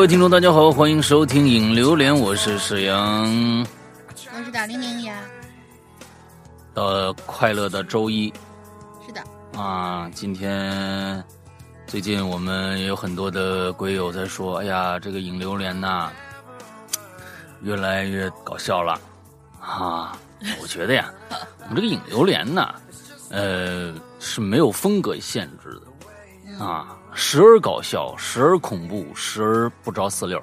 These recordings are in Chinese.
哎，各位听众，大家好，欢迎收听《影榴莲》，我是史阳，我是大玲玲呀。到快乐的周一，是的啊，今天最近我们也有很多的鬼友在说，哎呀，这个《影榴莲》呐，越来越搞笑了啊！我觉得呀，我们这个《影榴莲》呐，呃，是没有风格限制的啊。时而搞笑，时而恐怖，时而不着四六。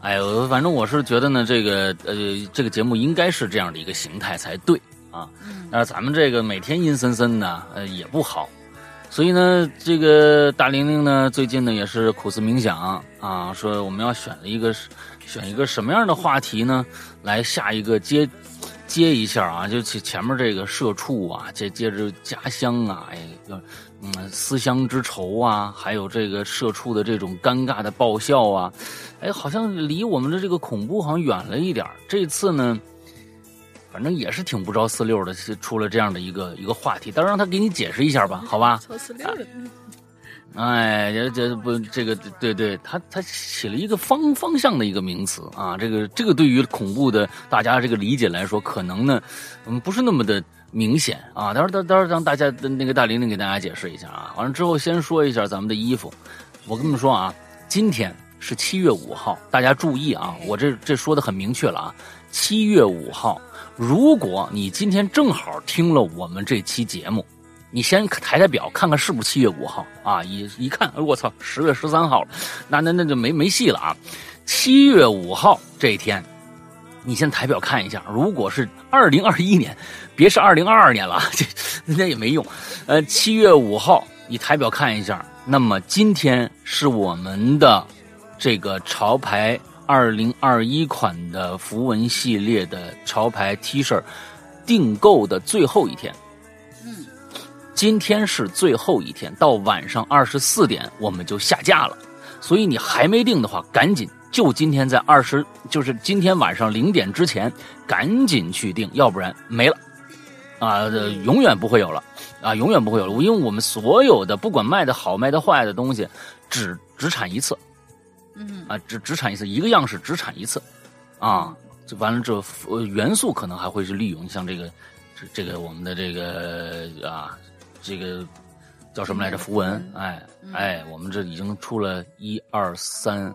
哎呦，反正我是觉得呢，这个呃，这个节目应该是这样的一个形态才对啊。那咱们这个每天阴森森的，呃，也不好。所以呢，这个大玲玲呢，最近呢也是苦思冥想啊，说我们要选了一个选一个什么样的话题呢，来下一个接接一下啊，就前前面这个社畜啊，接接着家乡啊，哎，要。嗯，思乡之愁啊，还有这个社畜的这种尴尬的爆笑啊，哎，好像离我们的这个恐怖好像远了一点这次呢，反正也是挺不着四六的，出了这样的一个一个话题，到时候让他给你解释一下吧，好吧？四六的。哎，这这不，这个对对，他他起了一个方方向的一个名词啊，这个这个对于恐怖的大家这个理解来说，可能呢，嗯，不是那么的。明显啊，到时候到到时候让大家的那个大玲玲给大家解释一下啊。完了之后，先说一下咱们的衣服。我跟你们说啊，今天是七月五号，大家注意啊，我这这说的很明确了啊。七月五号，如果你今天正好听了我们这期节目，你先抬抬表看看是不是七月五号啊？一一看，我操，十月十三号了，那那那就没没戏了啊。七月五号这一天。你先抬表看一下，如果是二零二一年，别是二零二二年了，这那也没用。呃，七月五号，你抬表看一下，那么今天是我们的这个潮牌二零二一款的符文系列的潮牌 T 恤订购的最后一天。嗯，今天是最后一天，到晚上二十四点我们就下架了，所以你还没订的话，赶紧。就今天在二十，就是今天晚上零点之前，赶紧去订，要不然没了，啊，永远不会有了，啊，永远不会有了。因为我们所有的不管卖的好卖的坏的东西，只只产一次，嗯，啊，只只产一次，一个样式只产一次，啊，就完了之后，呃，元素可能还会是利用，像这个，这这个我们的这个啊，这个叫什么来着？符文，哎哎，我们这已经出了一二三。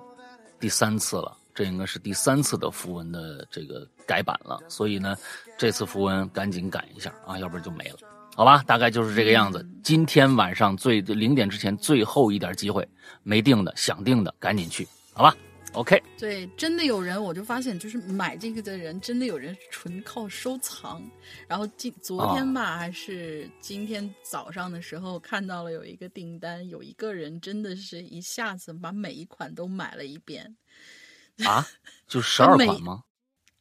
第三次了，这应该是第三次的符文的这个改版了，所以呢，这次符文赶紧改一下啊，要不然就没了，好吧？大概就是这个样子。今天晚上最零点之前最后一点机会，没定的想定的赶紧去，好吧？OK。对，真的有人，我就发现就是买这个的人，真的有人纯靠收藏。然后今昨天吧，还是今天早上的时候看到了有一个订单，有一个人真的是一下子把每一款都买了一遍。啊，就十二款吗？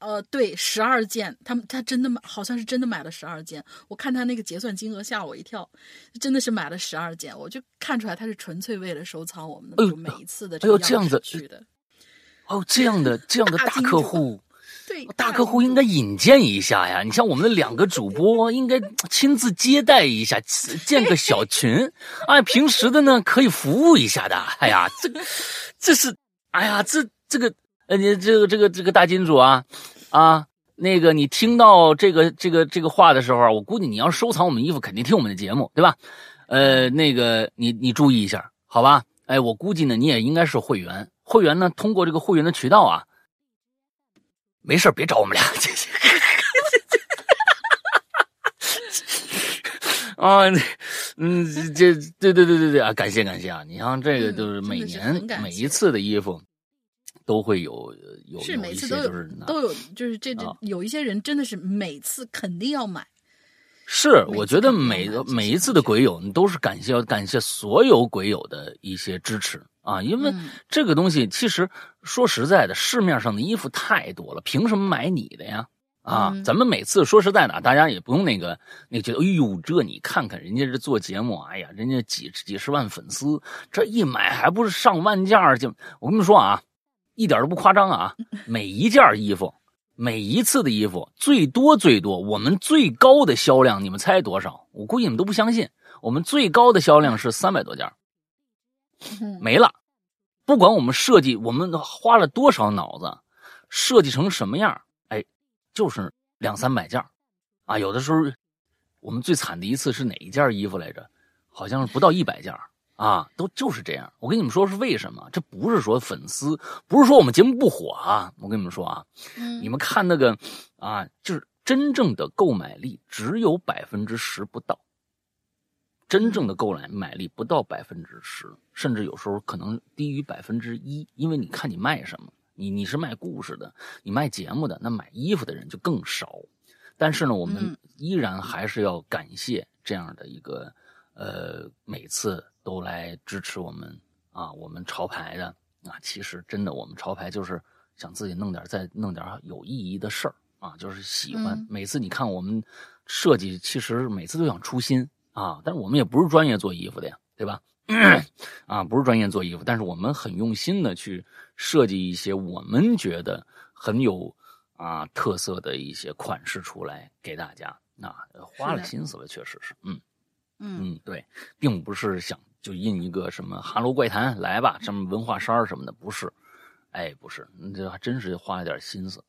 呃，对，十二件，他们他真的买，好像是真的买了十二件。我看他那个结算金额吓我一跳，真的是买了十二件，我就看出来他是纯粹为了收藏我们的每一次的哎呦这样子去的。哦，这样的这样的大客户，对，大客户应该引荐一下呀。你像我们的两个主播，应该亲自接待一下，建个小群，哎，平时的呢可以服务一下的。哎呀，这这是，哎呀，这。这个，呃，你这个这个这个大金主啊，啊，那个你听到这个这个这个话的时候，我估计你要收藏我们衣服，肯定听我们的节目，对吧？呃，那个你你注意一下，好吧？哎，我估计呢，你也应该是会员，会员呢，通过这个会员的渠道啊，没事别找我们俩，谢谢。啊，嗯，这对对对对对啊，感谢感谢啊！你像这个，就是每年每一次的衣服。都会有有是每次都有都有就是这这有一些人真的是每次肯定要买，是我觉得每每一次的鬼友，你都是感谢要感谢所有鬼友的一些支持啊，因为这个东西其实说实在的，市面上的衣服太多了，凭什么买你的呀？啊，咱们每次说实在的，大家也不用那个那个觉得，哎呦，这你看看人家这做节目，哎呀，人家几几十万粉丝，这一买还不是上万件儿就我跟你们说啊。一点都不夸张啊！每一件衣服，每一次的衣服，最多最多，我们最高的销量，你们猜多少？我估计你们都不相信，我们最高的销量是三百多件，没了，不管我们设计，我们花了多少脑子，设计成什么样，哎，就是两三百件啊。有的时候，我们最惨的一次是哪一件衣服来着？好像是不到一百件啊，都就是这样。我跟你们说是为什么？这不是说粉丝，不是说我们节目不火啊。我跟你们说啊，你们看那个啊，就是真正的购买力只有百分之十不到。真正的购买买力不到百分之十，甚至有时候可能低于百分之一，因为你看你卖什么，你你是卖故事的，你卖节目的，那买衣服的人就更少。但是呢，我们依然还是要感谢这样的一个，呃，每次都来支持我们啊，我们潮牌的啊，其实真的我们潮牌就是想自己弄点再弄点有意义的事儿啊，就是喜欢。每次你看我们设计，其实每次都想出新。啊，但是我们也不是专业做衣服的呀，对吧？啊，不是专业做衣服，但是我们很用心的去设计一些我们觉得很有啊特色的一些款式出来给大家。啊，花了心思了，确实是，嗯嗯，对，并不是想就印一个什么《哈喽怪谈》来吧，什么文化衫什么的，不是，哎，不是，这还真是花了点心思。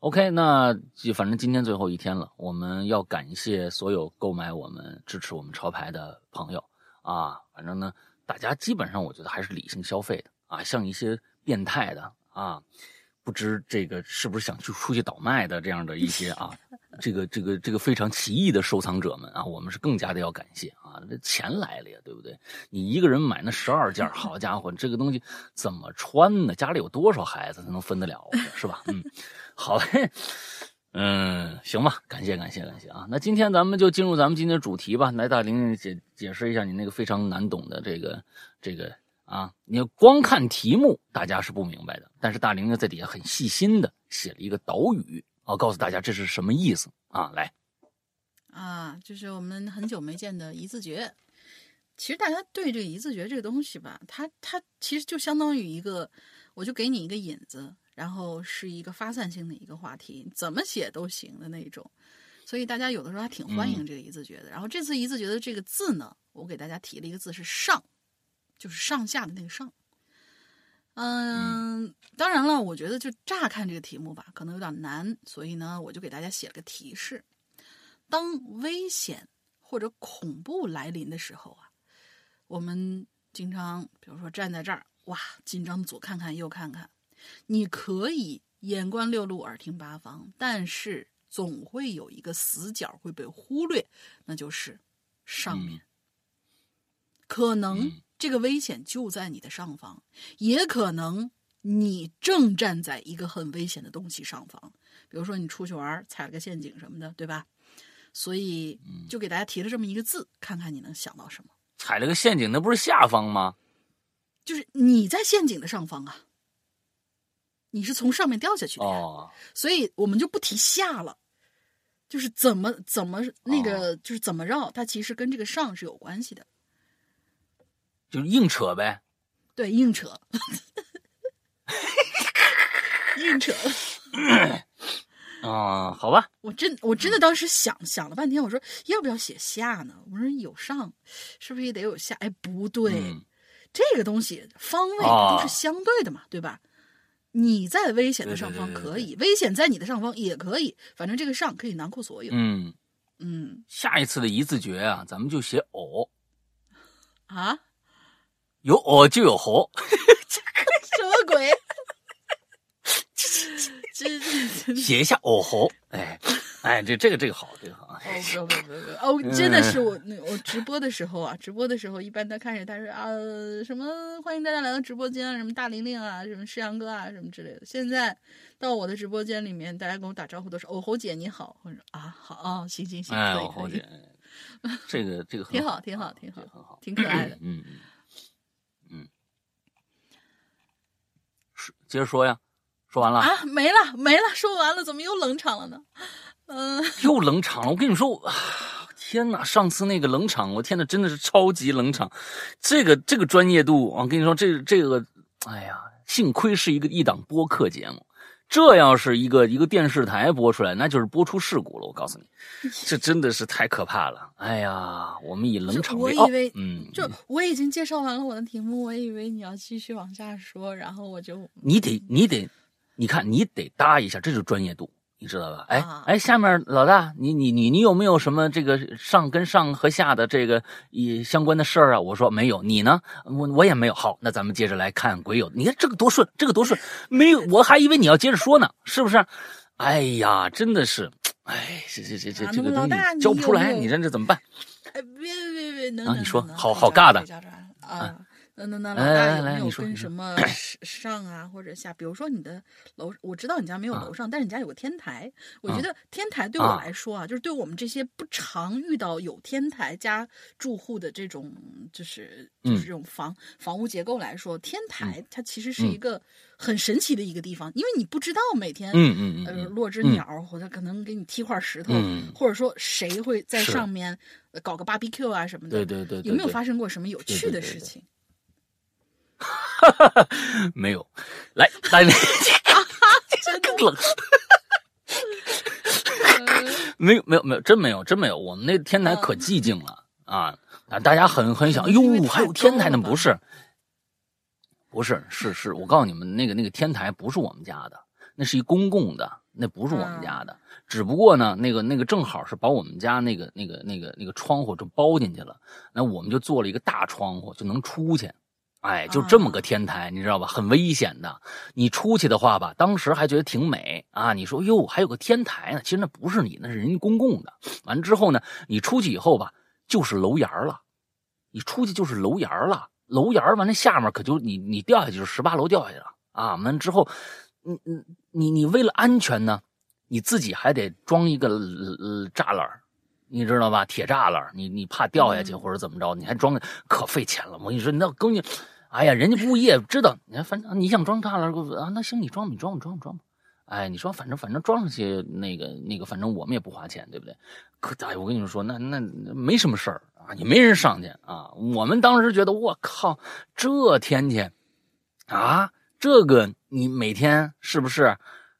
OK，那就反正今天最后一天了，我们要感谢所有购买我们、支持我们潮牌的朋友啊！反正呢，大家基本上我觉得还是理性消费的啊，像一些变态的啊。不知这个是不是想去出去倒卖的这样的一些啊，这个这个这个非常奇异的收藏者们啊，我们是更加的要感谢啊，这钱来了呀，对不对？你一个人买那十二件，好家伙，这个东西怎么穿呢？家里有多少孩子才能分得了，是吧？嗯，好嘞，嗯，行吧，感谢感谢感谢啊！那今天咱们就进入咱们今天的主题吧，来大玲玲解解释一下你那个非常难懂的这个这个。啊，你光看题目，大家是不明白的。但是大玲呢，在底下很细心的写了一个导语，啊，告诉大家这是什么意思啊？来，啊，就是我们很久没见的一字诀。其实大家对这个一字诀这个东西吧，它它其实就相当于一个，我就给你一个引子，然后是一个发散性的一个话题，怎么写都行的那种。所以大家有的时候还挺欢迎这个一字诀的。然后这次一字诀的这个字呢，我给大家提了一个字是上。就是上下的那个上，嗯，当然了，我觉得就乍看这个题目吧，可能有点难，所以呢，我就给大家写了个提示：当危险或者恐怖来临的时候啊，我们经常，比如说站在这儿，哇，紧张的左看看右看看，你可以眼观六路，耳听八方，但是总会有一个死角会被忽略，那就是上面，可能。这个危险就在你的上方，也可能你正站在一个很危险的东西上方，比如说你出去玩踩了个陷阱什么的，对吧？所以就给大家提了这么一个字，看看你能想到什么。踩了个陷阱，那不是下方吗？就是你在陷阱的上方啊，你是从上面掉下去的，哦，所以我们就不提下了，就是怎么怎么那个就是怎么绕，它其实跟这个上是有关系的。就硬扯呗，对，硬扯，硬扯。啊，好吧。我真我真的当时想想了半天，我说要不要写下呢？我说有上，是不是也得有下？哎，不对，这个东西方位都是相对的嘛，对吧？你在危险的上方可以，危险在你的上方也可以，反正这个上可以囊括所有。嗯嗯，下一次的一字诀啊，咱们就写偶啊。有哦就有猴，什么鬼？这写一下哦猴，哎哎，这这个这个好，这个好。哦不不不不哦，真的是我那我直播的时候啊，直播的时候一般都看着他说啊什么欢迎大家来到直播间，什么大玲玲啊，什么诗阳哥啊，什么之类的。现在到我的直播间里面，大家跟我打招呼都是哦猴姐你好，或者啊好啊行行行，哎哦猴姐，这个这个挺好挺好挺好，很好，挺可爱的，嗯嗯。接着说呀，说完了啊，没了没了，说完了，怎么又冷场了呢？嗯，又冷场了。我跟你说，天哪，上次那个冷场，我天哪，真的是超级冷场。这个这个专业度，我跟你说，这这个，哎呀，幸亏是一个一档播客节目，这要是一个一个电视台播出来，那就是播出事故了。我告诉你，这真的是太可怕了。哎呀，我们以冷场为傲。嗯，就我已经介绍完了我的题目，我以为你要继续往下说，然后我就你得你得，你看你得搭一下，这就是专业度。你知道吧？哎哎，下面老大，你你你你有没有什么这个上跟上和下的这个一相关的事儿啊？我说没有，你呢？我我也没有。好，那咱们接着来看鬼友。你看这个多顺，这个多顺，没有，我还以为你要接着说呢，是不是？哎呀，真的是，哎，这这这这这个东西教不出来，你这这怎么办？哎，别别别，啊，你说，好好尬的啊。那那那老大有没有跟什么 上啊或者下？比如说你的楼，我知道你家没有楼上，但是你家有个天台。我觉得天台对我来说啊，就是对我们这些不常遇到有天台加住户的这种，就是就是这种房房屋结构来说，天台它其实是一个很神奇的一个地方，因为你不知道每天嗯嗯呃落只鸟或者可能给你踢块石头，或者说谁会在上面搞个 barbecue 啊什么的。对对对，有没有发生过什么有趣的事情？哈哈哈，没有，来，来，真更冷，没有，没有，没有，真没有，真没有。我们那天台可寂静了啊！啊，大家很很想，哎呦，还有天台呢？不是，不是，是是，我告诉你们，那个那个天台不是我们家的，那是一公共的，那不是我们家的。只不过呢，那个那个正好是把我们家那个那个那个那个窗户就包进去了，那我们就做了一个大窗户，就能出去。哎，就这么个天台，你知道吧？很危险的。你出去的话吧，当时还觉得挺美啊。你说哟，还有个天台呢，其实那不是你，那是人家公共的。完之后呢，你出去以后吧，就是楼檐了。你出去就是楼檐了，楼檐完了下面可就你你掉下去就十八楼掉下去了啊。完之后，你你你你为了安全呢，你自己还得装一个呃栅栏。你知道吧？铁栅栏，你你怕掉下去或者怎么着，你还装可费钱了。我跟你说，那跟你。哎呀，人家物业知道，你看，反正你想装栅栏啊，那行，你装吧，你装吧，装吧，装吧。哎，你说，反正反正装上去，那个那个，反正我们也不花钱，对不对？可哎，我跟你们说，那那没什么事儿啊，也没人上去啊。我们当时觉得，我靠，这天气啊，这个你每天是不是？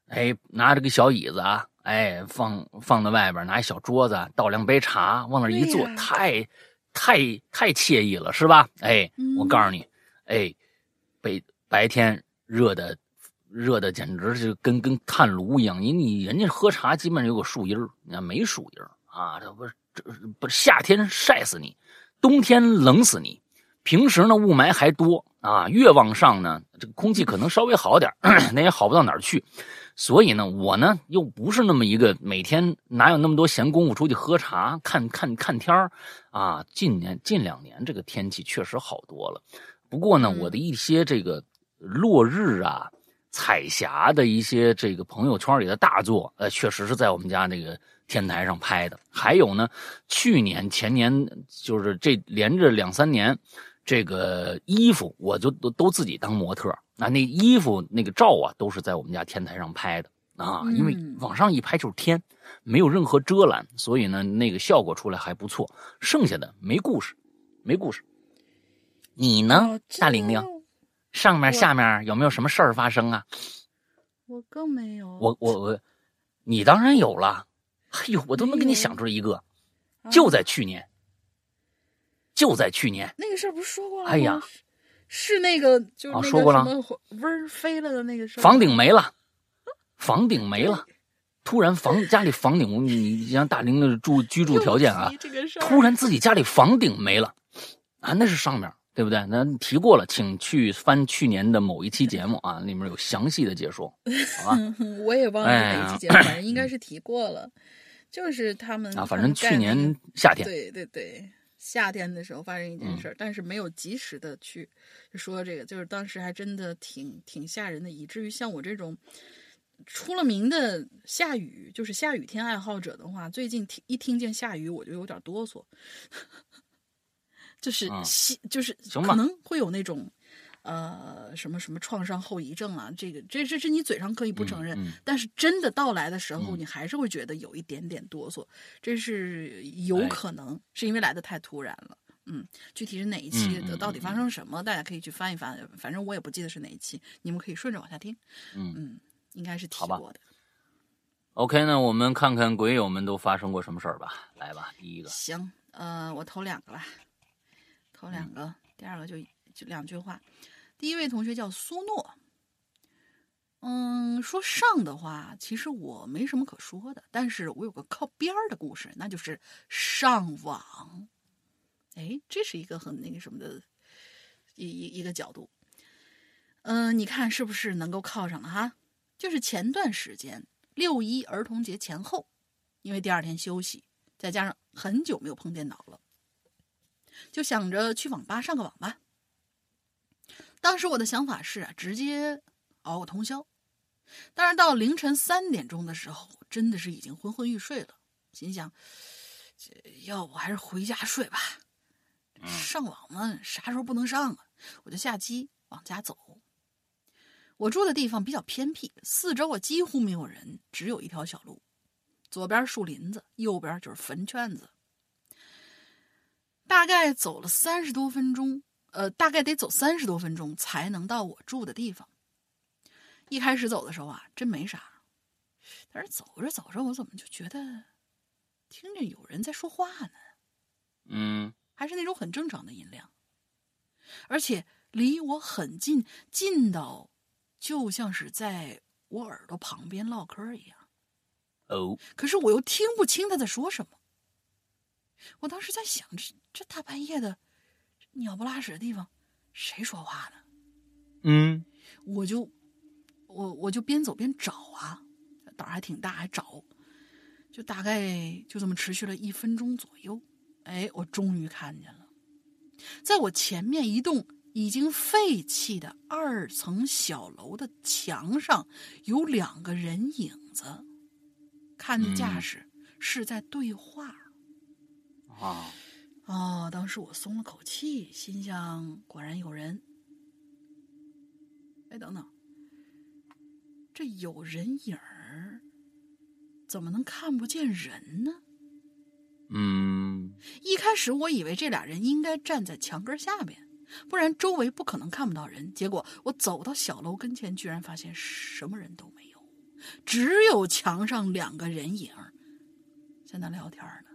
哎，拿着个小椅子啊，哎，放放在外边，拿一小桌子，倒两杯茶，往那一坐，太太太惬意了，是吧？哎，我告诉你。哎，被白天热的，热的简直就跟跟炭炉一样。你你人家喝茶基本上有个树荫你没树荫啊？这不是这不夏天晒死你，冬天冷死你。平时呢雾霾还多啊，越往上呢这个空气可能稍微好点 那也好不到哪儿去。所以呢，我呢又不是那么一个每天哪有那么多闲工夫出去喝茶、看看看天儿啊。近年近两年这个天气确实好多了。不过呢，我的一些这个落日啊、彩霞的一些这个朋友圈里的大作，呃，确实是在我们家那个天台上拍的。还有呢，去年、前年，就是这连着两三年，这个衣服我就都都自己当模特啊，那衣服那个照啊，都是在我们家天台上拍的啊。因为往上一拍就是天，没有任何遮拦，所以呢，那个效果出来还不错。剩下的没故事，没故事。你呢，大玲玲？上面下面有没有什么事儿发生啊？我更没有。我我我，你当然有了。哎呦，我都能给你想出来一个，就在去年，就在去年。那个事儿不是说过了吗？哎呀，是那个，就是说过了，飞了的那个事儿。房顶没了，房顶没了，突然房家里房顶，你像大玲的住居住条件啊，突然自己家里房顶没了啊，那是上面。对不对？那提过了，请去翻去年的某一期节目啊，里面有详细的解说，好吧？我也忘了哪一期节目，反正 应该是提过了，就是他们啊，反正去年夏天，对对对，夏天的时候发生一件事儿，但是没有及时的去说这个，就是当时还真的挺挺吓人的，以至于像我这种出了名的下雨，就是下雨天爱好者的话，最近听一听见下雨我就有点哆嗦。就是西，就是可能会有那种，呃，什么什么创伤后遗症啊，这个这这是你嘴上可以不承认，但是真的到来的时候，你还是会觉得有一点点哆嗦，这是有可能是因为来的太突然了。嗯，具体是哪一期的，到底发生什么，大家可以去翻一翻，反正我也不记得是哪一期，你们可以顺着往下听。嗯嗯，应该是提过的。OK，那我们看看鬼友们都发生过什么事儿吧。来吧，第一个，行，呃，我投两个吧，头两个，第二个就就两句话。第一位同学叫苏诺，嗯，说上的话，其实我没什么可说的，但是我有个靠边儿的故事，那就是上网。哎，这是一个很那个什么的一一一个角度。嗯、你看是不是能够靠上了哈？就是前段时间六一儿童节前后，因为第二天休息，再加上很久没有碰电脑了，就想着去网吧上个网吧。当时我的想法是啊，直接熬个通宵。但是到凌晨三点钟的时候，真的是已经昏昏欲睡了，心想，这要不还是回家睡吧。上网嘛，啥时候不能上啊？我就下机往家走。我住的地方比较偏僻，四周啊几乎没有人，只有一条小路，左边树林子，右边就是坟圈子。大概走了三十多分钟，呃，大概得走三十多分钟才能到我住的地方。一开始走的时候啊，真没啥，但是走着走着，我怎么就觉得听着有人在说话呢？嗯还是那种很正常的音量，而且离我很近，近到就像是在我耳朵旁边唠嗑一样。哦，可是我又听不清他在说什么。我当时在想，这这大半夜的，鸟不拉屎的地方，谁说话呢？嗯我就我我就边走边找啊，胆儿还挺大，还找，就大概就这么持续了一分钟左右。哎，我终于看见了，在我前面一栋已经废弃的二层小楼的墙上，有两个人影子，看那架势、是在对话。啊，哦，当时我松了口气，心想果然有人。哎，等等，这有人影儿，怎么能看不见人呢？嗯一开始我以为这俩人应该站在墙根下边，不然周围不可能看不到人。结果我走到小楼跟前，居然发现什么人都没有，只有墙上两个人影儿在那聊天呢。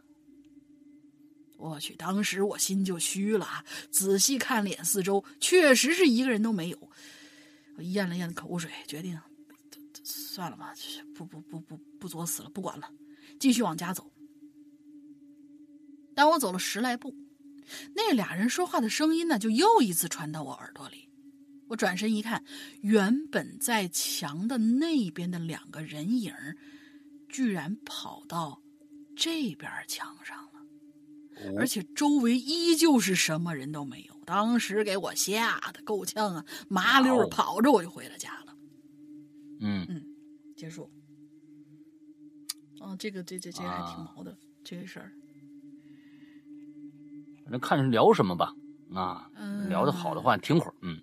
我去，当时我心就虚了啊！仔细看脸四周，确实是一个人都没有。我咽了咽口水，决定算了吧，不不不不不作死了，不管了，继续往家走。当我走了十来步，那俩人说话的声音呢，就又一次传到我耳朵里。我转身一看，原本在墙的那边的两个人影，居然跑到这边墙上，而且周围依旧是什么人都没有。当时给我吓得够呛啊，麻溜跑着我就回了家了。嗯嗯结束。哦，这个这这这个还挺毛的，这个事儿。反正看是聊什么吧。啊，嗯聊的好的话，听会儿。嗯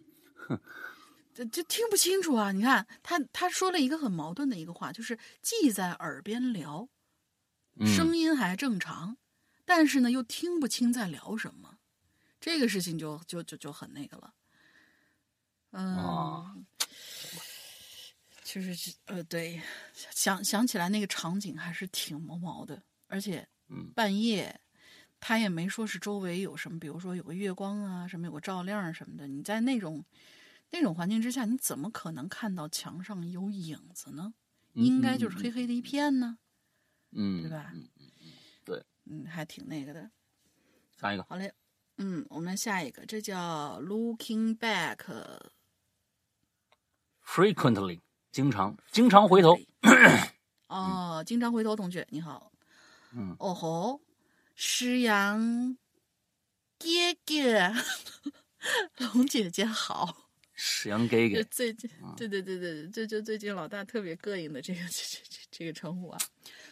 这这听不清楚啊！你看他他说了一个很矛盾的一个话，就是既在耳边聊，嗯，声音还正常，但是呢又听不清在聊什么，这个事情就就就就很那个了。嗯，哦就是呃，对，想想起来那个场景还是挺毛毛的，而且嗯半夜。他也没说是周围有什么，比如说有个月光啊，什么有个照亮什么的。你在那种那种环境之下，你怎么可能看到墙上有影子呢？应该就是黑黑的一片呢，嗯，对吧嗯，还挺那个的。下一个，好嘞，嗯，我们下一个，这叫 Looking Back，frequently 经常经常回头。哦，经常回头同学你好，嗯，哦吼，诗阳哥哥，龙姐姐好。石阳哥哥，最近，对对对对，这就最近老大特别膈应的这个这这个称呼啊。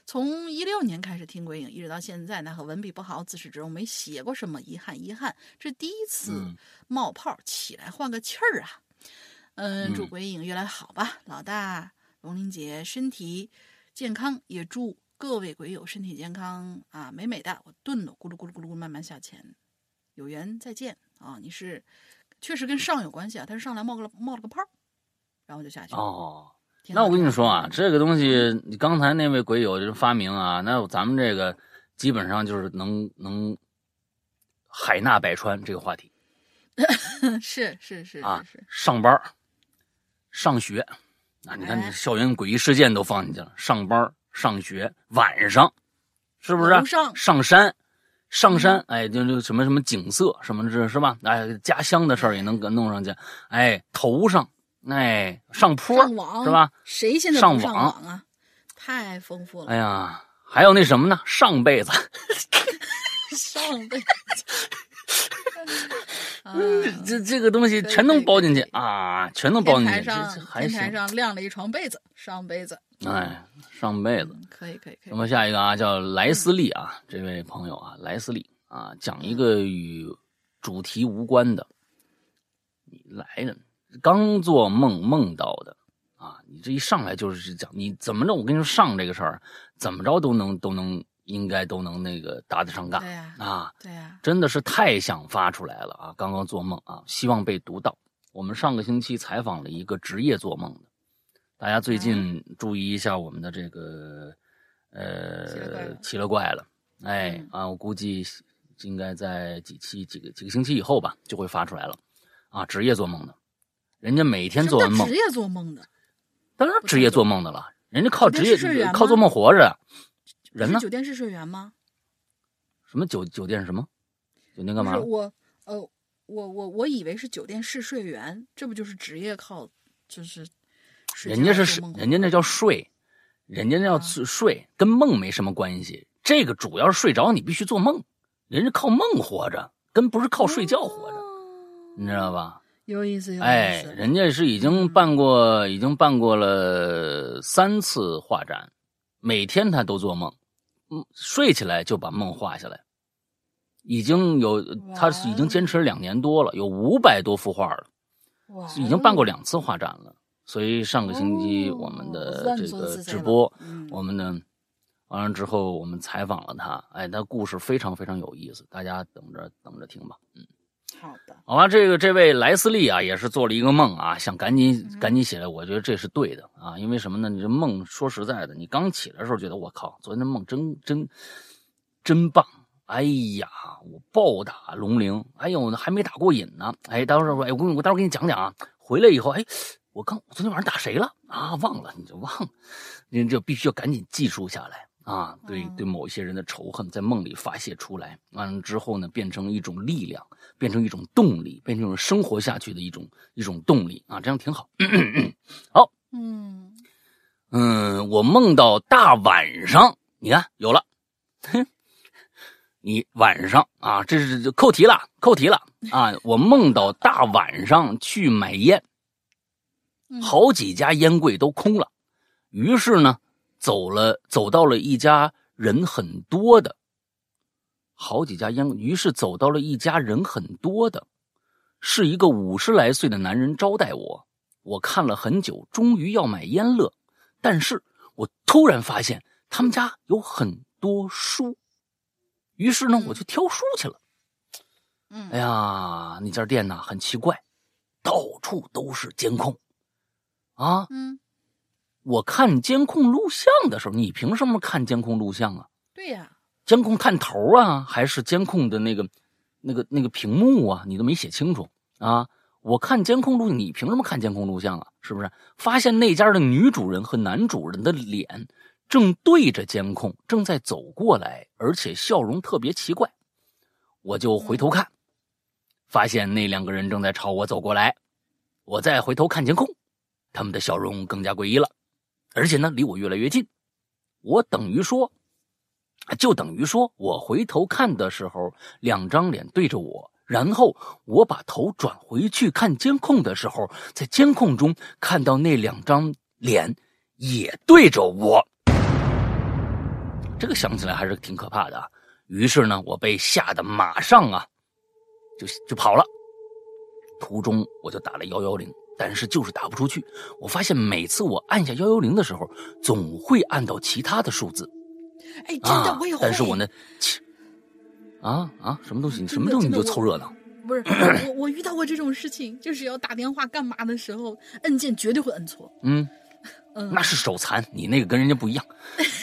从一六年开始听鬼影，一直到现在，那和文笔不好，自始至终没写过什么，遗憾遗憾，这第一次嗯冒泡起来换个气儿啊。嗯，祝嗯鬼影越来越好吧，老大龙玲姐身体健康，也祝各位鬼友身体健康啊，美美的。我顿了，咕噜咕噜咕噜慢慢下潜，有缘再见啊！你是确实跟上有关系啊，他是上来冒个冒了个泡，然后就下去了。哦，那我跟你说啊，这个东西，你刚才那位鬼友就是发明啊，那咱们这个基本上就是能能海纳百川这个话题。是是是啊是，上班、上学啊，你看你校园诡异事件都放进去了。上班、上学，晚上是不是楼上上山？上山，哎，就就什么什么景色，什么这是吧？哎，家乡的事儿也能给弄上去。哎，头上，哎，上坡上网是吧？？谁现在上网网啊？太丰富了，哎呀，还有那什么呢？上辈子，上辈子。啊这这个东西全能包进去啊，全能包进去，这台上台。上晾了一床被子，上辈子。哎，上辈子。嗯可以可以可那。么下一个啊，叫莱斯利啊，这位朋友啊，莱斯利啊，讲一个与主题无关的。你来了，刚做梦梦到的啊，你这一上来就是讲你怎么着，我跟你说上这个事儿，怎么着都能都能应该都能那个搭得上杠对呀啊，对呀，真的是太想发出来了啊！刚刚做梦啊，希望被读到。我们上个星期采访了一个职业做梦的，大家最近注意一下我们的这个呃奇了怪了，哎嗯啊，我估计应该在几期几个几个星期以后吧，就会发出来了啊！职业做梦的，人家每天做完梦职，业做梦的当然职业做梦的了，人家靠职业靠做梦活着，人呢？酒店试睡员吗？什么酒酒店什么？酒店干嘛我，呃，我我我以为是酒店试睡员，这不就是职业靠就是人家是人家那叫睡，人家那叫啊睡，跟梦没什么关系。这个主要是睡着，你必须做梦，人家靠梦活着，跟不是靠睡觉活着，你知道吧？有意思，有意哎，思。人家是已经办过，已经办过了三次画展，每天他都做梦，嗯，睡起来就把梦画下来，已经有他已经坚持了两年多了，有五百多幅画了。哇已经办过两次画展了，所以上个星期我们的哦这个直播，嗯我们呢完了之后，我们采访了他，哎，他故事非常非常有意思，大家等着等着听吧。嗯，好的，好吧，这个这位莱斯利啊，也是做了一个梦啊，想赶紧嗯赶紧起来，我觉得这是对的啊，因为什么呢？你这梦说实在的，你刚起来的时候觉得我靠，昨天的梦真真真棒。哎呀，我暴打龙陵！哎呦，还没打过瘾呢。哎，待会儿我哎，我跟我待会儿给你讲讲啊。回来以后，哎，我刚我昨天晚上打谁了啊？忘了，你就忘了，你就必须要赶紧记述下来啊。对嗯对，某一些人的仇恨在梦里发泄出来，完了之后呢，变成一种力量，变成一种动力，变成一种生活下去的一种一种动力啊，这样挺好。好，嗯，嗯，我梦到大晚上，你看有了，哼，你晚上啊，这是扣题了，扣题了啊！我梦到大晚上去买烟，嗯好几家烟柜都空了，于是呢，走了走到了一家人很多的，好几家烟，于是走到了一家人很多的，是一个五十来岁的男人招待我。我看了很久，终于要买烟了，但是我突然发现他们家有很多书，于是呢，嗯我就挑书去了。嗯，哎呀，那家店呢很奇怪，到处都是监控，啊，嗯，我看监控录像的时候，你凭什么看监控录像啊？对呀，监控探头啊，还是监控的那个、那个、那个屏幕啊？你都没写清楚啊！我看监控录，你凭什么看监控录像啊？是不是？发现那家的女主人和男主人的脸正对着监控，正在走过来，而且笑容特别奇怪。我就回头看，发现那两个人正在朝我走过来。我再回头看监控，他们的笑容更加诡异了，而且呢，离我越来越近。我等于说。就等于说，我回头看的时候，两张脸对着我，然后我把头转回去看监控的时候，在监控中看到那两张脸也对着我。这个想起来还是挺可怕的。于是呢，我被吓得马上啊，就就跑了。途中我就打了幺幺零，但是就是打不出去。我发现每次我按下幺幺零的时候，总会按到其他的数字。哎，真的啊我也会。但是我呢，切啊啊，什么东西？你什么东西你就凑热闹？不是我，我遇到过这种事情，就是要打电话干嘛的时候，按键绝对会摁错。嗯那是手残，你那个跟人家不一样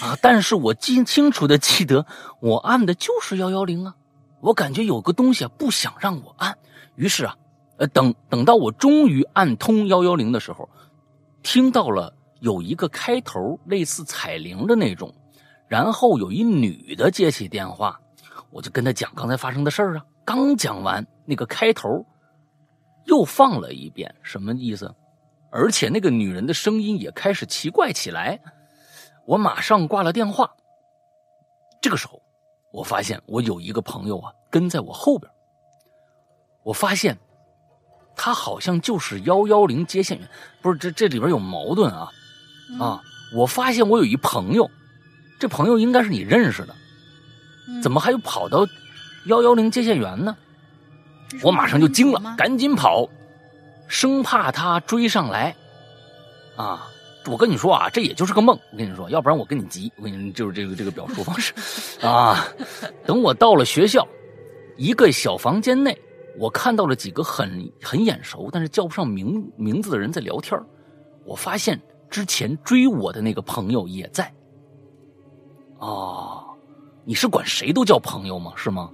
啊。但是我记清楚的记得，我按的就是幺幺零啊。我感觉有个东西啊，不想让我按。于是啊，呃，等等到我终于按通幺幺零的时候，听到了有一个开头类似彩铃的那种，然后有一女的接起电话，我就跟她讲刚才发生的事儿啊。刚讲完，那个开头又放了一遍，什么意思？而且那个女人的声音也开始奇怪起来。我马上挂了电话。这个时候。我发现我有一个朋友啊，跟在我后边。我发现他好像就是幺幺零接线员，不是这这里边有矛盾啊啊！我发现我有一朋友，这朋友应该是你认识的，怎么还有跑到幺幺零接线员呢？我马上就惊了，赶紧跑，生怕他追上来啊！我跟你说啊，这也就是个梦。我跟你说，要不然我跟你急。我跟你就是这个这个表述方式 啊。等我到了学校，一个小房间内，我看到了几个很很眼熟，但是叫不上名名字的人在聊天我发现之前追我的那个朋友也在。哦，你是管谁都叫朋友吗？是吗？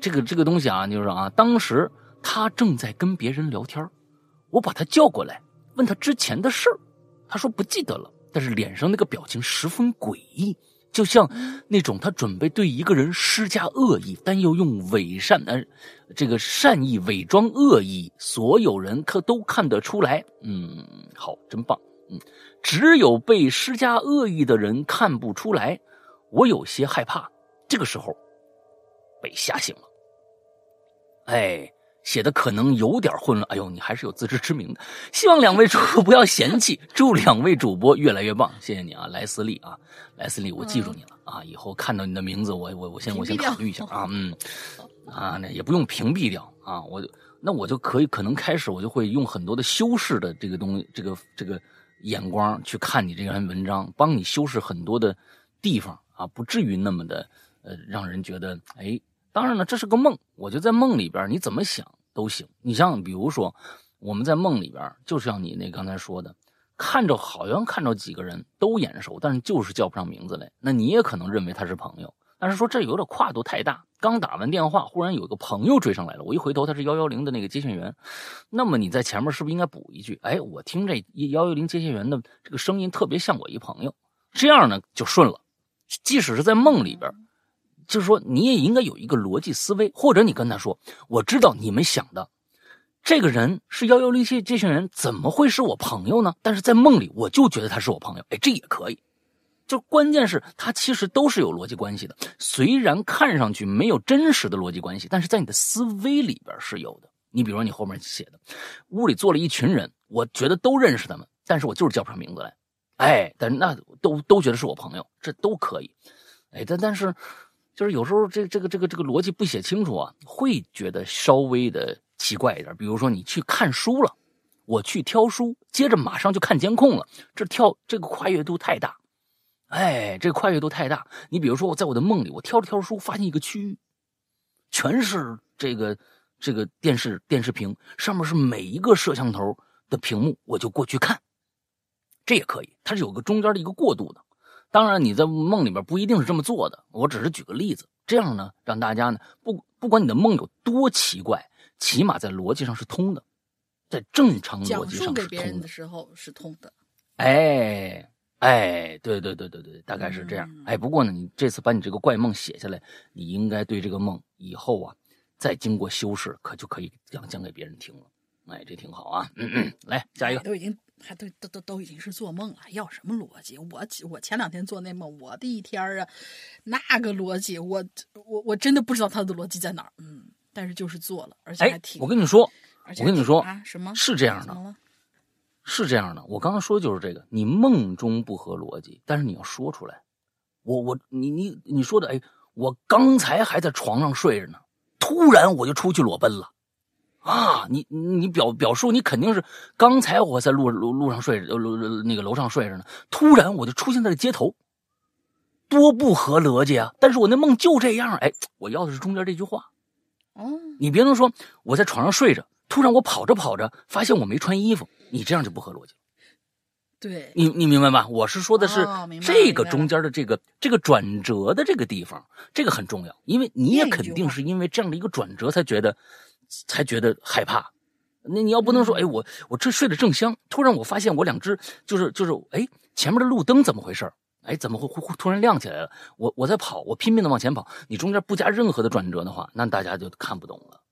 这个这个东西啊，就是啊，当时他正在跟别人聊天我把他叫过来，问他之前的事。他说不记得了，但是脸上那个表情十分诡异，就像那种他准备对一个人施加恶意，但又用伪善呃这个善意伪装恶意，所有人可都看得出来。嗯，好，真棒。嗯，只有被施加恶意的人看不出来。我有些害怕，这个时候被吓醒了。哎。写的可能有点混乱，哎呦，你还是有自知之明的。希望两位主播不要嫌弃，祝两位主播越来越棒，谢谢你啊，莱斯利啊，莱斯利，我记住你了啊，以后看到你的名字，我我我先我先考虑一下啊，嗯，啊，那也不用屏蔽掉啊，我那我就可以可能开始我就会用很多的修饰的这个东西，这个这个眼光去看你这篇文章，帮你修饰很多的地方啊，不至于那么的呃让人觉得哎。当然了，这是个梦，我就在梦里边，你怎么想都行。你像比如说，我们在梦里边，就像你那刚才说的，看着好像看着几个人都眼熟，但是就是叫不上名字来，那你也可能认为他是朋友。但是说这有点跨度太大。刚打完电话，忽然有个朋友追上来了，我一回头他是幺幺零的那个接线员，那么你在前面是不是应该补一句？哎，我听这幺幺零接线员的这个声音特别像我一朋友，这样呢就顺了。即使是在梦里边。就是说，你也应该有一个逻辑思维，或者你跟他说：“我知道你们想的，这个人是幺幺零接接线员，怎么会是我朋友呢？但是在梦里，我就觉得他是我朋友。哎，这也可以。就关键是，它其实都是有逻辑关系的。虽然看上去没有真实的逻辑关系，但是在你的思维里边是有的。你比如说，你后面写的，屋里坐了一群人，我觉得都认识他们，但是我就是叫不上名字来。哎，但那都都觉得是我朋友，这都可以。哎，但但是。就是有时候这这个这个这个逻辑不写清楚啊，会觉得稍微的奇怪一点。比如说你去看书了，我去挑书，接着马上就看监控了，这跳这个跨越度太大，哎，这个跨越度太大。你比如说我在我的梦里，我挑着挑着书，发现一个区域，全是这个这个电视电视屏，上面是每一个摄像头的屏幕，我就过去看，这也可以，它是有个中间的一个过渡的。当然，你在梦里边不一定是这么做的，我只是举个例子，这样呢，让大家呢不不管你的梦有多奇怪，起码在逻辑上是通的，在正常逻辑上是通的。讲述给别人的时候是通的。哎哎，对对对对对，大概是这样。哎，不过呢，你这次把你这个怪梦写下来，你应该对这个梦以后啊，再经过修饰，可就可以讲讲给别人听了。哎，这挺好啊。嗯嗯，来下一个。都已经。还都都都都已经是做梦了，要什么逻辑？我我前两天做那梦，我的一天啊，那个逻辑，我我我真的不知道他的逻辑在哪儿。嗯，但是就是做了，而且还挺……我跟你说，我跟你说啊，什么是这样的？是这样的，我刚刚说的就是这个，你梦中不合逻辑，但是你要说出来。我我你你你说的，哎，我刚才还在床上睡着呢，突然我就出去裸奔了。啊，你你表表述，你肯定是刚才我在路路路上睡着，楼那个楼上睡着呢，突然我就出现在了街头，多不合逻辑啊！但是我那梦就这样，哎，我要的是中间这句话。哦，你别能说我在床上睡着，突然我跑着跑着发现我没穿衣服，你这样就不合逻辑。对，你你明白吧？我是说的是哦这个中间的这个这个转折的这个地方，这个很重要，因为你也肯定是因为这样的一个转折才觉得才觉得害怕。那你要不能说，嗯哎，我我这睡得正香，突然我发现我两只就是就是，哎，前面的路灯怎么回事？哎，怎么会会会突然亮起来了？我我在跑，我拼命的往前跑，你中间不加任何的转折的话，那大家就看不懂了。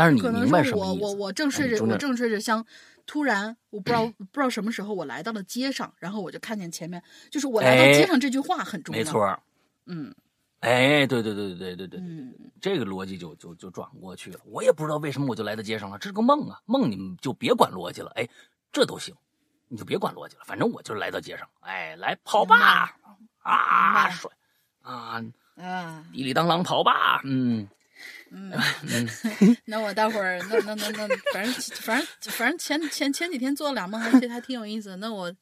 但是你可能明白是我我什么意思？我正睡着，我正睡着香，突然我不知道不知道什么时候我来到了街上，然后我就看见前面，就是我来到哎街上这句话很重要。没错，嗯。哎，对对对对对对对，嗯，这个逻辑就就就转过去了。我也不知道为什么我就来到街上了，这是个梦啊，梦你们就别管逻辑了，哎，这都行，你就别管逻辑了，反正我就来到街上，哎，来跑吧，明啊，白帅。啊，啊，滴里当啷跑吧，嗯嗯，嗯，那我待会儿那那那那，反正反正反正前前前几天做了俩梦，还还挺有意思的。那我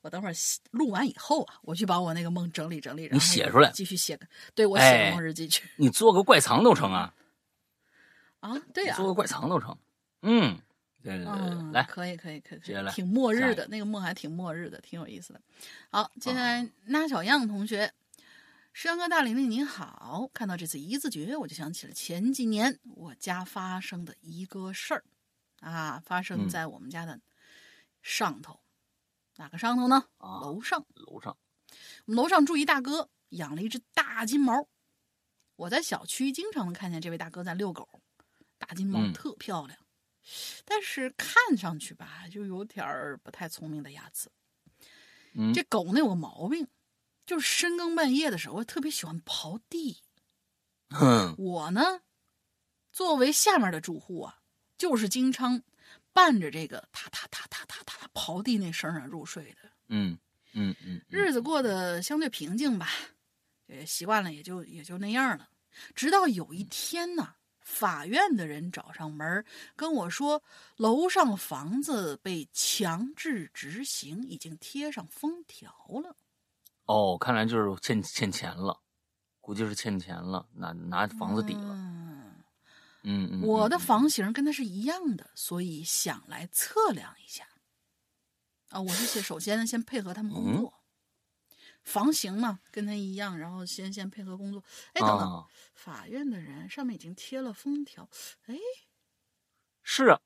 我等会儿录完以后啊，我去把我那个梦整理整理，然后写出来继续写个，对我写哎个梦日记去。你做个怪藏都成啊，啊，对呀、你做个怪藏都成，嗯，对对对对，嗯，来，可以可以可以，接下来挺末日的，那个梦还挺末日的，挺有意思的。好，接下来那小样同学，山哥大玲玲您好，看到这次一字诀，我就想起了前几年我家发生的一个事儿，啊，发生嗯在我们家的上头，哪个上头呢？啊楼上。楼上，我们楼上住一大哥，养了一只大金毛。我在小区经常能看见这位大哥在遛狗，大金毛嗯特漂亮，但是看上去吧，就有点儿不太聪明的样子。嗯，这狗呢有个毛病，就是深更半夜的时候我特别喜欢刨地。哼，我呢，作为下面的住户啊，就是经常伴着这个踏踏踏踏踏踏刨地那声啊入睡的。嗯嗯嗯，嗯日子过得相对平静吧，呃，习惯了也就也就那样了。直到有一天呢，法院的人找上门跟我说，楼上房子被强制执行，已经贴上封条了。哦，看来就是欠欠钱了，估计是欠钱了，拿拿房子抵了。嗯，嗯嗯，我的嗯房型跟他是一样的，所以想来测量一下。啊，我是先首先呢先配合他们工嗯作，房型嘛跟他一样，然后先先配合工作。哎，等等，啊，法院的人上面已经贴了封条，哎，是啊，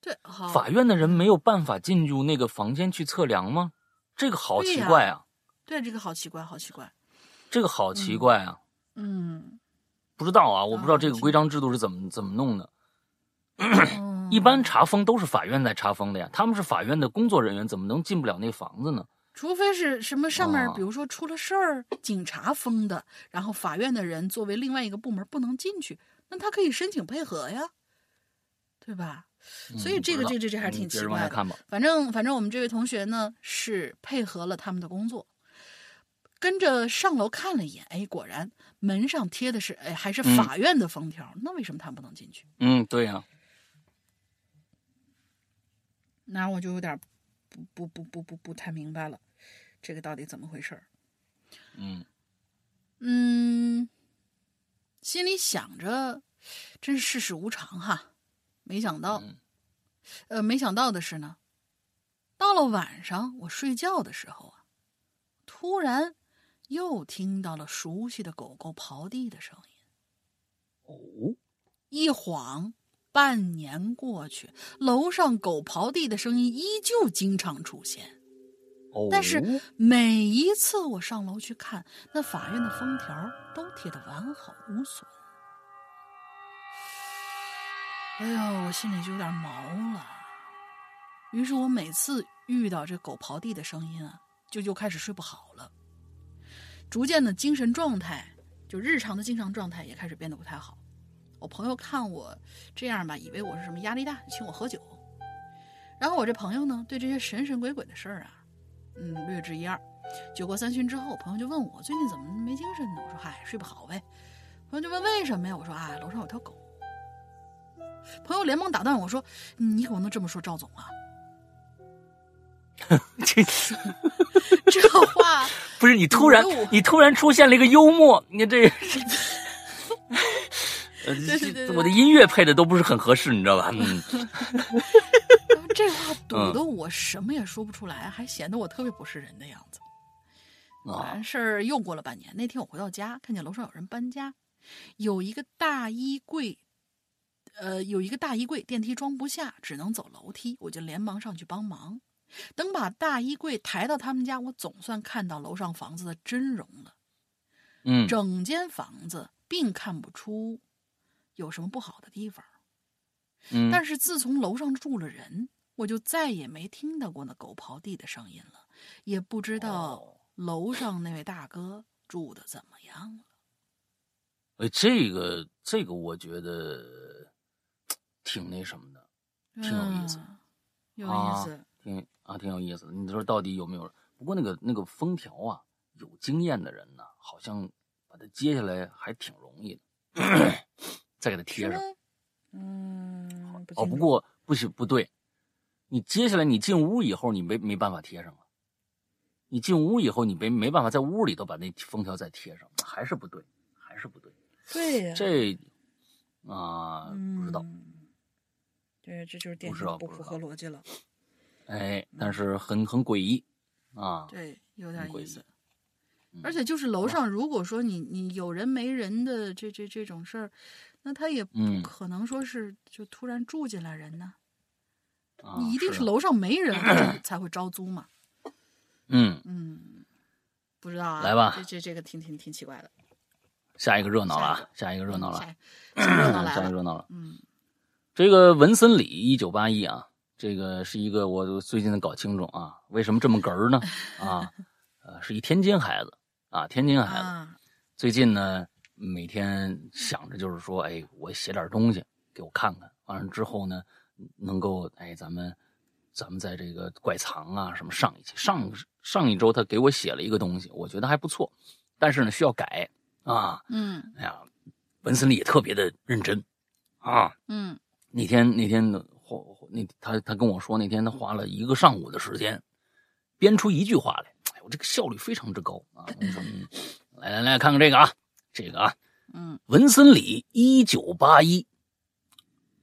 对，好，法院的人没有办法进入那个房间去测量吗？这个好奇怪啊，对这个好奇怪，好奇怪，这个好奇怪啊，嗯，不知道啊，我不知道这个规章制度是怎么怎么弄的。嗯 一般查封都是法院在查封的呀，他们是法院的工作人员，怎么能进不了那房子呢？除非是什么上面，哦比如说出了事儿，警察封的，然后法院的人作为另外一个部门不能进去，那他可以申请配合呀，对吧？所以这个这这这还是挺奇怪。反正反正我们这位同学呢是配合了他们的工作，跟着上楼看了一眼，哎，果然门上贴的是哎还是嗯法院的封条，那为什么他不能进去？嗯，对呀、那我就有点不不不不不不太明白了，这个到底怎么回事儿？嗯嗯，心里想着，真是世事无常哈，没想到，嗯呃，没想到的是呢，到了晚上我睡觉的时候啊，突然又听到了熟悉的狗狗刨地的声音。哦，一晃，半年过去，楼上狗刨地的声音依旧经常出现。哦，但是每一次我上楼去看，那法院的封条都贴得完好无损。哎呦，我心里就有点毛了。于是我每次遇到这狗刨地的声音啊，就就开始睡不好了，逐渐的精神状态，就日常的精神状态也开始变得不太好。我朋友看我这样吧，以为我是什么压力大，请我喝酒。然后我这朋友呢，对这些神神鬼鬼的事儿啊，嗯，略知一二。酒过三巡之后，朋友就问我最近怎么没精神呢？我说嗨，睡不好呗。朋友就问为什么呀？我说哎，楼上有条狗。朋友连忙打断我说：“你可不能这么说赵总啊！这 这话 不是你突然你突然出现了一个幽默，你这对对对，我的音乐配的都不是很合适，你知道吧？嗯。这话堵得我什么也说不出来，还显得我特别不是人的样子。完事儿又过了半年，那天我回到家，看见楼上有人搬家，有一个大衣柜，呃，有一个大衣柜，电梯装不下，只能走楼梯，我就连忙上去帮忙。等把大衣柜抬到他们家，我总算看到楼上房子的真容了。嗯，整间房子并看不出有什么不好的地方。嗯，但是自从楼上住了人，我就再也没听到过那狗刨地的声音了，也不知道楼上那位大哥住的怎么样了。哎，这个这个，我觉得 挺那什么的，挺有意思，有意思，挺啊，挺有意思的。你说到底有没有？不过那个那个封条啊，有经验的人呢，好像把它揭下来还挺容易的，再给它贴上。嗯，哦，不过不行，不对，你接下来你进屋以后，你没没办法贴上了。你进屋以后，你没没办法在屋里头把那封条再贴上，还是不对，还是不对。对呀，这啊，不知道。对，这就是电脑不符合逻辑了。哎，但是很很诡异啊。对，有点意思。而且就是楼上，如果说你你有人没人的这这这种事儿。那他也不可能说是就突然住进来人呢，你一定是楼上没人 才会招租嘛。嗯嗯，不知道啊，来吧，这这这个挺挺挺奇怪的。下一个热闹了，下一个热闹了，下一个热闹了。嗯，这个文森里一九八一啊，这个是一个我最近搞清楚啊，为什么这么哏儿呢？啊，呃，是一天津孩子啊，天津孩子，最近呢。每天想着就是说，哎，我写点东西给我看看，完了之后呢，能够哎，咱们咱们在这个怪藏啊什么上一期上上一周他给我写了一个东西，我觉得还不错，但是呢需要改啊，嗯，哎呀，文森里也特别的认真啊，嗯，那天那天花那他他跟我说那天他花了一个上午的时间编出一句话来，哎我这个效率非常之高啊，我说嗯，来来来看看这个啊。这个啊，嗯，文森里一九八一，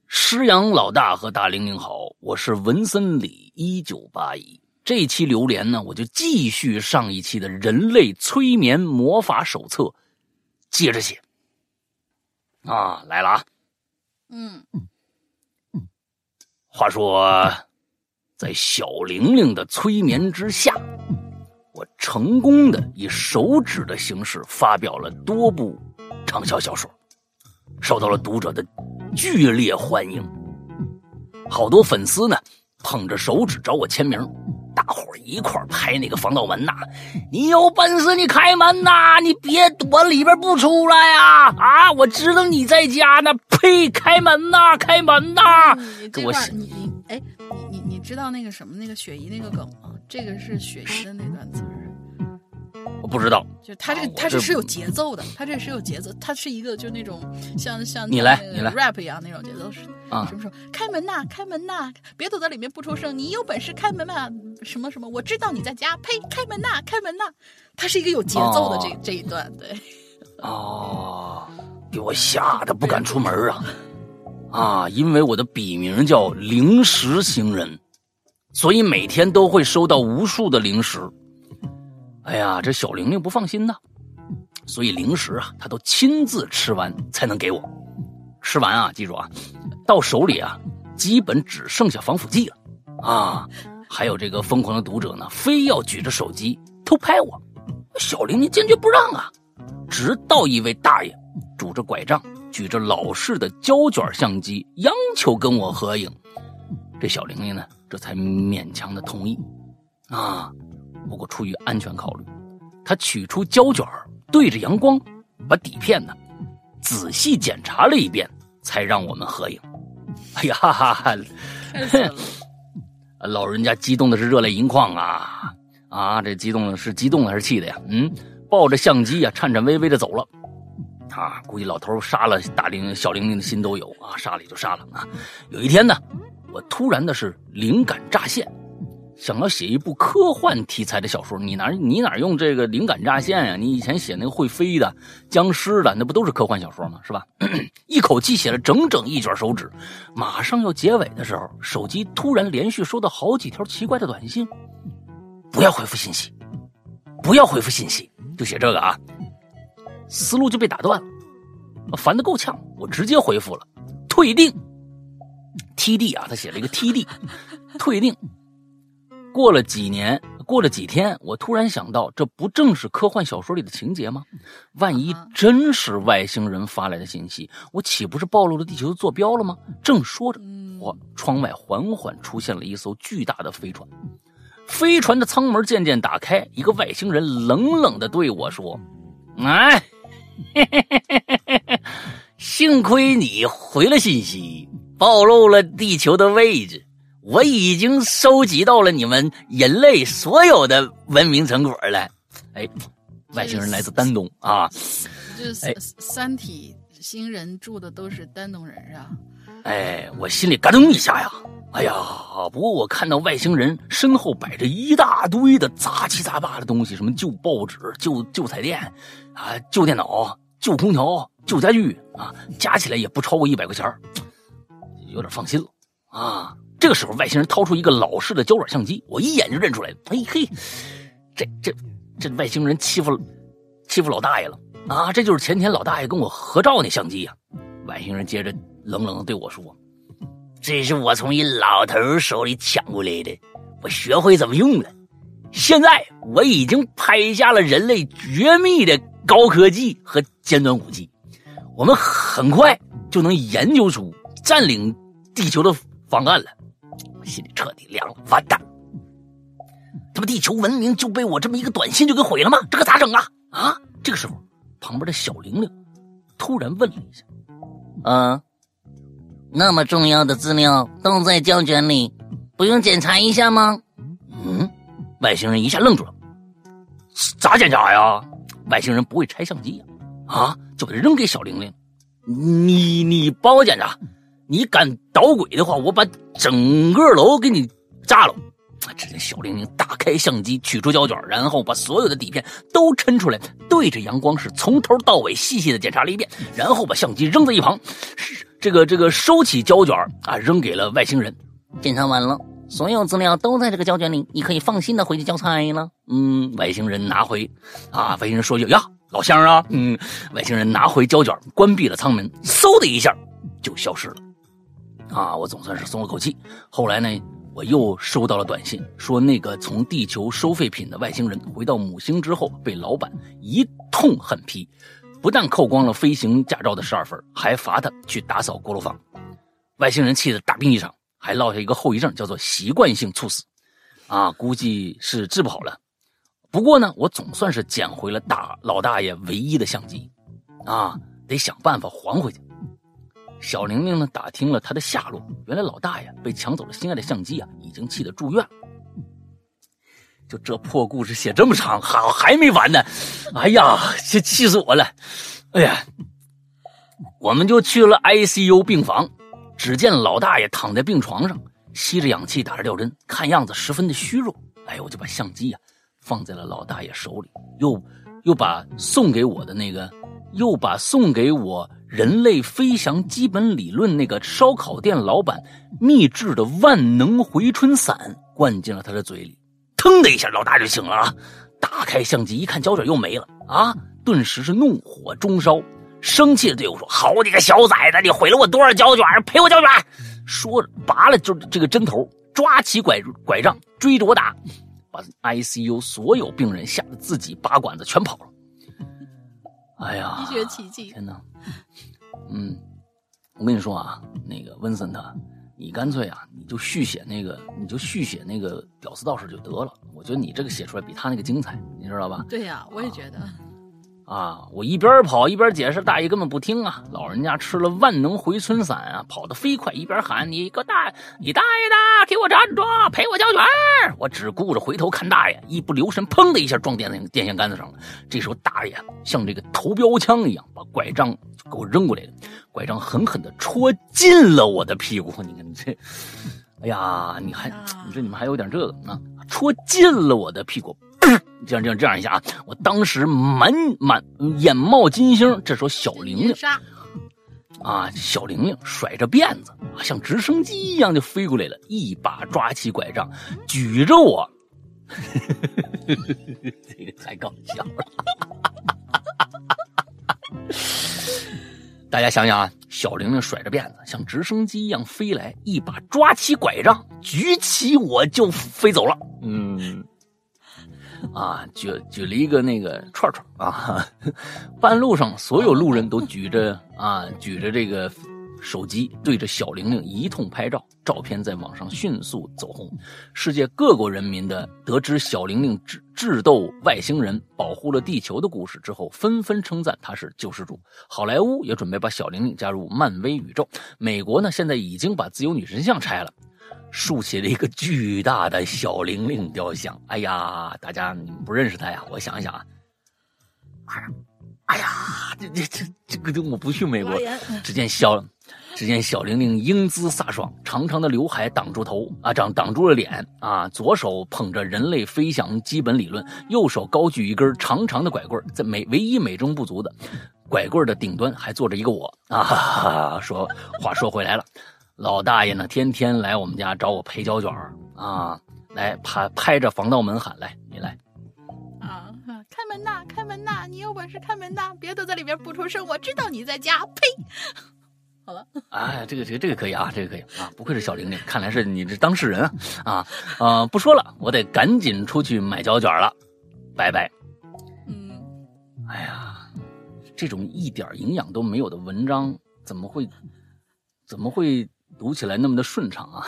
施阳老大和大玲玲好，我是文森里一九八一。这期榴莲呢，我就继续上一期的人类催眠魔法手册，接着写。啊，来了啊，嗯嗯，话说，在小玲玲的催眠之下。我成功的以手指的形式发表了多部畅销小说，受到了读者的剧烈欢迎。好多粉丝呢捧着手指找我签名，大伙一块拍那个防盗门呐！你有本事你开门呐！你别躲里边不出来啊！啊，我知道你在家呢！呸，开门呐，开门呐！给我你你哎，你你你知道那个什么那个雪姨那个梗吗？这个是雪姨的那段词儿，我不知道。就他这个，他这是有节奏的，他这是有节奏，他是一个就那种像像你来你来 rap 一样那种节奏是啊。什么时候开门呐？开门呐！别躲在里面不出声！你有本事开门嘛？什么什么？我知道你在家！呸！开门呐！开门呐！他是一个有节奏的这这一段，对。哦，给我吓得不敢出门啊！啊，因为我的笔名叫零食行人。所以每天都会收到无数的零食，哎呀，这小玲玲不放心呐，所以零食啊，她都亲自吃完才能给我。吃完啊，记住啊，到手里啊，基本只剩下防腐剂了啊。还有这个疯狂的读者呢，非要举着手机偷拍我，小玲玲坚决不让啊。直到一位大爷拄着拐杖，举着老式的胶卷相机，央求跟我合影。这小玲玲呢，这才勉强的同意，啊，不过出于安全考虑，她取出胶卷对着阳光，把底片呢仔细检查了一遍，才让我们合影。哎呀，哈哈，老人家激动的是热泪盈眶啊啊！这激动的是激动的还是气的呀？嗯，抱着相机呀，颤颤巍巍的走了。啊，估计老头杀了大玲小玲玲的心都有啊，杀了也就杀了啊。有一天呢。我突然的是灵感乍现，想要写一部科幻题材的小说，你哪你哪用这个灵感乍现呀？你以前写那个会飞的、僵尸的，那不都是科幻小说吗？是吧？一口气写了整整一卷手指，马上要结尾的时候，手机突然连续收到好几条奇怪的短信：“不要回复信息，不要回复信息。”就写这个啊，思路就被打断了，烦得够呛。我直接回复了：“退订。”TD 啊，他写了一个 TD，退订。过了几年，过了几天，我突然想到，这不正是科幻小说里的情节吗？万一真是外星人发来的信息，我岂不是暴露了地球的坐标了吗？正说着，我窗外缓缓出现了一艘巨大的飞船，飞船的舱门渐渐打开，一个外星人冷冷的对我说：“哎，幸亏你回了信息，暴露了地球的位置。”我已经收集到了你们人类所有的文明成果了。哎，外星人来自丹东啊！就是三三体星人住的都是丹东人是吧？哎，我心里咯噔一下呀！哎呀，不过我看到外星人身后摆着一大堆的杂七杂八的东西，什么旧报纸、旧旧彩电啊、旧电脑、旧空调、旧家具啊，加起来也不超过一百块钱有点放心了啊。这个时候，外星人掏出一个老式的胶卷相机，我一眼就认出来了。哎嘿，这这这外星人欺负欺负老大爷了啊！这就是前天老大爷跟我合照那相机呀。外星人接着冷冷的对我说：“这是我从一老头手里抢过来的，我学会怎么用了。现在我已经拍下了人类绝密的高科技和尖端武器，我们很快就能研究出占领地球的方案了。”我心里彻底凉了，完蛋！他妈地球文明就被我这么一个短信就给毁了吗？这可咋整啊？啊！这个时候，旁边的小玲玲突然问了一下：“啊，那么重要的资料都在胶卷里，不用检查一下吗？”嗯，外星人一下愣住了：“咋检查呀？外星人不会拆相机呀？啊，就给扔给小玲玲，你你帮我检查。”你敢捣鬼的话，我把整个楼给你炸了！只见小玲玲打开相机，取出胶卷，然后把所有的底片都抻出来，对着阳光是从头到尾细细的检查了一遍，然后把相机扔在一旁，这个这个收起胶卷啊，扔给了外星人。检查完了，所有资料都在这个胶卷里，你可以放心的回去交差了。嗯，外星人拿回，啊，外星人说句呀，老乡啊，嗯，外星人拿回胶卷，关闭了舱门，嗖的一下就消失了。啊，我总算是松了口气。后来呢，我又收到了短信，说那个从地球收废品的外星人回到母星之后，被老板一通狠批，不但扣光了飞行驾照的十二分，还罚他去打扫锅炉房。外星人气得大病一场，还落下一个后遗症，叫做习惯性猝死。啊，估计是治不好了。不过呢，我总算是捡回了大老大爷唯一的相机，啊，得想办法还回去。小玲玲呢？打听了他的下落，原来老大爷被抢走了心爱的相机啊，已经气得住院了。就这破故事写这么长，好还没完呢！哎呀，这气死我了！哎呀，我们就去了 ICU 病房，只见老大爷躺在病床上，吸着氧气，打着吊针，看样子十分的虚弱。哎，我就把相机啊放在了老大爷手里，又又把送给我的那个，又把送给我。人类飞翔基本理论那个烧烤店老板秘制的万能回春散灌进了他的嘴里，腾的一下，老大就醒了啊！打开相机一看，胶卷又没了啊！顿时是怒火中烧，生气的对我说：“好你个小崽子，你毁了我多少胶卷？赔我胶卷！”说着拔了就这个针头，抓起拐拐杖追着我打，把 ICU 所有病人吓得自己拔管子全跑了。哎呀！医学奇迹！天哪！嗯，我跟你说啊，那个温森特，你干脆啊，你就续写那个，你就续写那个屌丝道士就得了。我觉得你这个写出来比他那个精彩，你知道吧？对呀，我也觉得。啊！我一边跑一边解释，大爷根本不听啊！老人家吃了万能回春散啊，跑得飞快，一边喊：“你个大，你大爷的，给我站住，赔我胶卷！”我只顾着回头看大爷，一不留神，砰的一下撞电线电线杆子上了。这时候大爷像这个投标枪一样，把拐杖就给我扔过来了，拐杖狠狠地戳进了我的屁股。你看这，哎呀，你还啊你说你们还有点这个啊，戳进了我的屁股，这样这样这样一下啊，我当时满满眼冒金星。这时候小玲玲啊，小玲玲甩着辫子啊，像直升机一样就飞过来了，一把抓起拐杖，举着我，这个太搞笑了。大家想想啊，小玲玲甩着辫子，像直升机一样飞来，一把抓起拐杖，举起我就飞走了。嗯，啊，举举了一个那个串串啊，半路上所有路人都举着啊举着这个手机对着小玲玲一通拍照，照片在网上迅速走红。世界各国人民的得知小玲玲智智斗外星人、保护了地球的故事之后，纷纷称赞她是救世主。好莱坞也准备把小玲玲加入漫威宇宙。美国呢，现在已经把自由女神像拆了。竖起了一个巨大的小玲玲雕像。哎呀，大家你们不认识她呀？我想一想啊，哎呀，哎呀，这这这这个我不去美国，只见小，只见小玲玲英姿飒爽，长长的刘海挡住头啊，挡挡住了脸啊，左手捧着人类飞翔基本理论，右手高举一根长长的拐棍，在美唯一美中不足的拐棍的顶端还坐着一个我啊。说话说回来了，老大爷呢，天天来我们家找我陪胶卷儿啊，来拍拍着防盗门喊来，你来。啊！开门呐，开门呐！你有本事开门呐！别躲在里边不出声，我知道你在家。呸！好了，哎，这个这个这个可以啊，这个可以啊，不愧是小玲玲，看来是你这当事人啊啊啊！不说了，我得赶紧出去买胶卷了，拜拜。嗯，哎呀，这种一点营养都没有的文章，怎么会怎么会读起来那么的顺畅啊？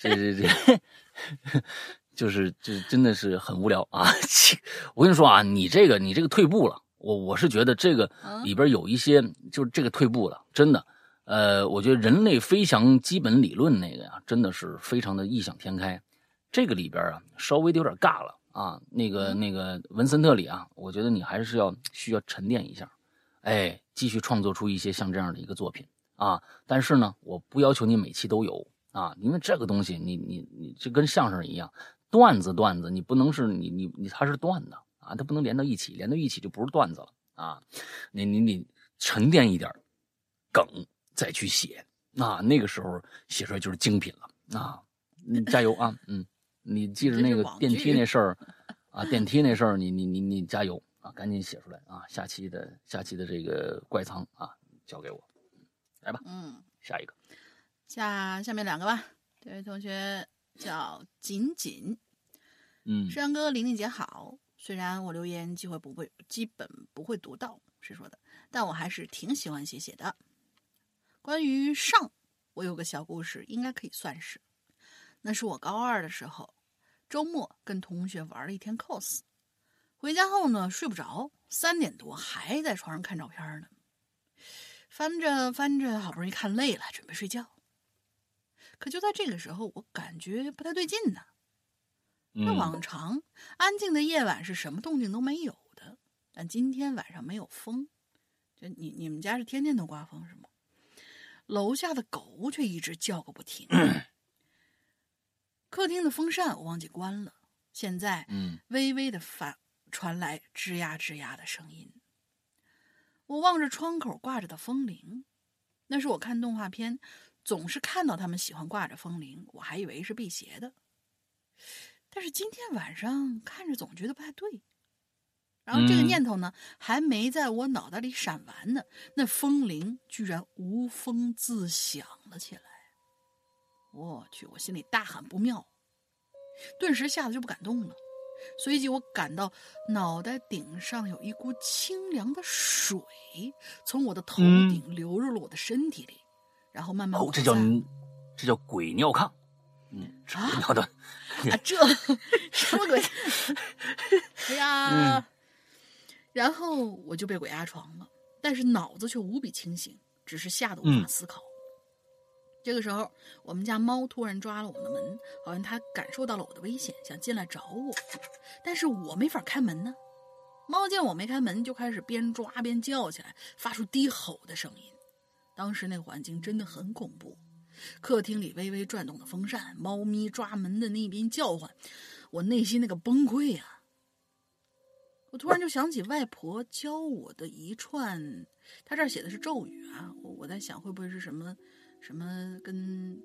这这这，就是就真的是很无聊啊！我跟你说啊，你这个你这个退步了，我我是觉得这个啊里边有一些就是这个退步了，真的。呃，我觉得人类飞翔基本理论那个呀，真的是非常的异想天开。这个里边啊，稍微的有点尬了啊。那个那个文森特里啊，我觉得你还是要需要沉淀一下，哎，继续创作出一些像这样的一个作品啊。但是呢，我不要求你每期都有啊，因为这个东西你你你这跟相声一样，段子段子你不能是你你你它是段子啊，它不能连到一起，连到一起就不是段子了啊。你你你沉淀一点梗再去写，那那个时候写出来就是精品了啊！你加油啊，嗯。你记着那个电梯那事儿，啊，电梯那事儿，你你你你加油啊，赶紧写出来啊！下期的下期的这个怪藏啊，交给我，来吧，嗯，下一个，下下面两个吧。这位同学叫锦锦，嗯山哥、玲玲姐好。虽然我留言机会不会基本不会读到谁说的，但我还是挺喜欢写写的。关于上，我有个小故事，应该可以算是。那是我高二的时候，周末跟同学玩了一天 cos，回家后呢睡不着，三点多还在床上看照片呢。翻着翻着，好不容易看累了，准备睡觉。可就在这个时候，我感觉不太对劲呢。那嗯往常安静的夜晚是什么动静都没有的，但今天晚上没有风。这你你们家是天天都刮风是吗？楼下的狗却一直叫个不停。客厅的风扇我忘记关了，现在嗯微微的发传来吱呀吱呀的声音。我望着窗口挂着的风铃，那是我看动画片总是看到他们喜欢挂着风铃，我还以为是辟邪的。但是今天晚上看着总觉得不太对，然后这个嗯念头呢，还没在我脑袋里闪完呢，那风铃居然无风自响了起来。我去，我心里大喊不妙，顿时吓得就不敢动了。随即我感到脑袋顶上有一股清凉的水从我的头顶流入了我的身体里，然后慢慢哦，这叫这叫鬼尿炕，嗯，是鬼尿的，啊，这什么鬼？哎呀！然后我就被鬼压床了，但是脑子却无比清醒，只是吓得无法嗯思考。这个时候，我们家猫突然抓了我们的门，好像它感受到了我的危险，想进来找我，但是我没法开门呢。猫见我没开门，就开始边抓边叫起来，发出低吼的声音。当时那个环境真的很恐怖，客厅里微微转动的风扇，猫咪抓门的那边叫唤，我内心那个崩溃呀、我突然就想起外婆教我的一串，她这儿写的是咒语啊，我我在想会不会是什么什么跟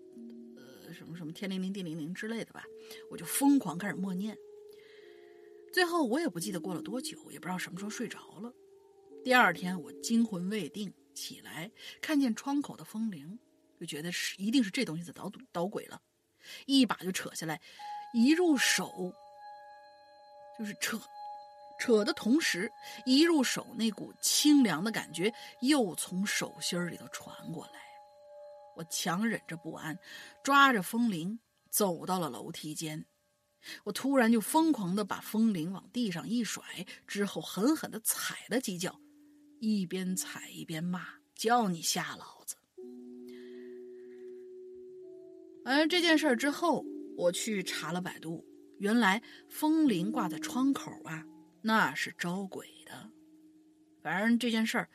呃什么什么天灵灵地灵灵之类的吧，我就疯狂开始默念。最后我也不记得过了多久，也不知道什么时候睡着了。第二天我惊魂未定，起来看见窗口的风铃，就觉得是一定是这东西在捣捣鬼了，一把就扯下来，一入手就是扯，扯的同时，一入手那股清凉的感觉又从手心里头传过来。我强忍着不安，抓着风铃走到了楼梯间。我突然就疯狂的把风铃往地上一甩，之后狠狠的踩了几脚，一边踩一边骂：“叫你吓老子！”而这件事儿之后，我去查了百度，原来风铃挂在窗口啊，那是招鬼的。反正这件事儿，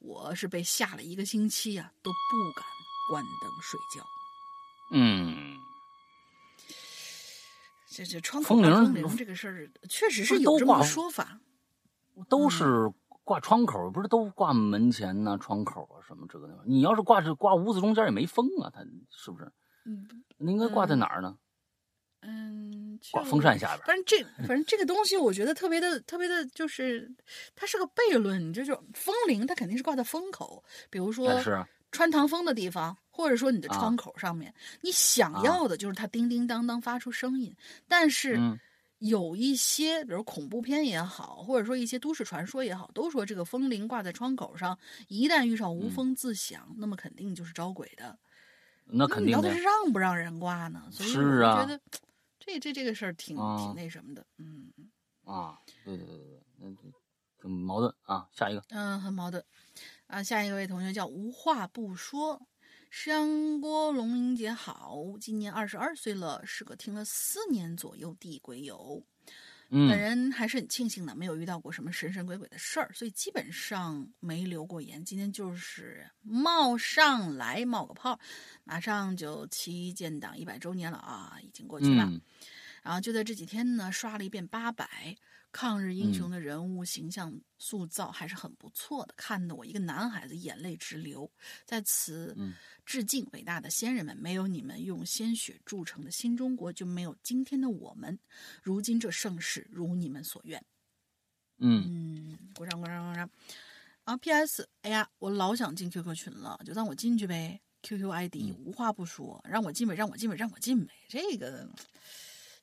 我是被吓了一个星期呀、都不敢关灯睡觉。嗯，这这窗口风铃挂风铃这个事儿，确实是有这么说法。都是挂窗口，不是都挂门前呐、窗口啊什么这个那个。你要是挂这挂屋子中间也没风啊，它是不是？嗯那应该挂在哪儿呢？嗯，挂风扇下边。反正这反正这个东西，我觉得特别的特别的，就是它是个悖论，你这就风铃它肯定是挂在风口，比如说哎是啊穿堂风的地方，或者说你的啊窗口上面，你想要的就是它叮叮当当发出声音，但是。嗯有一些，比如恐怖片也好，或者说一些都市传说也好，都说这个风铃挂在窗口上，一旦遇上无风自响，那么肯定就是招鬼的。那肯定的你到底是。让不让人挂呢？所以我啊觉得这这这个事儿挺、啊挺那什么的，嗯啊，对对对对，那这挺矛盾啊。下一个，嗯，很矛盾啊。下一位同学叫无话不说，山郭龙英姐好，今年二十二岁了，是个听了四年左右的鬼友。本嗯人还是很庆幸的，没有遇到过什么神神鬼鬼的事儿，所以基本上没留过言。今天就是冒上来冒个泡，马上就七建党一百周年了啊，已经过去了。嗯然后就在这几天呢，刷了一遍八百，抗日英雄的人物形象塑造还是很不错的，看得我一个男孩子眼泪直流。在此嗯致敬伟大的先人们，没有你们用鲜血铸成的新中国，就没有今天的我们。如今这盛世如你们所愿。嗯嗯，鼓掌鼓掌鼓掌。啊，P.S. 哎呀，我老想进 QQ 群了，就让我进去呗。QQ ID 嗯无话不说，让我进呗，让我进呗，让我进呗。这个，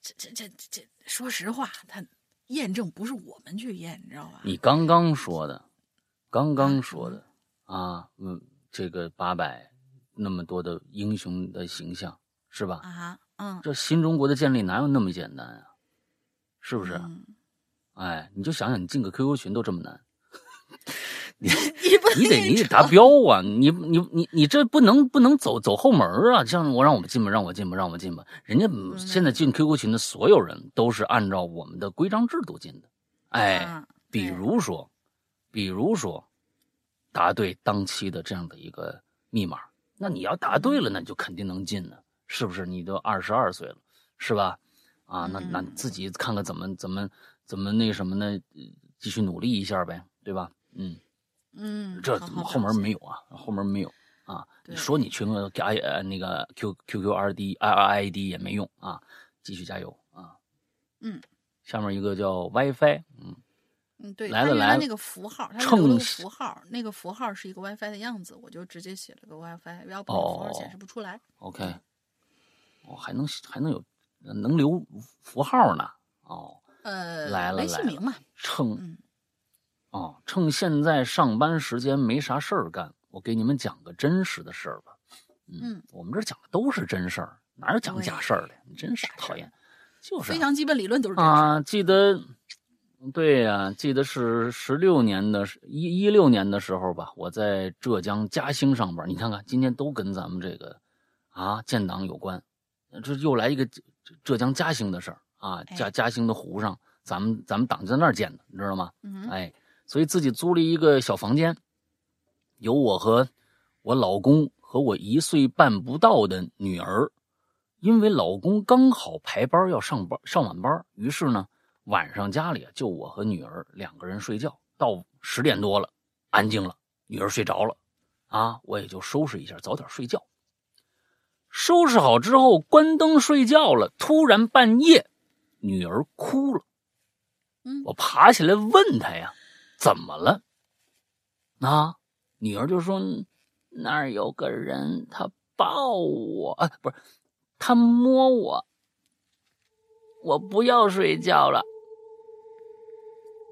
这这这这，说实话，他验证不是我们去验，你知道吧？你刚刚说的，刚刚说的啊，嗯，这个八百那么多的英雄的形象是吧？啊，嗯，这新中国的建立哪有那么简单啊？是不是？嗯哎，你就想想，你进个 QQ 群都这么难，你得你得达标啊！你你你你这不能不能走走后门啊！像我让我们进吧，让我进吧，让我进吧。人家嗯现在进 QQ 群的所有人都是按照我们的规章制度进的，哎，啊比如说，比如说，答对当期的这样的一个密码，那你要答对了，那你就肯定能进呢，是不是？你都二十二岁了，是吧？啊，那那嗯自己看看怎么怎么怎么那什么呢？呃继续努力一下呗，对吧？嗯，嗯，这怎么后门没有啊，后门没有啊。你说你群个加呃那个 Q Q Q R D I R I D 也没用啊，继续加油啊。嗯，下面一个叫 WiFi，嗯。嗯，对，来了来了那个符号，它乘留了个符号，那个符号是一个 WiFi 的样子，我就直接写了个 WiFi，要不然符号显示不出来。OK，哦，还能还能有能留符号呢。哦，呃，来了来了微哦趁现在上班时间没啥事儿干，我给你们讲个真实的事儿吧。嗯，我们这讲的都是真事儿，哪有讲假事儿的？真是讨厌。就是非常基本理论都是。啊，记得，对呀、记得是十六年的一一六年的时候吧，我在浙江嘉兴上班。你看看，今天都跟咱们这个啊建党有关，这又来一个浙浙江嘉兴的事儿啊，哎嘉嘉兴的湖上，咱们咱们党就在那儿建的，你知道吗？嗯，哎，所以自己租了一个小房间，有我和我老公和和我一岁半不到的女儿，因为老公刚好排班要上班上晚班，于是呢，晚上家里就我和女儿两个人睡觉。到十点多了，安静了，女儿睡着了，啊，我也就收拾一下，早点睡觉。收拾好之后，关灯睡觉了。突然半夜，女儿哭了。嗯，我爬起来问她呀：“怎么了？”啊，女儿就说：“那儿有个人，他抱我，啊，不是，他摸我，我不要睡觉了。”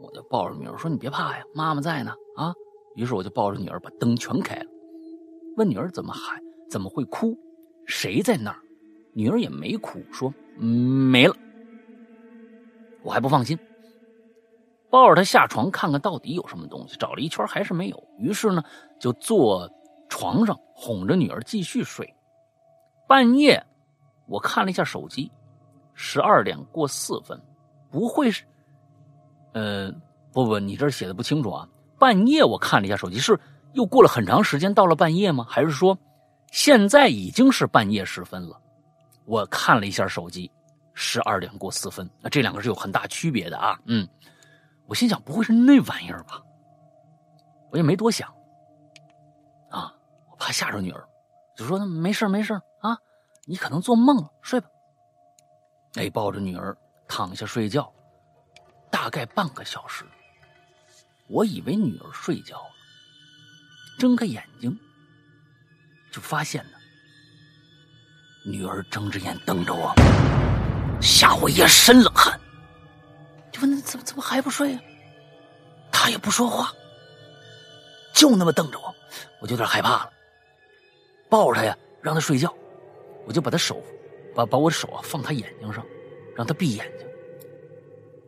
我就抱着女儿说：“你别怕呀，妈妈在呢。”啊，于是我就抱着女儿把灯全开了，问女儿怎么喊，怎么会哭。谁在那儿？女儿也没哭，说没了。我还不放心，抱着他下床看看到底有什么东西。找了一圈还是没有，于是呢就坐床上哄着女儿继续睡。半夜我看了一下手机，十二点过四分，不会是……呃，不不，你这写的不清楚啊。半夜我看了一下手机，是又过了很长时间，到了半夜吗？还是说？现在已经是半夜时分了，我看了一下手机，十二点过四分。那这两个是有很大区别的啊。嗯，我心想不会是那玩意儿吧？我也没多想。啊，我怕吓着女儿，就说没事没事啊，你可能做梦了，睡吧。哎，抱着女儿躺下睡觉，大概半个小时，我以为女儿睡觉了，睁开眼睛。就发现呢，女儿睁着眼瞪着我，吓我一身冷汗。就问：“怎么怎么还不睡呀？”他也不说话，就那么瞪着我，我就有点害怕了。抱着他呀，让他睡觉，我就把他手，把把我手啊放他眼睛上，让他闭眼睛。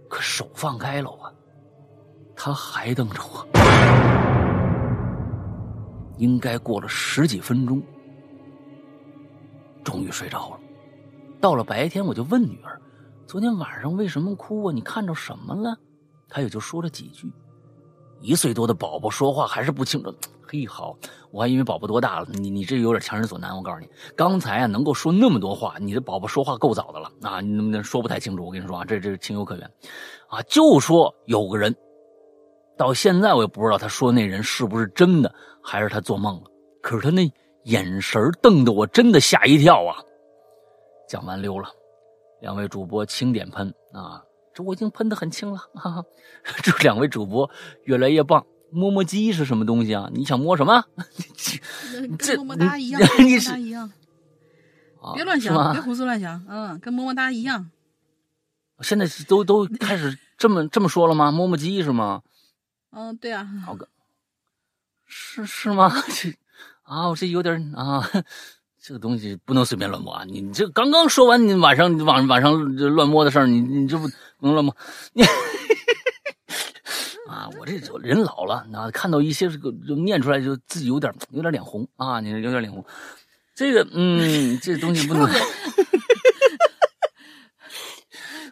可手放开了啊，他还瞪着我。应该过了十几分钟，终于睡着了。到了白天，我就问女儿：“昨天晚上为什么哭啊？你看着什么了？”他也就说了几句。一岁多的宝宝说话还是不清楚。嘿，好，我还以为宝宝多大了。你你这有点强人所难。我告诉你，刚才啊能够说那么多话，你的宝宝说话够早的了啊！你能不能说不太清楚？我跟你说啊，这这情有可原啊。就说有个人。到现在我也不知道他说那人是不是真的，还是他做梦了。可是他那眼神瞪得我真的吓一跳啊！讲完溜了，两位主播轻点喷啊，这我已经喷的很轻了。哈哈，这两位主播越来越棒。摸摸鸡是什么东西啊？你想摸什么？这跟么么哒一样，跟么么哒一样。别乱想，别胡思乱想。嗯，跟么么哒一样。现在都都开始这么 这么说了吗？摸摸鸡是吗？嗯，对啊，好个，是是吗？这啊，我这有点啊，这个东西不能随便乱摸啊！你这刚刚说完，你晚上晚晚上乱摸的事儿，你你这不能乱摸？你 啊，我这人老了，啊，看到一些这个就念出来，就自己有点有点脸红啊，你有点脸红。这个嗯，这东西不能。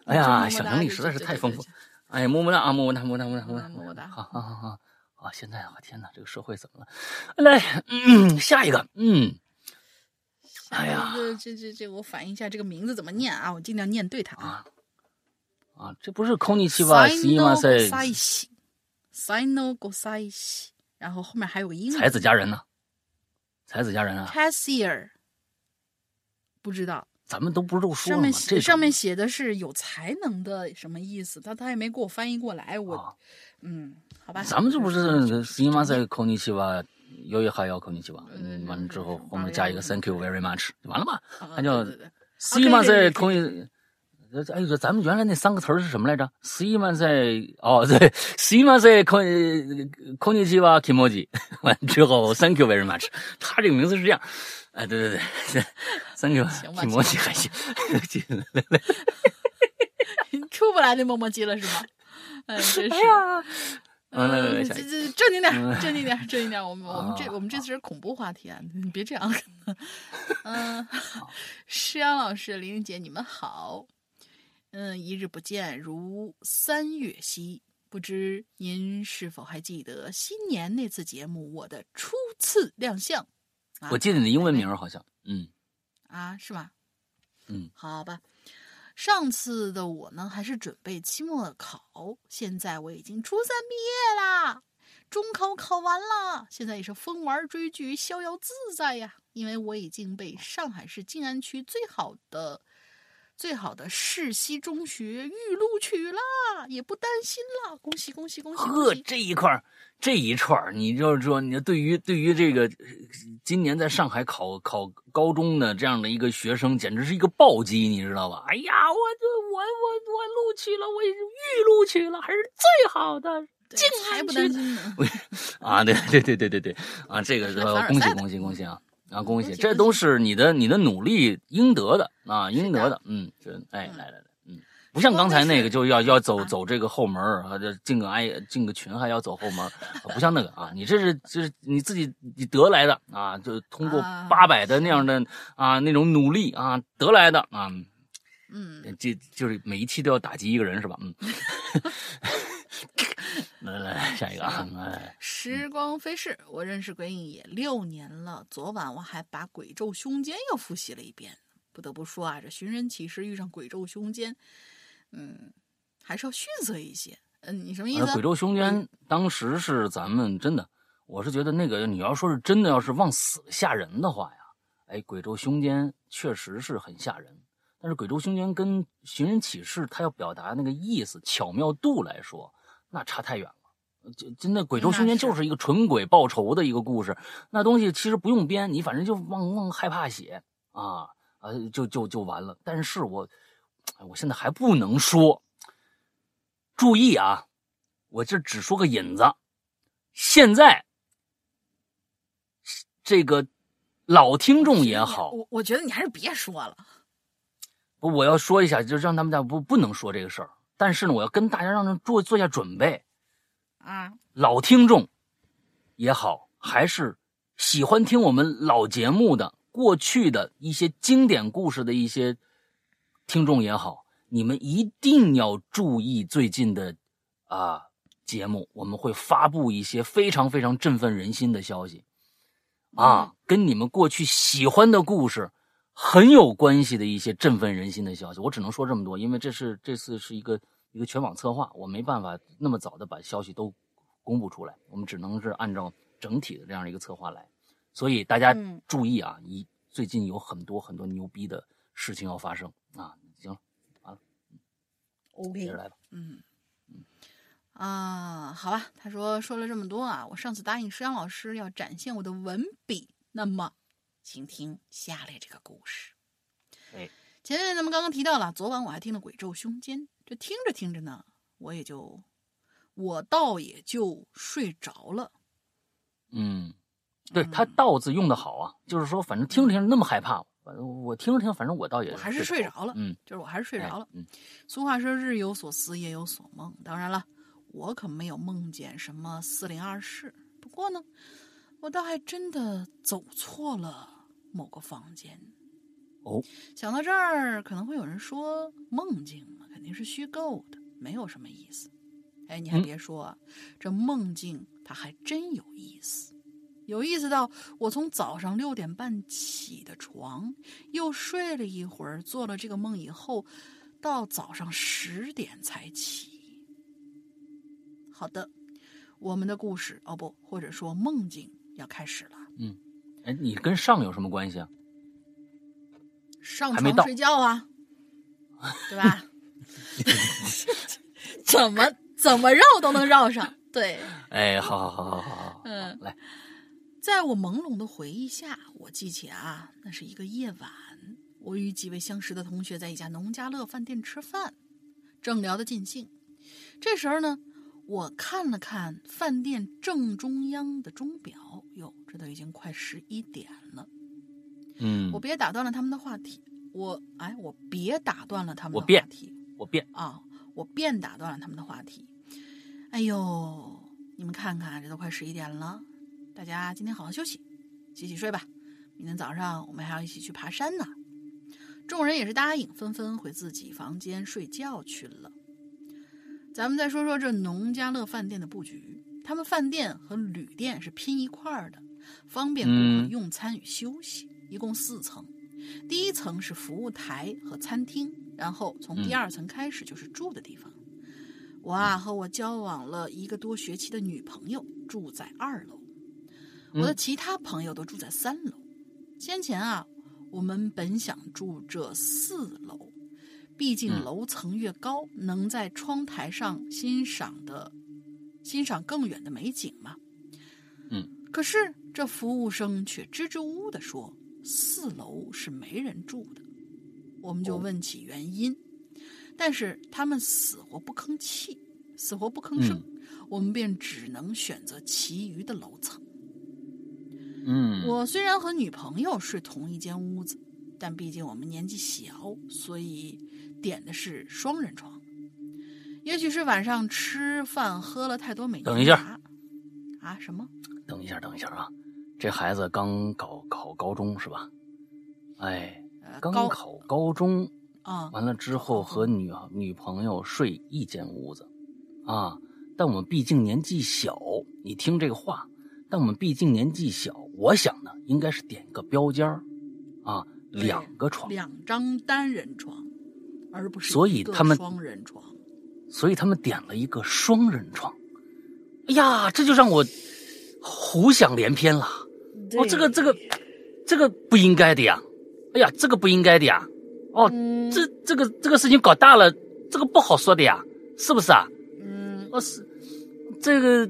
哎呀，想象力实在是太丰富。哎，么么哒啊，么么哒，么么哒，么么哒，么么哒，好好好好啊，现在啊，天哪，这个社会怎么了？来，嗯，下一个，嗯，哎呀，这这这，我反映一下这个名字怎么念啊？我尽量念对它啊。啊，这不是空尼奇吧？西马塞西，塞诺古塞西，然后后面还有个英才子佳人呢？才子佳人啊？Cassier，不知道。咱们都不是都说了吗？这上面写的是有才能的什么意思？他他也没给我翻译过来。我，嗯，好吧。咱们这不是西马塞空尼奇吧？有一还要口尼奇吧？嗯，完了之后后面加一个 Thank you very much，就完了嘛？那叫西马赛口尼。哎呦，咱们原来那三个词是什么来着？？C 嘛在 哦，对，，C 嘛在空空气机吧，Kimoji。完之后 Thank you very much，他这个名字是这样。哎，对对对，三个提摩西还行，出不来那磨磨唧了是吗？哎呀，嗯，这这正经点，正经点，正经点。我们 我们这我们这次是恐怖话题啊，你别这样。嗯，诗阳老师、玲玲姐，你们好。嗯，一日不见如三月兮，不知您是否还记得新年那次节目我的初次亮相？我记得你的英文名好像，嗯啊，是吗？嗯，好吧。上次的我呢，还是准备期末考，现在我已经初三毕业啦，中考考完了，现在也是疯玩追剧，逍遥自在呀。因为我已经被上海市静安区最好的、最好的市西中学预录取了，也不担心了。恭喜恭喜恭喜！呵，这一块儿。这一串你就是说，你对于对于这个今年在上海考考高中的这样的一个学生，简直是一个暴击，你知道吧？哎呀，我这我我我录取了，我预录取了，还是最好的，竟还不担心呢？啊，对对对对对对啊，这个恭喜恭喜恭喜啊啊，恭喜！这都是你的你的努力应得的啊，应得的，嗯，这哎来来来。嗯不像刚才那个就要要走走这个后门啊，这进个哎进个群还要走后门，不像那个啊，你这是这是你自己你得来的啊，就通过八百的那样的啊那种努力啊得来的啊，嗯，这就是每一期都要打击一个人是吧？嗯，来来来下一个啊，时光飞逝，我认识鬼影也六年了，昨晚我还把《鬼咒凶间》又复习了一遍，不得不说啊，这寻人启事遇上《鬼咒凶间》。嗯，还是要逊色一些。嗯，你什么意思？鬼咒凶间当时是咱们真的，我是觉得那个你要说是真的，要是往死吓人的话呀，哎，鬼咒凶间确实是很吓人。但是鬼咒凶间跟寻人启事，它要表达那个意思巧妙度来说，那差太远了。就真的鬼咒凶间就是一个纯鬼报仇的一个故事，那东西其实不用编，你反正就往往害怕写啊啊，就就就完了。但是我。我现在还不能说，注意啊！我这只说个引子。现在这个老听众也好，我我觉得你还是别说了。不，我要说一下，就让他们家不不能说这个事儿。但是呢，我要跟大家让他做做下准备啊。老听众也好，还是喜欢听我们老节目的过去的一些经典故事的一些。听众也好，你们一定要注意最近的啊节目，我们会发布一些非常非常振奋人心的消息，啊，跟你们过去喜欢的故事很有关系的一些振奋人心的消息。我只能说这么多，因为这是这次是一个一个全网策划，我没办法那么早的把消息都公布出来，我们只能是按照整体的这样一个策划来。所以大家注意啊，一最近有很多很多牛逼的。事情要发生啊！行了，完了，OK，接着来吧。嗯嗯啊，好吧。他说说了这么多啊，我上次答应石阳老师要展现我的文笔，那么请听下列这个故事。哎，前面咱们刚刚提到了，昨晚我还听了《鬼咒凶间》，这听着听着呢，我也就我倒也就睡着了。嗯，对他“倒”字用的好啊，就是说，反正听着听着那么害怕。反正我听着听，反正我倒也还是睡着了。嗯，就是我还是睡着了。嗯，俗话说日有所思，夜有所梦。当然了，我可没有梦见什么四零二室。不过呢，我倒还真的走错了某个房间。哦，想到这儿，可能会有人说梦境嘛，肯定是虚构的，没有什么意思。哎，你还别说，这梦境它还真有意思。有意思到，我从早上六点半起的床，又睡了一会儿，做了这个梦以后，到早上十点才起。好的，我们的故事哦不，或者说梦境要开始了。嗯，哎，你跟上有什么关系啊？上床睡觉啊，对吧？怎么怎么绕都能绕上。对，哎，好好好好好好，嗯，来。在我朦胧的回忆下，我记起啊，那是一个夜晚，我与几位相识的同学在一家农家乐饭店吃饭，正聊得尽兴。这时候呢，我看了看饭店正中央的钟表，哟，这都已经快十一点了。嗯，我别打断了他们的话题，我哎，我别打断了他们的话题，我变啊，我便打断了他们的话题。哎呦，你们看看，这都快十一点了。大家今天好好休息，洗洗睡吧。明天早上我们还要一起去爬山呢。众人也是答应，纷纷回自己房间睡觉去了。咱们再说说这农家乐饭店的布局。他们饭店和旅店是拼一块儿的，方便顾客用餐与休息。一共四层，第一层是服务台和餐厅，然后从第二层开始就是住的地方。我啊和我交往了一个多学期的女朋友住在二楼，我的其他朋友都住在三楼。先前啊，我们本想住这四楼，毕竟楼层越高，能在窗台上欣赏的欣赏更远的美景嘛。嗯，可是这服务生却支支吾吾的说。四楼是没人住的，我们就问起原因，但是他们死活不吭气，死活不吭声，我们便只能选择其余的楼层。嗯，我虽然和女朋友睡同一间屋子，但毕竟我们年纪小，所以点的是双人床。也许是晚上吃饭喝了太多美等一下，啊什么？等一下，等一下啊！这孩子刚考考高中是吧？哎，刚考高中啊，完了之后和女女朋友睡一间屋子啊。但我们毕竟年纪小，你听这个话。但我们毕竟年纪小，我想呢，应该是点个标间啊，两个床，两张单人床，所以他们双人床。所以他们点了一个双人床。哎呀，这就让我胡想连篇了。哦，这个这个，这个不应该的呀！哎呀，这个不应该的呀！哦，这这个这个事情搞大了，这个不好说的呀，是不是啊？嗯，哦是，这个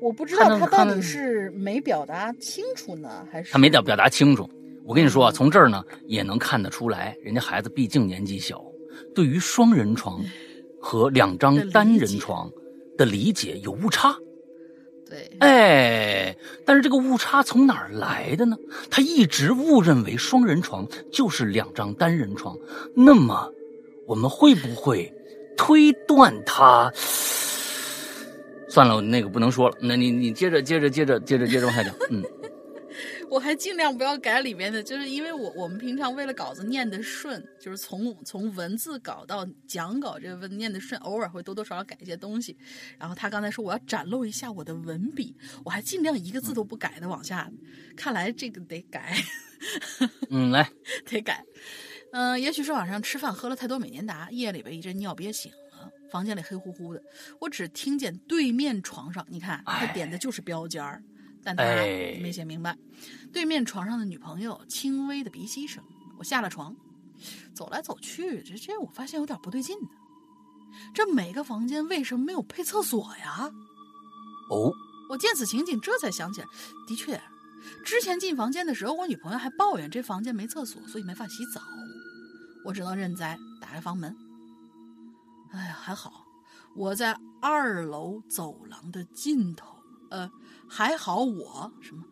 我不知道他到底是没表达清楚呢，还是他没表表达清楚。我跟你说啊，从这儿呢也能看得出来，人家孩子毕竟年纪小，对于双人床和两张单人床的理解有误差。对，哎，但是这个误差从哪儿来的呢？他一直误认为双人床就是两张单人床，那么我们会不会推断他？算了，那个不能说了。那你你接着接着接着接着接着往下讲，嗯。我还尽量不要改里面的，就是因为我我们平常为了稿子念得顺，就是从从文字稿到讲稿这个念得顺，偶尔会多多少少改一些东西。然后他刚才说我要展露一下我的文笔，我还尽量一个字都不改的往下。看来这个得改。嗯，来，得改。嗯，也许是晚上吃饭喝了太多美年达，夜里边一阵尿憋醒了，房间里黑乎乎的，我只听见对面床上，你看他点的就是标间儿。但他没写明白，对面床上的女朋友轻微的鼻息声。我下了床，走来走去，这这我发现有点不对劲呢。这每个房间为什么没有配厕所呀？哦，我见此情景，这才想起来，的确，之前进房间的时候，我女朋友还抱怨这房间没厕所，所以没法洗澡。我只能认栽，打开房门。哎呀，还好我在二楼走廊的尽头。呃，还好我什么？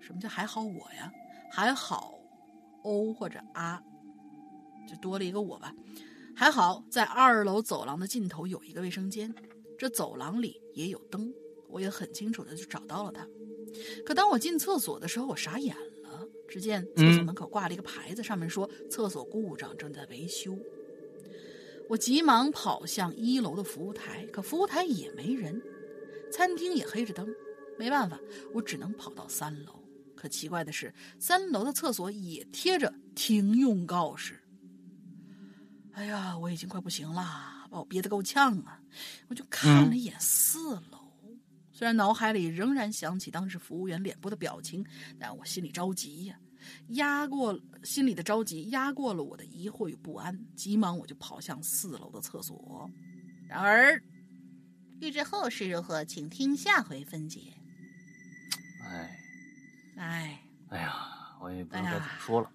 什么叫还好我呀？还好，O 或者啊，就多了一个我吧。还好在二楼走廊的尽头有一个卫生间，这走廊里也有灯，我也很清楚的就找到了它。可当我进厕所的时候，我傻眼了。只见厕所门口挂了一个牌子，上面说厕所故障，正在维修。我急忙跑向一楼的服务台，可服务台也没人。餐厅也黑着灯，没办法，我只能跑到三楼。可奇怪的是，三楼的厕所也贴着停用告示。哎呀，我已经快不行了，把我憋得够呛啊！我就看了一眼四楼，虽然脑海里仍然想起当时服务员脸部的表情，但我心里着急呀，压过心里的着急压过了我的疑惑与不安，急忙我就跑向四楼的厕所。然而。欲知后事如何，请听下回分解。哎，哎，哎呀，我也不知道该怎么说了。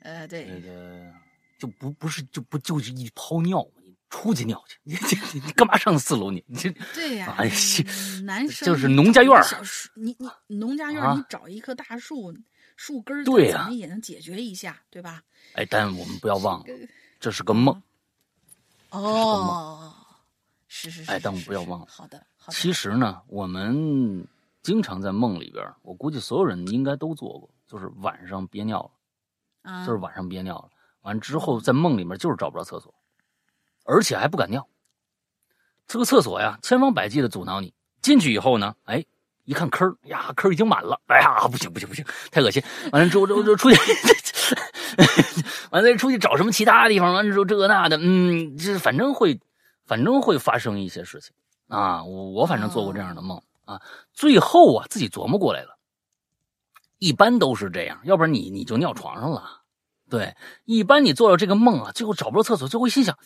呃，对，那个就不不是就不就是一泡尿吗？你出去尿去，你 你你干嘛上四楼？你 你这对呀，哎呀，男生就是农家院小树，你你农家院，你找一棵大树，树根儿对呀，也能解决一下，对吧？哎，但我们不要忘了，这是个梦。哦。是是是，哎，但我们不要忘了。好的，好的。其实呢，我们经常在梦里边，我估计所有人应该都做过，就是晚上憋尿了，啊，就是晚上憋尿了，完之后在梦里面就是找不着厕所，而且还不敢尿。这个厕所呀，千方百计的阻挠你进去以后呢，哎，一看坑儿呀，坑已经满了。哎呀，不行不行不行，太恶心！完了之后，之后就出去，完了再出去找什么其他地方？完了之后这个那的，嗯，这反正会，反正会发生一些事情啊。我我反正做过这样的梦啊。最后啊，自己琢磨过来了，一般都是这样，要不然你你就尿床上了。对，一般你做了这个梦啊，最后找不到厕所，最后心想：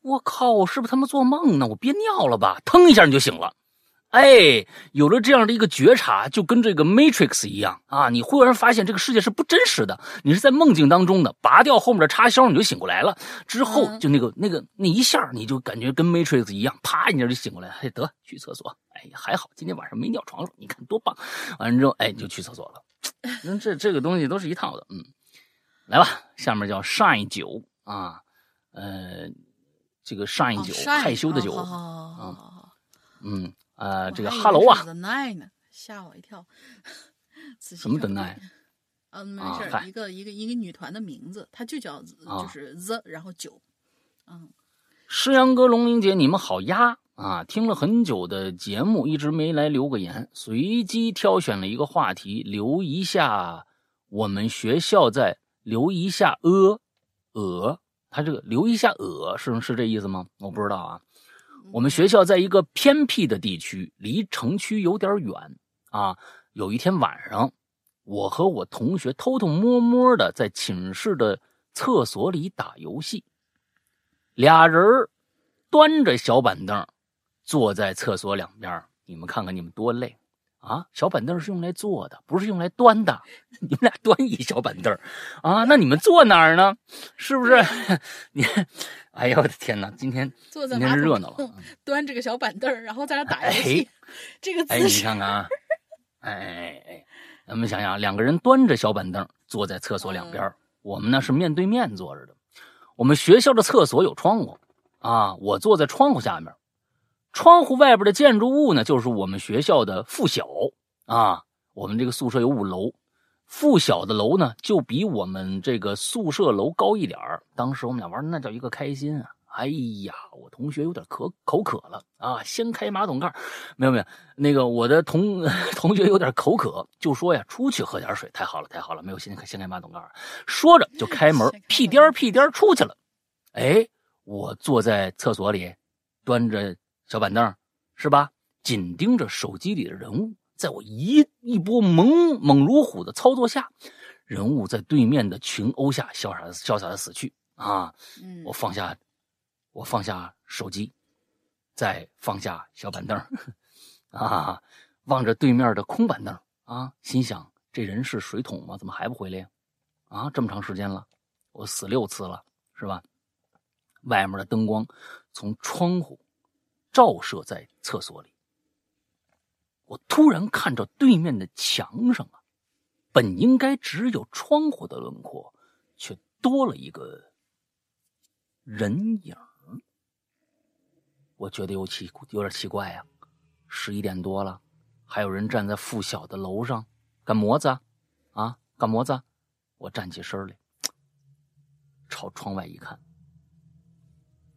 我靠，我是不是他妈做梦呢？我憋尿了吧？腾一下你就醒了。哎，有了这样的一个觉察，就跟这个 Matrix 一样啊！你忽然发现这个世界是不真实的，你是在梦境当中的。拔掉后面的插销，你就醒过来了。之后就那个那个那一下，你就感觉跟 Matrix 一样，啪一下就醒过来了。哎，得去厕所。哎，还好今天晚上没尿床上，你看多棒！完了之后，哎，就去厕所了。那这这个东西都是一套的。嗯，来吧，下面叫 Shine 九啊，呃，这个 Shine 九，害羞的酒啊，嗯。呃，这个哈喽啊，The Nine，吓我一跳。什么 The Nine？嗯，没事，一个一个一个女团的名字，它就叫就是 The，然后九。嗯，诗阳哥、龙玲姐，你们好呀！啊，听了很久的节目，一直没来留个言，随机挑选了一个话题，留一下我们学校在留一下呃呃，他这个留一下呃是是这意思吗？我不知道啊。我们学校在一个偏僻的地区，离城区有点远啊。有一天晚上，我和我同学偷偷摸摸的在寝室的厕所里打游戏，俩人端着小板凳坐在厕所两边。你们看看你们多累啊！小板凳是用来坐的，不是用来端的。你们俩端一小板凳啊？那你们坐哪儿呢？是不是？你？哎呦我的天哪！今天坐在今天热闹了，端着个小板凳然后在那打游戏，这个姿势。哎，你看看啊，哎哎哎，咱们想想，两个人端着小板凳坐在厕所两边，我们呢是面对面坐着的。我们学校的厕所有窗户啊，我坐在窗户下面，窗户外边的建筑物呢就是我们学校的附小啊。我们这个宿舍有五楼。附小的楼呢，就比我们这个宿舍楼高一点当时我们俩玩的那叫一个开心啊！哎呀，我同学有点渴口渴了啊，掀开马桶盖，没有没有，那个我的同 同学有点口渴，就说呀，出去喝点水。太好了，太好了，没有掀掀开马桶盖，说着就开门，屁颠屁颠出去了。哎，我坐在厕所里，端着小板凳，是吧？紧盯着手机里的人物。在我一一波猛猛如虎的操作下，人物在对面的群殴下潇洒潇洒的死去啊！我放下，我放下手机，再放下小板凳 啊，望着对面的空板凳啊，心想：这人是水桶吗？怎么还不回来呀？啊，这么长时间了，我死六次了，是吧？外面的灯光从窗户照射在厕所里。我突然看着对面的墙上啊，本应该只有窗户的轮廓，却多了一个人影我觉得有奇有点奇怪呀，十一点多了，还有人站在附小的楼上干么子啊？啊，干么子？我站起身来，朝窗外一看，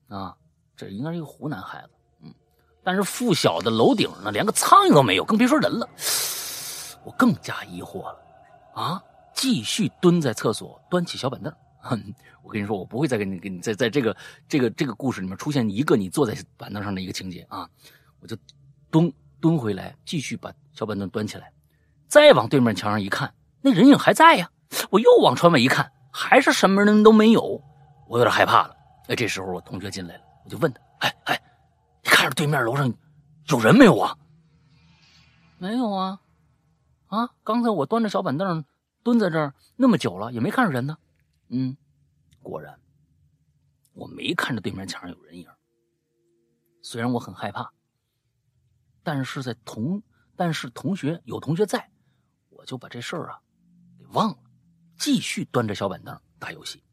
啊，这应该是一个湖南孩子。但是附小的楼顶呢，连个苍蝇都没有，更别说人了。我更加疑惑了，啊！继续蹲在厕所，端起小板凳。哼我跟你说，我不会再给你给你在在这个这个这个故事里面出现一个你坐在板凳上的一个情节啊！我就蹲蹲回来，继续把小板凳端起来，再往对面墙上一看，那人影还在呀！我又往窗外一看，还是什么人都没有，我有点害怕了。哎，这时候我同学进来了，我就问他：“哎哎。”你看着对面楼上有人没有啊？没有啊，啊！刚才我端着小板凳蹲在这儿那么久了，也没看着人呢。嗯，果然，我没看着对面墙上有人影。虽然我很害怕，但是在同但是同学有同学在，我就把这事儿啊给忘了，继续端着小板凳打游戏。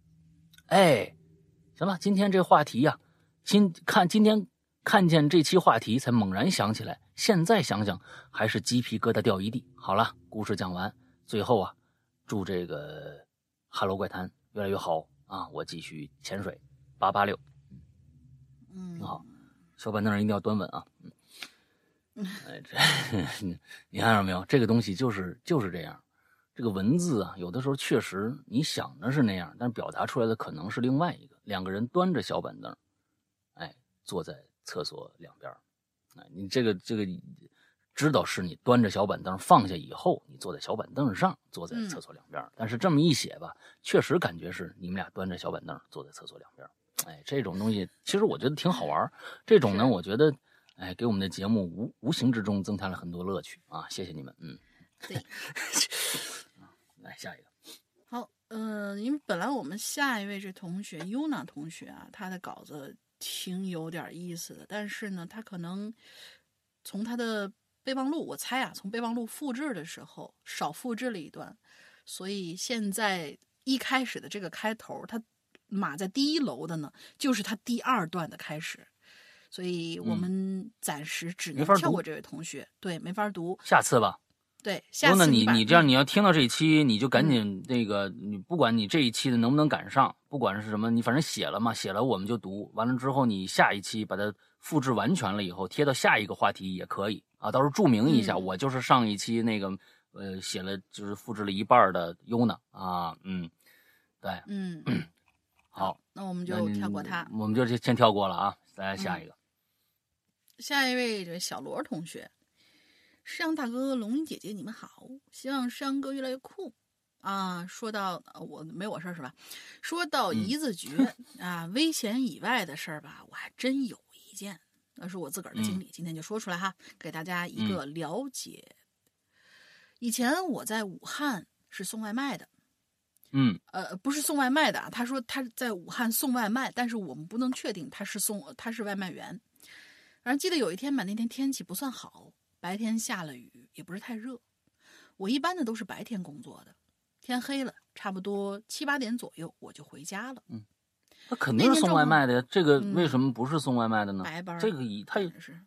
哎，行了，今天这话题呀，今看今天。看见这期话题，才猛然想起来。现在想想，还是鸡皮疙瘩掉一地。好了，故事讲完，最后啊，祝这个《哈喽怪谈》越来越好啊！我继续潜水，八八六，嗯，挺好。小板凳一定要端稳啊！哎，这你看到没有？这个东西就是就是这样。这个文字啊，有的时候确实你想的是那样，但是表达出来的可能是另外一个。两个人端着小板凳，哎，坐在厕所两边啊，你这个这个知道是你端着小板凳放下以后，你坐在小板凳上，坐在厕所两边但是这么一写吧，确实感觉是你们俩端着小板凳坐在厕所两边哎，这种东西其实我觉得挺好玩这种呢，我觉得哎，给我们的节目无无形之中增加了很多乐趣啊！谢谢你们，嗯。对。来下一个，好，嗯，因为本来我们下一位这同学 Yuna 同学啊，他的稿子挺有点意思的，但是呢，他可能从他的备忘录，我猜啊，从备忘录复制的时候少复制了一段，所以现在一开始的这个开头，他码在第一楼的呢，就是他第二段的开始，所以我们暂时只能跳过这位同学，对，没法读，下次吧。对，下次你你这样，你要听到这一期，你就赶紧那个，你不管你这一期的能不能赶上，不管是什么，你反正写了嘛，写了我们就读完了之后，你下一期把它复制完全了以后，贴到下一个话题也可以啊。到时候注明一下，我就是上一期那个呃写了，就是复制了一半的优呢啊，嗯，对，嗯，好，那我们就跳过他，我们就先跳过了啊，来下一个，下一位这小罗同学。山羊大哥、龙鳞姐姐，你们好！希望山羊哥越来越酷啊！说到我没我事儿是吧？说到一字诀 啊，危险以外的事儿吧，我还真有一件，那是我自个儿的经历，今天就说出来哈，给大家一个了解。以前我在武汉是送外卖的，嗯，呃，不是送外卖的啊，他说他在武汉送外卖，但是我们不能确定他是送他是外卖员。反正记得有一天吧，那天天气不算好。白天下了雨，也不是太热。我一般的都是白天工作的，天黑了，差不多七八点左右我就回家了。嗯，他肯定是送外卖的呀。这个为什么不是送外卖的呢？白班。这个以他也是，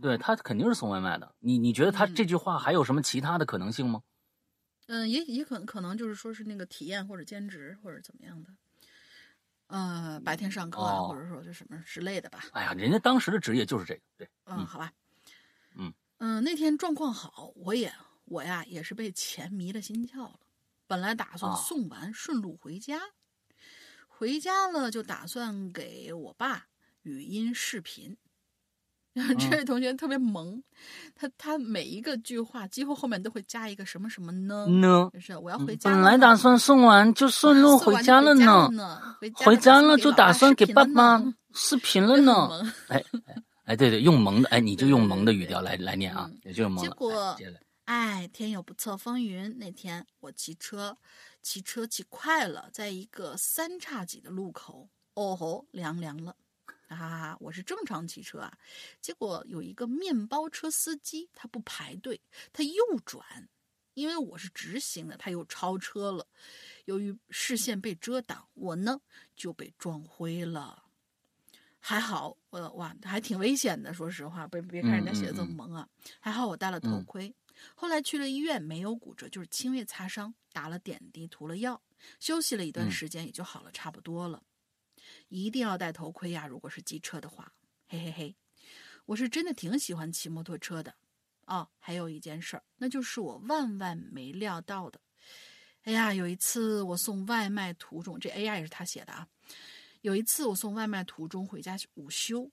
对他肯定是送外卖的。你你觉得他这句话还有什么其他的可能性吗？嗯，也也可可能就是说是那个体验或者兼职或者怎么样的。呃，白天上课啊，或者说就什么之类的吧。哎呀，人家当时的职业就是这个，对。嗯，好吧。嗯嗯，那天状况好，我也我呀也是被钱迷了心窍了。本来打算送完顺路回家，回家了就打算给我爸语音视频。这位同学特别萌，他他每一个句话几乎后面都会加一个什么什么呢？呢，就是我要回家。本来打算送完就 顺路回家了呢，回家了就打算给爸爸视频 了呢。哎。哎，对对，用萌的，哎，你就用萌的语调来来念啊，也就用萌。结果，哎，天有不测风云。那天我骑车，骑车骑快了，在一个三叉戟的路口，哦吼，凉凉了，哈哈哈！我是正常骑车啊，结果有一个面包车司机，他不排队，他右转，因为我是直行的，他又超车了。由于视线被遮挡，我呢就被撞灰了。还好，我哇，还挺危险的。说实话，别别看人家写的这么萌啊。还好我戴了头盔。后来去了医院，没有骨折，就是轻微擦伤，打了点滴，涂了药，休息了一段时间，也就好了，差不多了。一定要戴头盔呀！如果是机车的话，嘿嘿嘿，我是真的挺喜欢骑摩托车的。哦，还有一件事儿，那就是我万万没料到的。哎呀，有一次我送外卖途中，这 AI 也是他写的啊。有一次我送外卖途中回家午休，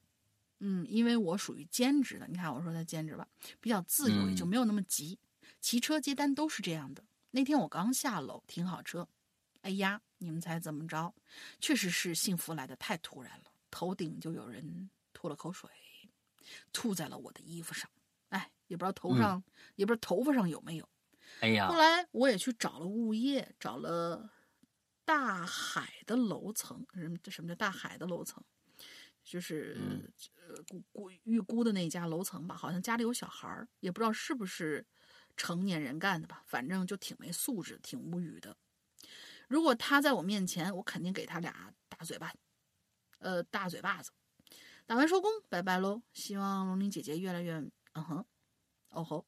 嗯，因为我属于兼职的，你看我说他兼职吧，比较自由，也就没有那么急。骑车接单都是这样的。那天我刚下楼停好车，哎呀，你们猜怎么着？确实是幸福来的太突然了，头顶就有人吐了口水，吐在了我的衣服上。哎，也不知道头上，也不知道头发上有没有。哎呀，后来我也去找了物业，找了。大海的楼层，什么？什么叫大海的楼层？就是呃，估估预估的那家楼层吧。好像家里有小孩儿，也不知道是不是成年人干的吧。反正就挺没素质，挺无语的。如果他在我面前，我肯定给他俩大嘴巴，呃，大嘴巴子。打完收工，拜拜喽。希望龙鳞姐姐越来越……嗯哼，哦吼。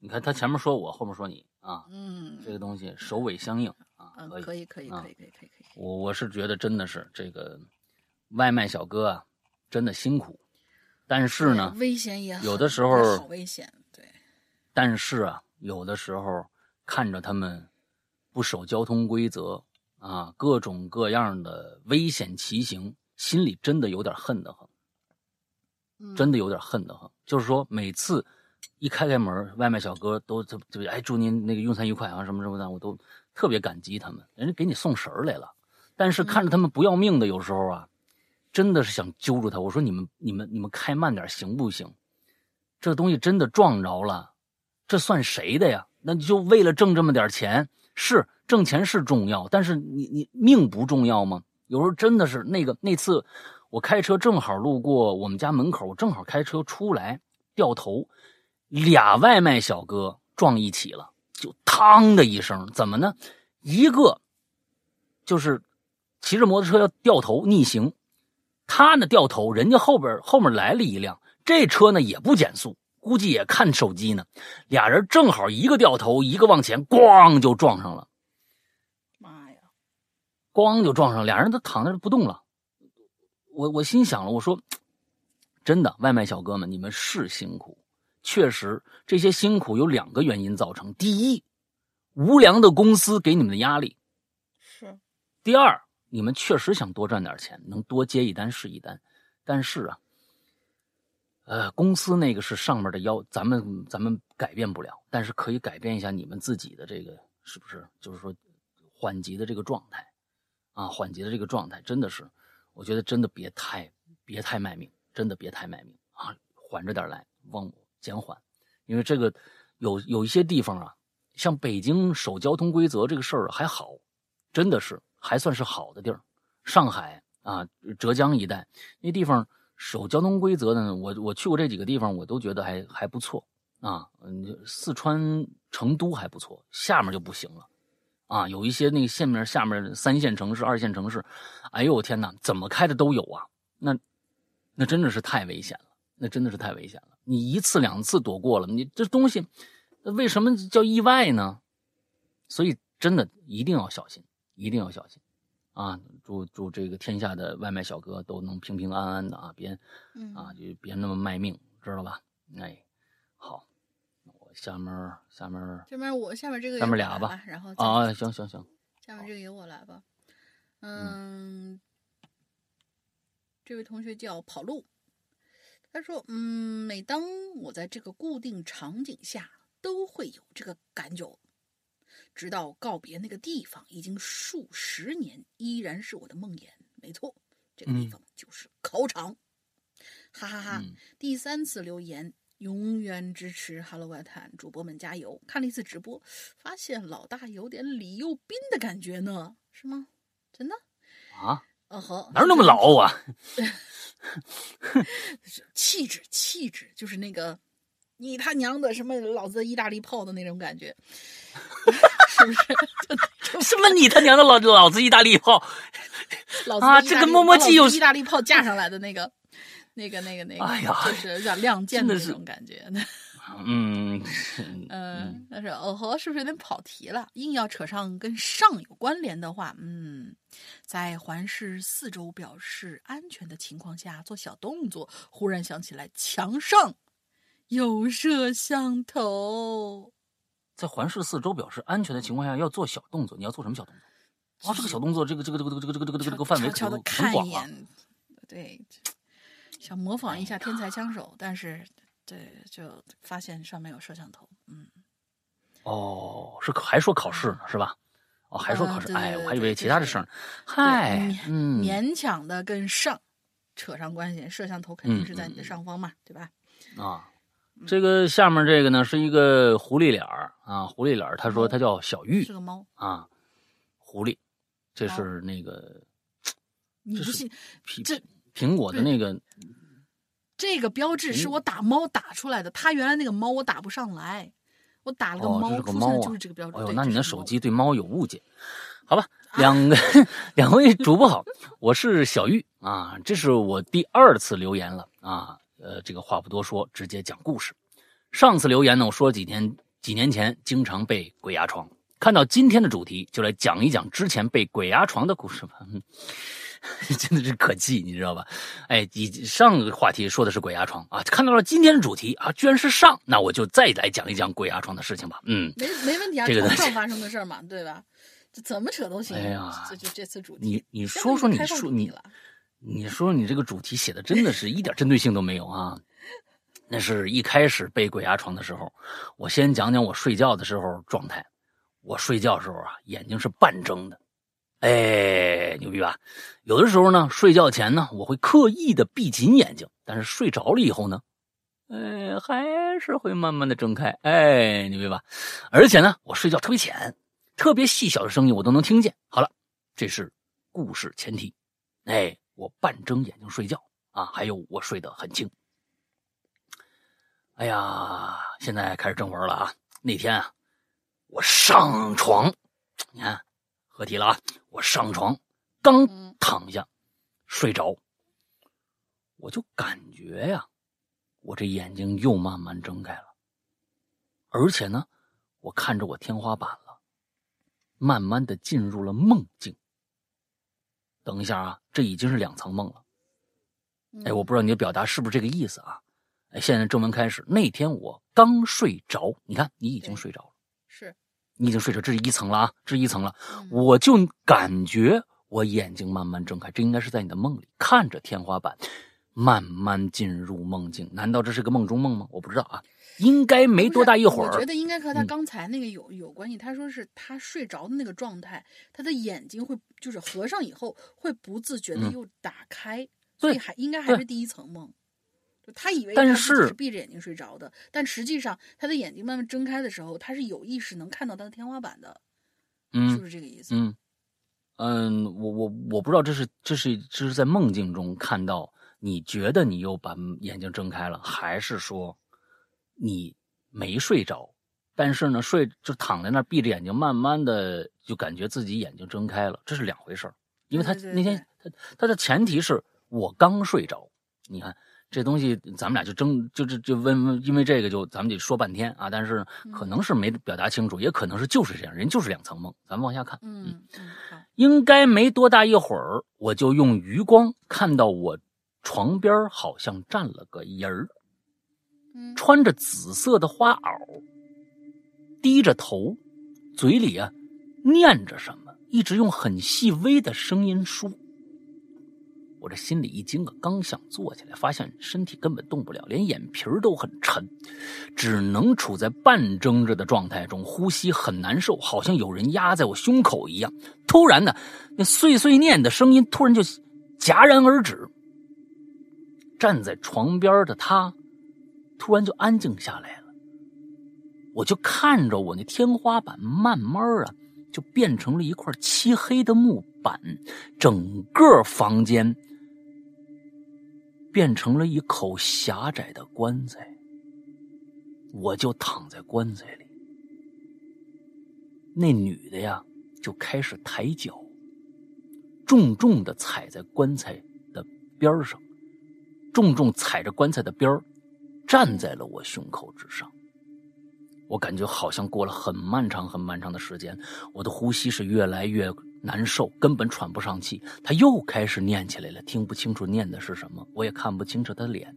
你看他前面说我，后面说你啊。嗯，这个东西首尾相应。嗯，可以，可以，可以，可以，可以，可以。我我是觉得真的是这个外卖小哥啊，真的辛苦。但是呢，危险也有的时候好危险，对。但是啊，有的时候看着他们不守交通规则啊，各种各样的危险骑行，心里真的有点恨得很，真的有点恨得很。就是说，每次一开开门，外卖小哥都就就哎，祝您那个用餐愉快啊，什么什么的，我都特别感激他们，人家给你送食儿来了。但是看着他们不要命的，有时候啊。真的是想揪住他，我说你们、你们、你们开慢点行不行？这东西真的撞着了，这算谁的呀？那你就为了挣这么点钱，是挣钱是重要，但是你你命不重要吗？有时候真的是那个那次，我开车正好路过我们家门口，我正好开车出来掉头，俩外卖小哥撞一起了，就嘡的一声，怎么呢？一个就是骑着摩托车要掉头逆行。他呢掉头，人家后边后面来了一辆，这车呢也不减速，估计也看手机呢。俩人正好一个掉头，一个往前，咣就撞上了。妈呀！咣就撞上，俩人都躺那不动了。我我心想了，我说，真的，外卖小哥们，你们是辛苦，确实这些辛苦有两个原因造成：第一，无良的公司给你们的压力；是，第二。你们确实想多赚点钱，能多接一单是一单，但是啊，呃，公司那个是上面的要，咱们咱们改变不了，但是可以改变一下你们自己的这个，是不是？就是说，缓急的这个状态，啊，缓急的这个状态，真的是，我觉得真的别太别太卖命，真的别太卖命。啊，缓着点来，往减缓，因为这个有有一些地方啊，像北京守交通规则这个事儿还好，真的是。还算是好的地儿，上海啊，浙江一带那地方守交通规则的呢。我我去过这几个地方，我都觉得还还不错啊。嗯，四川成都还不错，下面就不行了啊。有一些那个县面下面三线城市、二线城市，哎呦我天哪，怎么开的都有啊。那那真的是太危险了，那真的是太危险了。你一次两次躲过了，你这东西为什么叫意外呢？所以真的一定要小心。一定要小心，啊！祝祝这个天下的外卖小哥都能平平安安的啊！别，啊，就别那么卖命，知道吧？哎，好，我下面下面下面我下面这个下面俩吧，然后啊，行行行，下面这个由我来吧。嗯，这位同学叫跑路，他说：“嗯，每当我在这个固定场景下，都会有这个感觉。”直到告别那个地方，已经数十年，依然是我的梦魇。没错，这个地方就是考场。哈哈哈！第三次留言，永远支持 Hello 外滩主播们加油！看了一次直播，发现老大有点李幼斌的感觉呢，是吗？真的？啊？哪有那么老啊？气质，气质，就是那个你他娘的什么老子意大利炮的那种感觉。是不是？什么你他娘的老老子意大利炮？老啊，这个磨磨唧有意大利炮架上来的那个，那个那个那个，哎呀，就是有点亮剑的那种感觉。嗯嗯，但是哦吼，是不是有点跑题了？硬要扯上跟上有关联的话，嗯，在环视四周表示安全的情况下做小动作，忽然想起来墙上有摄像头。在环视四周、表示安全的情况下，要做小动作。你要做什么小动作？啊，这个小动作，这个这个这个这个这个这个这个这个范围可很广啊。对，想模仿一下天才枪手，但是对，就发现上面有摄像头。嗯。哦，是还说考试呢，是吧？哦，还说考试。哎，我还以为其他的事儿。嗨，嗯，勉强的跟上扯上关系。摄像头肯定是在你的上方嘛，对吧？啊。这个下面这个呢是一个狐狸脸儿啊，狐狸脸儿。他说他叫小玉，是个猫啊，狐狸，这是那个，你不信？这苹果的那个，这个标志是我打猫打出来的。他原来那个猫我打不上来，我打了个猫，出现就是这个标志。哎呦，那你的手机对猫有误解？好吧，两个 两位主播好，我是小玉啊，这是我第二次留言了啊。呃，这个话不多说，直接讲故事。上次留言呢，我说几天几年前经常被鬼压床，看到今天的主题，就来讲一讲之前被鬼压床的故事吧。真的是可气，你知道吧？哎，你上个话题说的是鬼压床啊，看到了今天的主题啊，居然是上，那我就再来讲一讲鬼压床的事情吧。嗯，没没问题啊，这个床上发生的事儿嘛，对吧？这怎么扯都行。哎呀这就这次主题，你你说说，你说你了你说你这个主题写的真的是一点针对性都没有啊！那是一开始被鬼压床的时候，我先讲讲我睡觉的时候状态。我睡觉的时候啊，眼睛是半睁的，哎，牛逼吧？有的时候呢，睡觉前呢，我会刻意的闭紧眼睛，但是睡着了以后呢，哎，还是会慢慢的睁开，哎，牛逼吧？而且呢，我睡觉特别浅，特别细小的声音我都能听见。好了，这是故事前提。哎，我半睁眼睛睡觉啊，还有我睡得很轻。哎呀，现在开始正文了啊！那天啊，我上床，你看合体了啊！我上床刚嗯躺下睡着，我就感觉呀，我这眼睛又慢慢睁开了，而且呢，我看着我天花板了，慢慢的进入了梦境。等一下啊，这已经是两层梦了。嗯哎，我不知道你的表达是不是这个意思啊？哎，现在正文开始。那天我刚睡着，你看你已经睡着了，是，你已经睡着，这是一层了啊，这是一层了。嗯我就感觉我眼睛慢慢睁开，这应该是在你的梦里看着天花板，慢慢进入梦境。难道这是个梦中梦吗？我不知道啊，应该没多大一会儿我觉。得应该和他嗯刚才那个有、有关系。他说是他睡着的那个状态，他的眼睛会就是合上以后会不自觉的嗯又打开，对所以还应该还是第一层梦。就他以为他是是闭着眼睛睡着的，但实际上他的眼睛慢慢睁开的时候，他是有意识能看到他的天花板的，是嗯不是这个意思？嗯嗯，我我我不知道这是这是这是在梦境中看到，你觉得你又把眼睛睁开了，还是说你没睡着，但是呢睡就躺在那儿闭着眼睛，慢慢的就感觉自己眼睛睁开了，这是两回事儿。因为他那天他他的前提是我刚睡着，你看这东西咱们俩就争就就就问问，因为这个就咱们得说半天啊，但是可能是没表达清楚，也可能是就是这样，人就是两层梦，咱们往下看。嗯嗯，好，应该没多大一会儿，我就用余光看到我床边好像站了个人儿，嗯穿着紫色的花袄，低着头，嘴里啊念着什么，一直用很细微的声音说。我这心里一惊啊，刚想坐起来，发现身体根本动不了，连眼皮儿都很沉，只能处在半睁着的状态中，呼吸很难受，好像有人压在我胸口一样。突然呢，那碎碎念的声音突然就戛然而止。站在床边的他，突然就安静下来了。我就看着我那天花板，慢慢啊，就变成了一块漆黑的木板，整个房间变成了一口狭窄的棺材。我就躺在棺材里，那女的呀，就开始抬脚，重重的踩在棺材的边上，重重踩着棺材的边，站在了我胸口之上。我感觉好像过了很漫长、很漫长的时间，我的呼吸是越来越难受，根本喘不上气。他又开始念起来了，听不清楚念的是什么，我也看不清楚他的脸，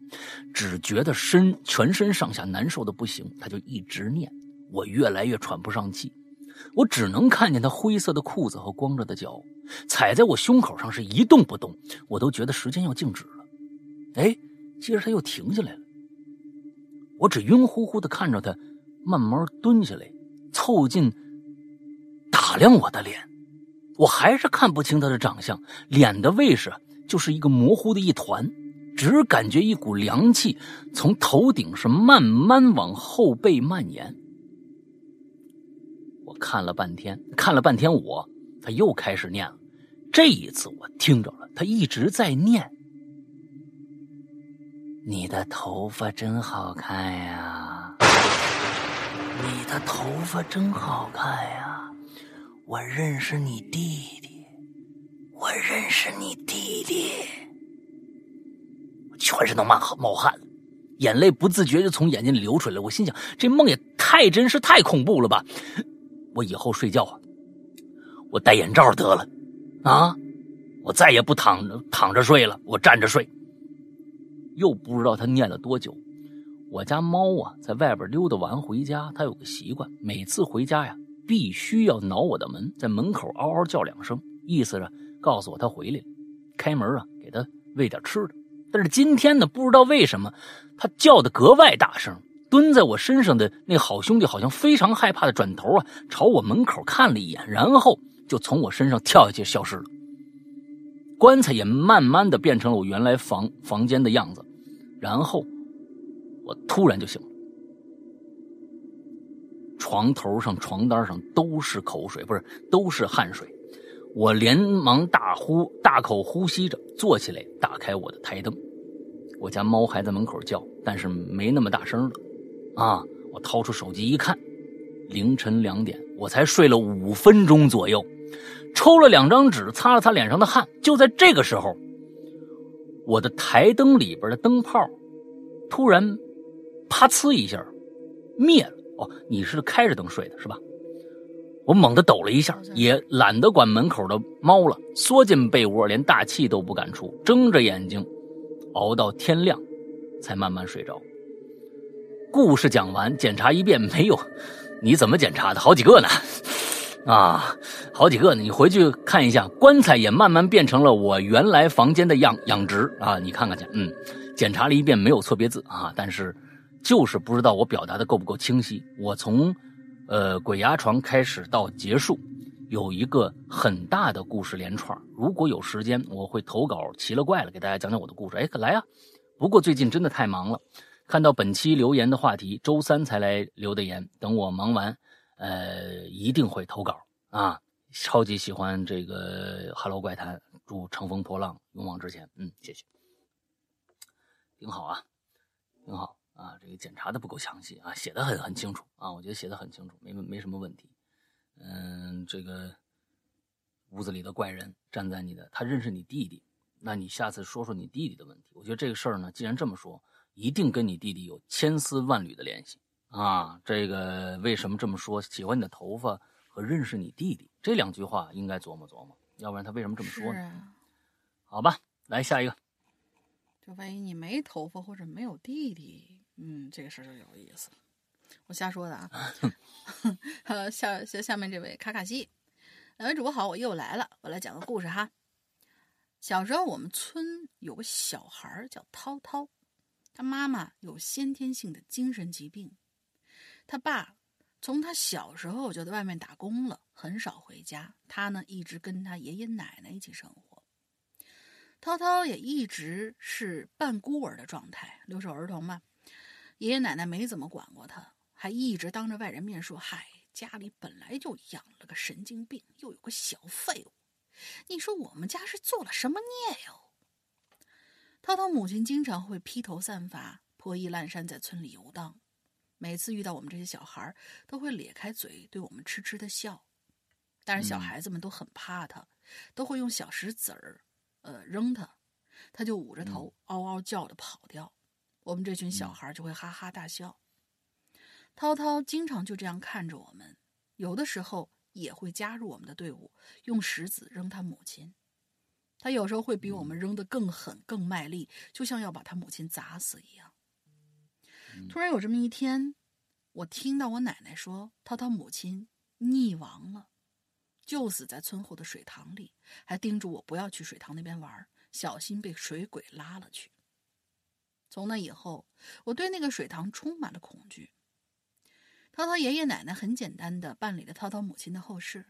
只觉得身全身上下难受的不行。他就一直念，我越来越喘不上气，我只能看见他灰色的裤子和光着的脚，踩在我胸口上是一动不动，我都觉得时间要静止了。哎，接着他又停下来了，我只晕乎乎的看着他。慢慢蹲下来，凑近打量我的脸，我还是看不清他的长相，脸的位置就是一个模糊的一团，只感觉一股凉气从头顶是慢慢往后背蔓延。我看了半天，看了半天我，他又开始念了。这一次我听着了，他一直在念：“你的头发真好看呀。”你的头发真好看呀！我认识你弟弟，我认识你弟弟。我全身都冒冒汗，眼泪不自觉就从眼睛里流出来了。我心想，这梦也太真实、太恐怖了吧！我以后睡觉啊，我戴眼罩得了，啊，我再也不躺着躺着睡了，我站着睡。又不知道他念了多久。我家猫啊，在外边溜达完回家，它有个习惯，每次回家呀，必须要挠我的门，在门口嗷嗷叫两声，意思是告诉我他回来了。开门啊，给他喂点吃的。但是今天呢，不知道为什么，他叫的格外大声。蹲在我身上的那好兄弟好像非常害怕的转头啊，朝我门口看了一眼，然后就从我身上跳下去消失了。棺材也慢慢的变成了我原来房房间的样子，然后。我突然就醒了，床头上、床单上都是口水，不是都是汗水。我连忙大呼、大口呼吸着，坐起来，打开我的台灯。我家猫还在门口叫，但是没那么大声了。啊！我掏出手机一看，凌晨两点，我才睡了五分钟左右，抽了两张纸擦了擦脸上的汗。就在这个时候，我的台灯里边的灯泡突然。啪呲一下，灭了。哦，你是开着灯睡的是吧？我猛地抖了一下，也懒得管门口的猫了，缩进被窝，连大气都不敢出，睁着眼睛，熬到天亮，才慢慢睡着。故事讲完，检查一遍没有？你怎么检查的？好几个呢？啊，好几个呢！你回去看一下，棺材也慢慢变成了我原来房间的样养殖啊！你看看去，嗯，检查了一遍没有错别字啊，但是。就是不知道我表达的够不够清晰。我从，呃，鬼压床开始到结束，有一个很大的故事连串。如果有时间，我会投稿奇了怪了，给大家讲讲我的故事。哎，来啊！不过最近真的太忙了，看到本期留言的话题，周三才来留的言。等我忙完，呃，一定会投稿啊！超级喜欢这个《Hello 怪谈》，祝乘风破浪，勇往直前。嗯，谢谢，挺好啊，挺好。啊，这个检查的不够详细啊，写的很很清楚啊，我觉得写的很清楚，没没什么问题。嗯，这个屋子里的怪人站在你的，他认识你弟弟，那你下次说说你弟弟的问题。我觉得这个事儿呢，既然这么说，一定跟你弟弟有千丝万缕的联系啊。这个为什么这么说？喜欢你的头发和认识你弟弟这两句话，应该琢磨琢磨，要不然他为什么这么说呢？好吧，来下一个。就万一你没头发或者没有弟弟。嗯，这个事儿就有意思。我瞎说的啊。呃，下下下面这位卡卡西，两位主播好，我又来了。我来讲个故事哈。小时候我们村有个小孩叫涛涛，他妈妈有先天性的精神疾病，他爸从他小时候就在外面打工了，很少回家。他呢一直跟他爷爷奶奶一起生活。涛涛也一直是半孤儿的状态，留守儿童嘛。爷爷奶奶没怎么管过他，还一直当着外人面说：“嗨，家里本来就养了个神经病，又有个小废物，你说我们家是做了什么孽哟？”涛涛母亲经常会披头散发、破衣烂衫在村里游荡，每次遇到我们这些小孩，都会咧开嘴对我们痴痴的笑。但是小孩子们都很怕他，都会用小石子儿，呃，扔他，他就捂着头嗷嗷叫的跑掉。我们这群小孩就会哈哈大笑。涛涛经常就这样看着我们，有的时候也会加入我们的队伍，用石子扔他母亲。他有时候会比我们扔得更狠、更卖力，就像要把他母亲砸死一样。突然有这么一天，我听到我奶奶说，涛涛母亲溺亡了，就死在村后的水塘里，还叮嘱我不要去水塘那边玩，小心被水鬼拉了去。从那以后，我对那个水塘充满了恐惧。涛涛爷爷奶奶很简单的办理了涛涛母亲的后事，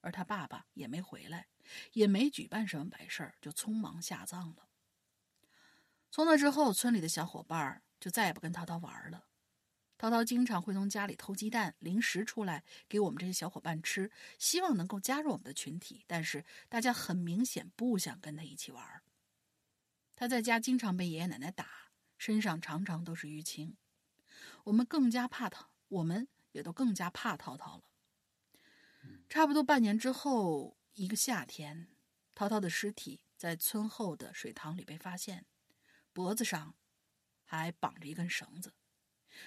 而他爸爸也没回来，也没举办什么白事儿，就匆忙下葬了。从那之后，村里的小伙伴就再也不跟涛涛玩了。涛涛经常会从家里偷鸡蛋、零食出来给我们这些小伙伴吃，希望能够加入我们的群体，但是大家很明显不想跟他一起玩。他在家经常被爷爷奶奶打。身上常常都是淤青，我们更加怕他，我们也都更加怕涛涛了。差不多半年之后，一个夏天，涛涛的尸体在村后的水塘里被发现，脖子上还绑着一根绳子，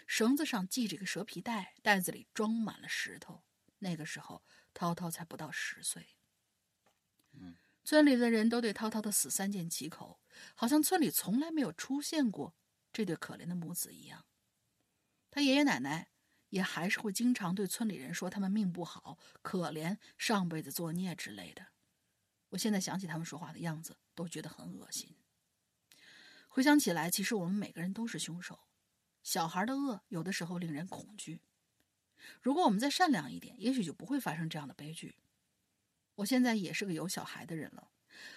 绳子上系着一个蛇皮袋，袋子里装满了石头。那个时候，涛涛才不到十岁。嗯，村里的人都对涛涛的死三缄其口，好像村里从来没有出现过这对可怜的母子一样。他爷爷奶奶也还是会经常对村里人说他们命不好、可怜、上辈子作孽之类的。我现在想起他们说话的样子，都觉得很恶心。回想起来，其实我们每个人都是凶手。小孩的恶有的时候令人恐惧。如果我们再善良一点，也许就不会发生这样的悲剧。我现在也是个有小孩的人了，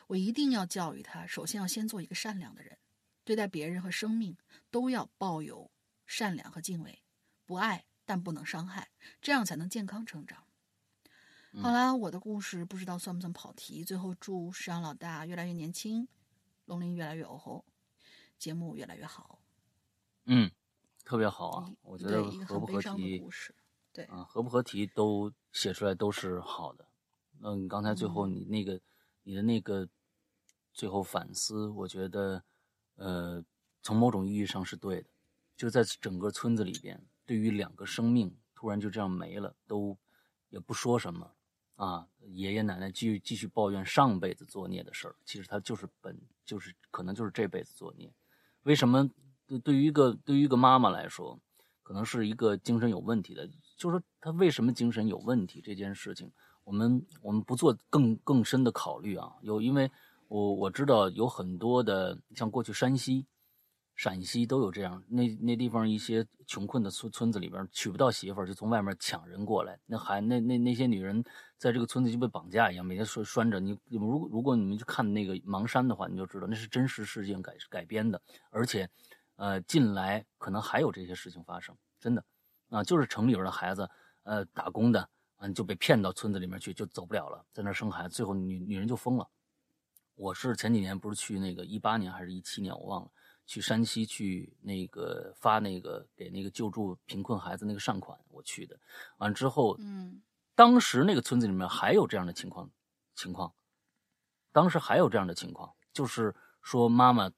我一定要教育他，首先要先做一个善良的人，对待别人和生命都要抱有善良和敬畏，不爱但不能伤害，这样才能健康成长。好啦，我的故事不知道算不算跑题。最后祝石阳老大越来越年轻，龙鳞越来越欧节目越来越好。嗯，特别好啊！我觉得对一个合不合很悲伤的题故事。对，啊，合不合题都写出来都是好的。那你刚才最后嗯你那个、你的那个最后反思，我觉得呃，从某种意义上是对的。就在整个村子里边，对于两个生命突然就这样没了，都也不说什么啊。爷爷奶奶继续继续抱怨上辈子作孽的事儿，其实他就是本就是可能就是这辈子作孽。为什么对对于一个对于一个妈妈来说，可能是一个精神有问题的，就是说他为什么精神有问题这件事情，我们我们不做更更深的考虑啊。有因为我我知道有很多的像过去山西、陕西都有这样，那那地方一些穷困的村村子里边娶不到媳妇儿，就从外面抢人过来，那还那那那些女人在这个村子就被绑架一样，每天拴拴着。你你们如如果你们去看那个盲山的话，你就知道那是真实事件改改编的，而且。呃，近来可能还有这些事情发生，真的，啊，就是城里边的孩子，呃，打工的，嗯、就被骗到村子里面去，就走不了了，在那儿生孩子，最后女女人就疯了。我是前几年不是去那个一八年还是一七年，我忘了，去山西去那个发那个给那个救助贫困孩子那个善款，我去的，完之后，嗯当时那个村子里面还有这样的情况，情况，当时还有这样的情况，就是说妈妈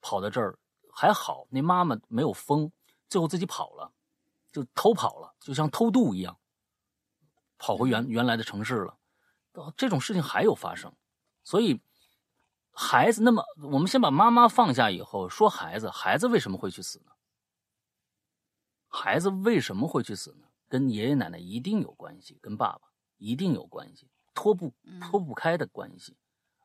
跑到这儿还好，那妈妈没有疯，最后自己跑了，就偷跑了，就像偷渡一样，跑回原原来的城市了。这种事情还有发生，所以孩子，那么我们先把妈妈放下以后，说孩子，孩子为什么会去死呢？孩子为什么会去死呢？跟爷爷奶奶一定有关系，跟爸爸一定有关系，脱不脱不开的关系。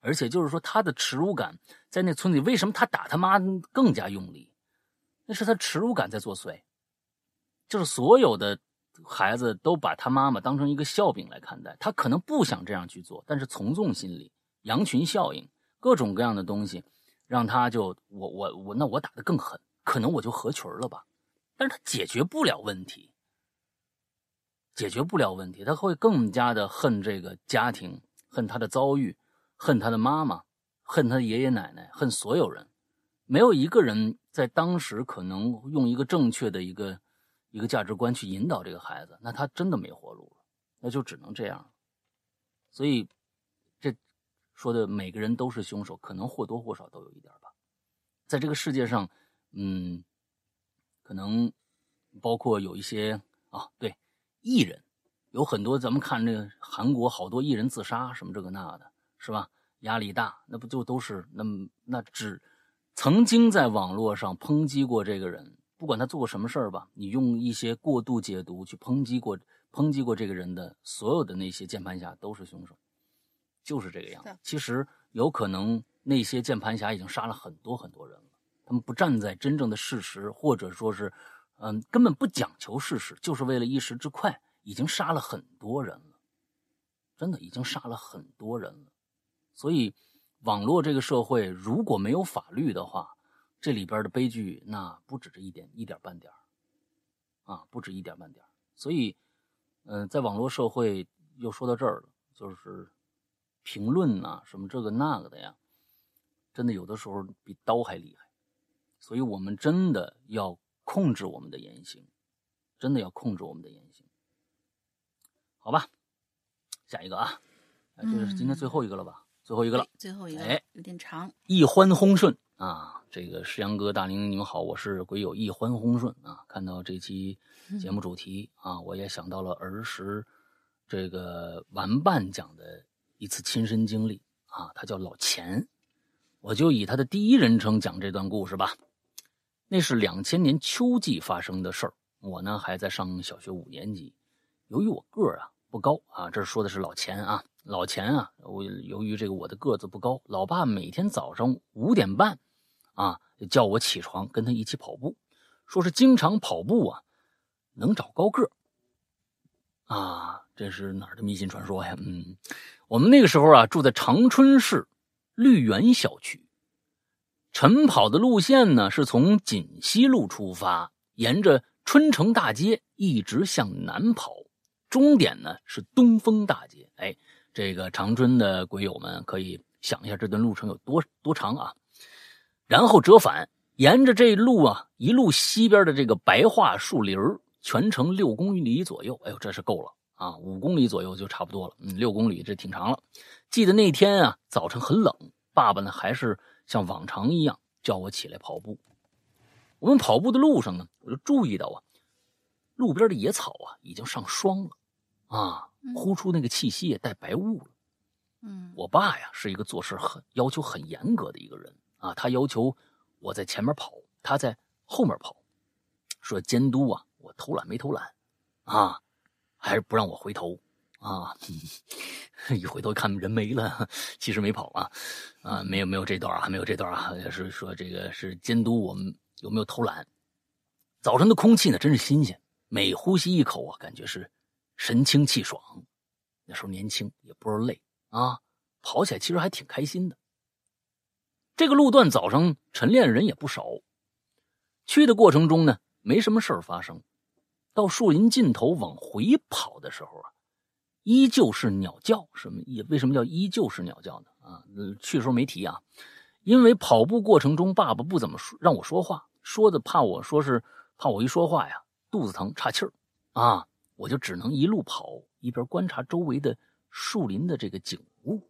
而且就是说，他的耻辱感在那村里，为什么他打他妈更加用力？那是他耻辱感在作祟。就是所有的孩子都把他妈妈当成一个笑柄来看待，他可能不想这样去做，但是从众心理、羊群效应，各种各样的东西，让他就我我我，那我打得更狠，可能我就合群了吧？但是他解决不了问题。解决不了问题，他会更加的恨这个家庭，恨他的遭遇，恨他的妈妈，恨他的爷爷奶奶，恨所有人。没有一个人在当时可能用一个正确的一个一个价值观去引导这个孩子，那他真的没活路了，那就只能这样了。所以，这说的每个人都是凶手，可能或多或少都有一点吧。在这个世界上，嗯，可能包括有一些啊，对。艺人有很多，咱们看这个韩国好多艺人自杀，什么这个那的，是吧？压力大，那不就都是那那只曾经在网络上抨击过这个人，不管他做过什么事儿吧，你用一些过度解读去抨击过抨击过这个人的所有的那些键盘侠都是凶手，就是这个样子。其实有可能那些键盘侠已经杀了很多很多人了，他们不站在真正的事实，或者说是。嗯，根本不讲求事实，就是为了一时之快，已经杀了很多人了，真的已经杀了很多人了。所以，网络这个社会如果没有法律的话，这里边的悲剧那不止这一点一点半点啊，不止一点半点所以，嗯，在网络社会又说到这儿了，就是评论呐、啊，什么这个那个的呀，真的有的时候比刀还厉害。所以我们真的要。控制我们的言行，真的要控制我们的言行，好吧？下一个啊，这是今天最后一个了吧？嗯、最后一个了，最后一个，哎，有点长。一欢轰顺啊！这个石阳哥、大玲玲，你们好，我是鬼友一欢轰顺啊！看到这期节目主题啊，我也想到了儿时这个玩伴讲的一次亲身经历啊，他叫老钱，我就以他的第一人称讲这段故事吧。那是两千年秋季发生的事儿，我呢还在上小学五年级。由于我个儿啊不高啊，这说的是老钱啊，老钱啊，我由于这个我的个子不高，老爸每天早上五点半啊叫我起床跟他一起跑步，说是经常跑步啊能长高个啊，这是哪儿的迷信传说呀？嗯，我们那个时候啊住在长春市绿园小区。晨跑的路线呢，是从锦西路出发，沿着春城大街一直向南跑，终点呢是东风大街。哎，这个长春的鬼友们可以想一下这段路程有多多长啊？然后折返，沿着这路啊，一路西边的这个白桦树林全程六公里左右。哎呦，这是够了啊，五公里左右就差不多了。嗯，六公里这挺长了。记得那天啊，早晨很冷，爸爸呢还是。像往常一样叫我起来跑步。我们跑步的路上呢，我就注意到啊，路边的野草啊已经上霜了，啊，呼出那个气息也带白雾了。嗯，我爸呀是一个做事很要求很严格的一个人啊，他要求我在前面跑，他在后面跑，说监督啊我偷懒没偷懒，啊，还是不让我回头。啊，一回头看人没了，其实没跑啊，啊，没有没有这段啊，没有这段啊，是说这个是监督我们有没有偷懒。早晨的空气呢，真是新鲜，每呼吸一口啊，感觉是神清气爽。那时候年轻，也不是累啊，跑起来其实还挺开心的。这个路段早上晨练人也不少，去的过程中呢，没什么事儿发生。到树林尽头往回跑的时候啊。依旧是鸟叫，什么意？为什么叫依旧是鸟叫呢？啊，去的时候没提啊，因为跑步过程中，爸爸不怎么说让我说话，说的怕我说是怕我一说话呀肚子疼岔气儿，啊，我就只能一路跑一边观察周围的树林的这个景物。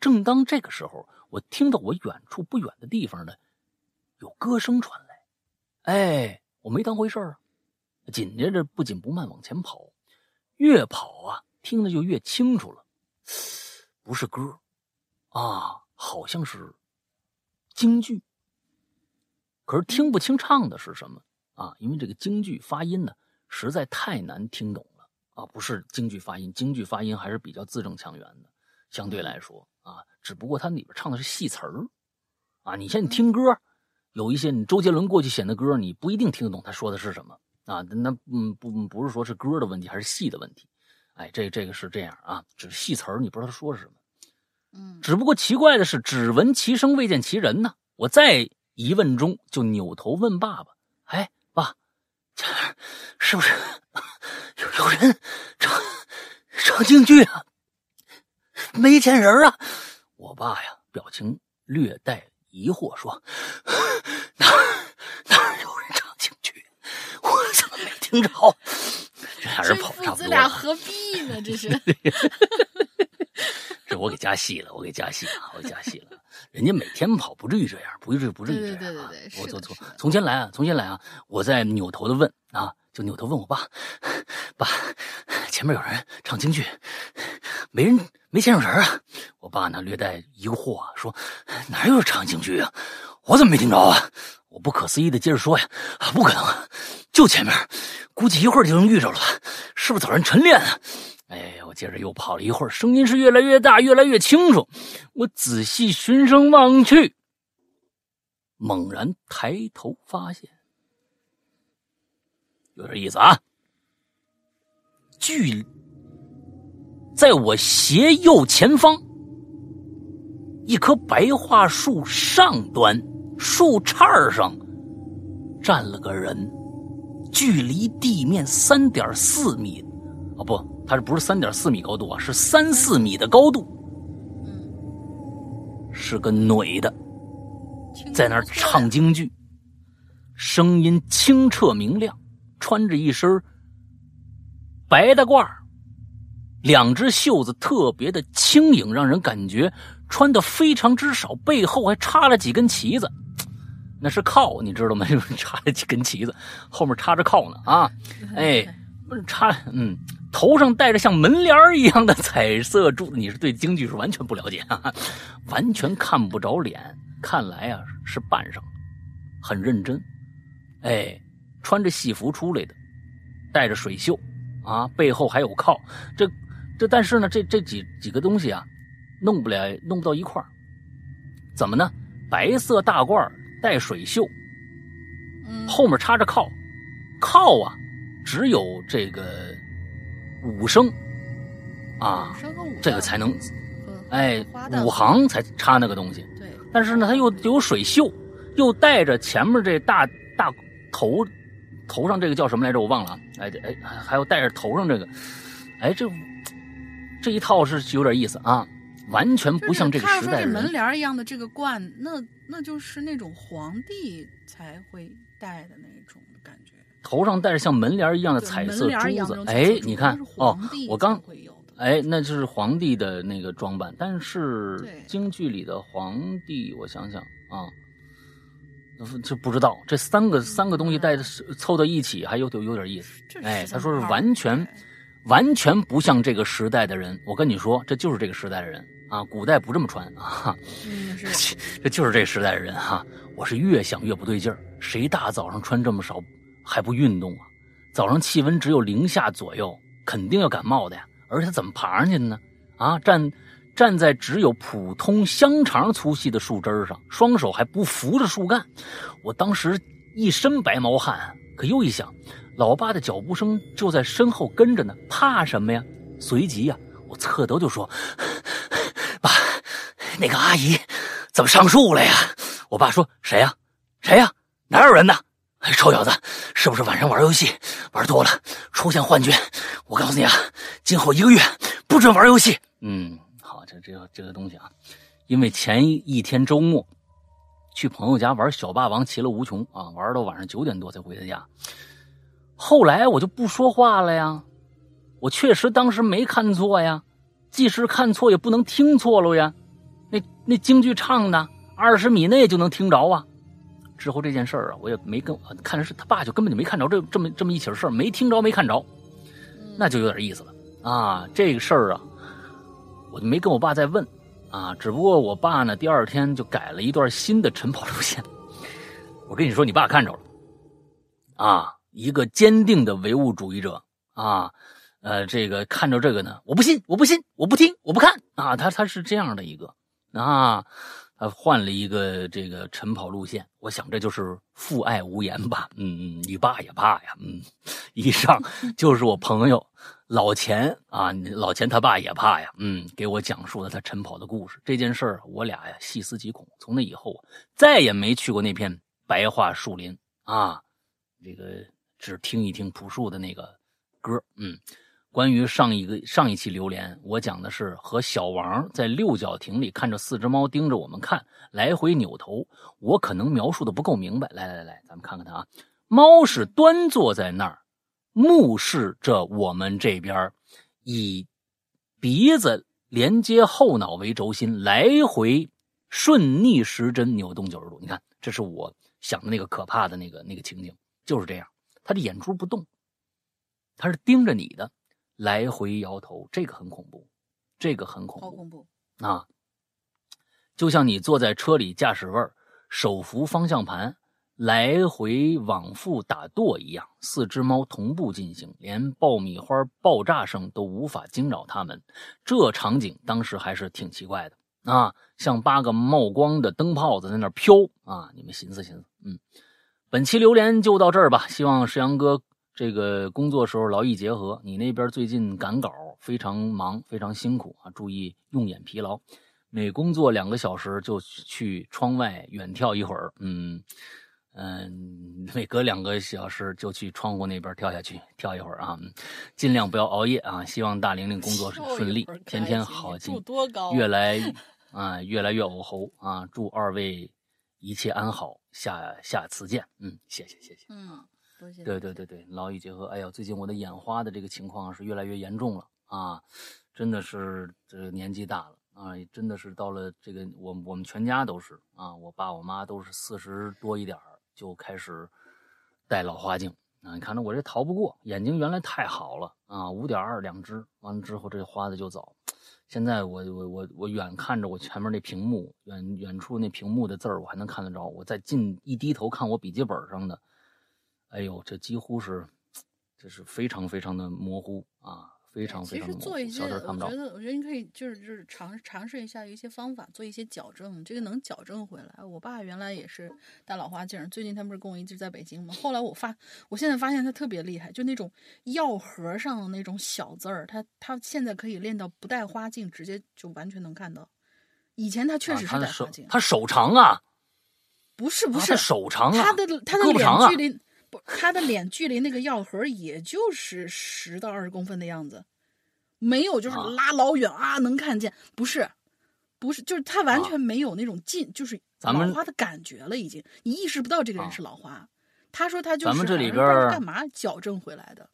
正当这个时候，我听到我远处不远的地方呢有歌声传来，哎，我没当回事啊，紧接着不紧不慢往前跑，越跑啊。听的就越清楚了，不是歌，啊，好像是京剧。可是听不清唱的是什么啊？因为这个京剧发音呢实在太难听懂了啊！不是京剧发音，京剧发音还是比较字正腔圆的，相对来说啊，只不过它里边唱的是戏词儿啊。你像你听歌，有一些你周杰伦过去写的歌，你不一定听得懂他说的是什么啊。那嗯不不是说是歌的问题，还是戏的问题。哎，这这个是这样啊，只是戏词儿，你不知道他说是什么。嗯，只不过奇怪的是，只闻其声未见其人呢。我在疑问中就扭头问爸爸：“哎，爸，这是不是 有有人唱唱京剧啊？没见人啊？”我爸呀，表情略带疑惑说：“ 哪哪有人唱京剧？我怎么没听着？”这俩人跑差不多。这俩何必呢？这是，这我给加戏了，我给加戏了，我给加戏了。人家每天跑，不至于这样，不至于不至于这样。对对对对我从从从前来啊，从前来啊，我在扭头的问啊，就扭头问我爸，爸，前面有人唱京剧，没人没见着人啊。我爸呢略带疑惑说，哪有唱京剧啊？我怎么没听着啊？我不可思议的接着说呀，啊不可能，就前面，估计一会儿就能遇着了吧？是不是早上晨练啊？哎，我接着又跑了一会儿，声音是越来越大，越来越清楚。我仔细循声望去，猛然抬头发现，有点意思啊！距在我斜右前方，一棵白桦树上端。树杈上站了个人，距离地面三点四米，啊不，他是不是三点四米高度啊？是三四米的高度。是个女的，在那儿唱京剧，声音清澈明亮，穿着一身白大褂，两只袖子特别的轻盈，让人感觉穿的非常之少，背后还插了几根旗子。那是靠，你知道吗？插了几根旗子，后面插着靠呢啊！哎，插嗯，头上戴着像门帘儿一样的彩色珠子，你是对京剧是完全不了解啊，完全看不着脸，看来啊是扮上，很认真，哎，穿着戏服出来的，带着水袖，啊，背后还有靠，这这但是呢，这这几几个东西啊，弄不了，弄不到一块儿，怎么呢？白色大褂带水袖，嗯，后面插着靠，靠啊，只有这个五声啊，这个才能哎花旦五行才插那个东西。对，但是呢，它又有水袖，又带着前面这大大头头上这个叫什么来着？我忘了啊。哎哎，还有带着头上这个，哎，这这一套是有点意思啊，完全不像这个时代的人。门帘一样的这个冠，那那就是那种皇帝才会戴的那种。头上戴着像门帘一样的彩色珠子哎，你看哦，我刚哎，那就是皇帝的那个装扮，但是京剧里的皇帝，我想想啊，就不知道这三个三个东西带凑到一起，还有有有点意思。这哎，他说是完全哎完全不像这个时代的人。我跟你说，这就是这个时代的人啊，古代不这么穿啊，这就是这个时代的人哈、我是越想越不对劲儿，谁大早上穿这么少还不运动啊？早上气温只有零下左右，肯定要感冒的呀。而且他怎么爬上去的呢？啊，站站在只有普通香肠粗细的树枝上，双手还不扶着树干。我当时一身白毛汗，可又一想，老爸的脚步声就在身后跟着呢，怕什么呀？随即呀、我侧头就说：“爸，那个阿姨怎么上树了呀？”我爸说：“谁呀？谁呀？哪有人呢？”哎，臭小子，是不是晚上玩游戏玩多了，出现幻觉？我告诉你啊，今后一个月不准玩游戏。嗯，好，这这个这个东西啊，因为前一天周末去朋友家玩小霸王，其乐无穷啊，玩到晚上九点多才回的家。后来我就不说话了呀，我确实当时没看错呀，即使看错也不能听错了呀。那那京剧唱的二十米内就能听着啊。之后这件事儿啊，我也没跟看着是他爸就根本就没看着这这么这么一起事儿，没听着没看着，那就有点意思了啊。这个事儿啊，我就没跟我爸再问啊，只不过我爸呢第二天就改了一段新的晨跑路线。我跟你说，你爸看着了啊，一个坚定的唯物主义者啊，呃，这个看着这个呢，我不信，我不信，我不听，我不看啊，他他是这样的一个啊。他换了一个这个晨跑路线，我想这就是父爱无言吧。嗯嗯，你爸也怕呀。嗯，以上 就是我朋友老钱啊，老钱他爸也怕呀。嗯，给我讲述了他晨跑的故事。这件事儿我俩呀细思极恐。从那以后再也没去过那片白桦树林啊，这个只听一听朴树的那个歌。嗯。关于上一个上一期榴莲，我讲的是和小王在六角亭里看着四只猫盯着我们看，来回扭头。我可能描述的不够明白。来来来，咱们看看它啊。猫是端坐在那儿，目视着我们这边，以鼻子连接后脑为轴心，来回顺逆时针扭动九十度。你看，这是我想的那个可怕的那个那个情景，就是这样。它的眼珠不动，它是盯着你的。来回摇头，这个很恐怖，这个很恐怖，好恐怖啊！就像你坐在车里驾驶位手扶方向盘，来回往复打舵一样，四只猫同步进行，连爆米花爆炸声都无法惊扰它们。这场景当时还是挺奇怪的啊，像八个冒光的灯泡子在那飘啊！你们寻思寻思，嗯，本期榴莲就到这儿吧，希望石阳哥。这个工作时候劳逸结合，你那边最近赶稿非常忙，非常辛苦啊！注意用眼疲劳，每工作两个小时就去窗外远眺一会儿，嗯嗯，每隔两个小时就去窗户那边跳下去跳一会儿啊，尽量不要熬夜啊！希望大玲玲工作 顺利，天天好进，多高？越来啊 越来越偶猴啊！祝二位一切安好，下下次见，嗯，谢谢谢谢，嗯。对对对对，劳逸结合。哎呀，最近我的眼花的这个情况是越来越严重了啊！真的是这个年纪大了啊，真的是到了这个我我们全家都是啊，我爸我妈都是四十多一点就开始戴老花镜啊，你看着我这逃不过，眼睛原来太好了啊，五点二两只，完了之后这花的就走。现在我我我我远看着我前面那屏幕，远远处那屏幕的字儿我还能看得着，我再近一低头看我笔记本上的，哎呦，这几乎是，这是非常非常的模糊啊。非常非常模糊其实做一些，我觉得，我觉得你可以就是就是尝尝试一下一些方法，做一些矫正，这个能矫正回来。我爸原来也是戴老花镜，最近他不是跟我一直在北京吗？后来我发，我现在发现他特别厉害，就那种药盒上的那种小字儿，他他现在可以练到不戴花镜，直接就完全能看到。以前他确实是戴花镜，他手长啊，不是不是手长啊，他的他的脸距离。不，他的脸距离那个药盒也就是十到二十公分的样子，没有就是拉老远啊能看见，不是，不是，就是他完全没有那种近，就是老花的感觉了，已经你意识不到这个人是老花。他说他就是咱们这里边干嘛矫正回来的？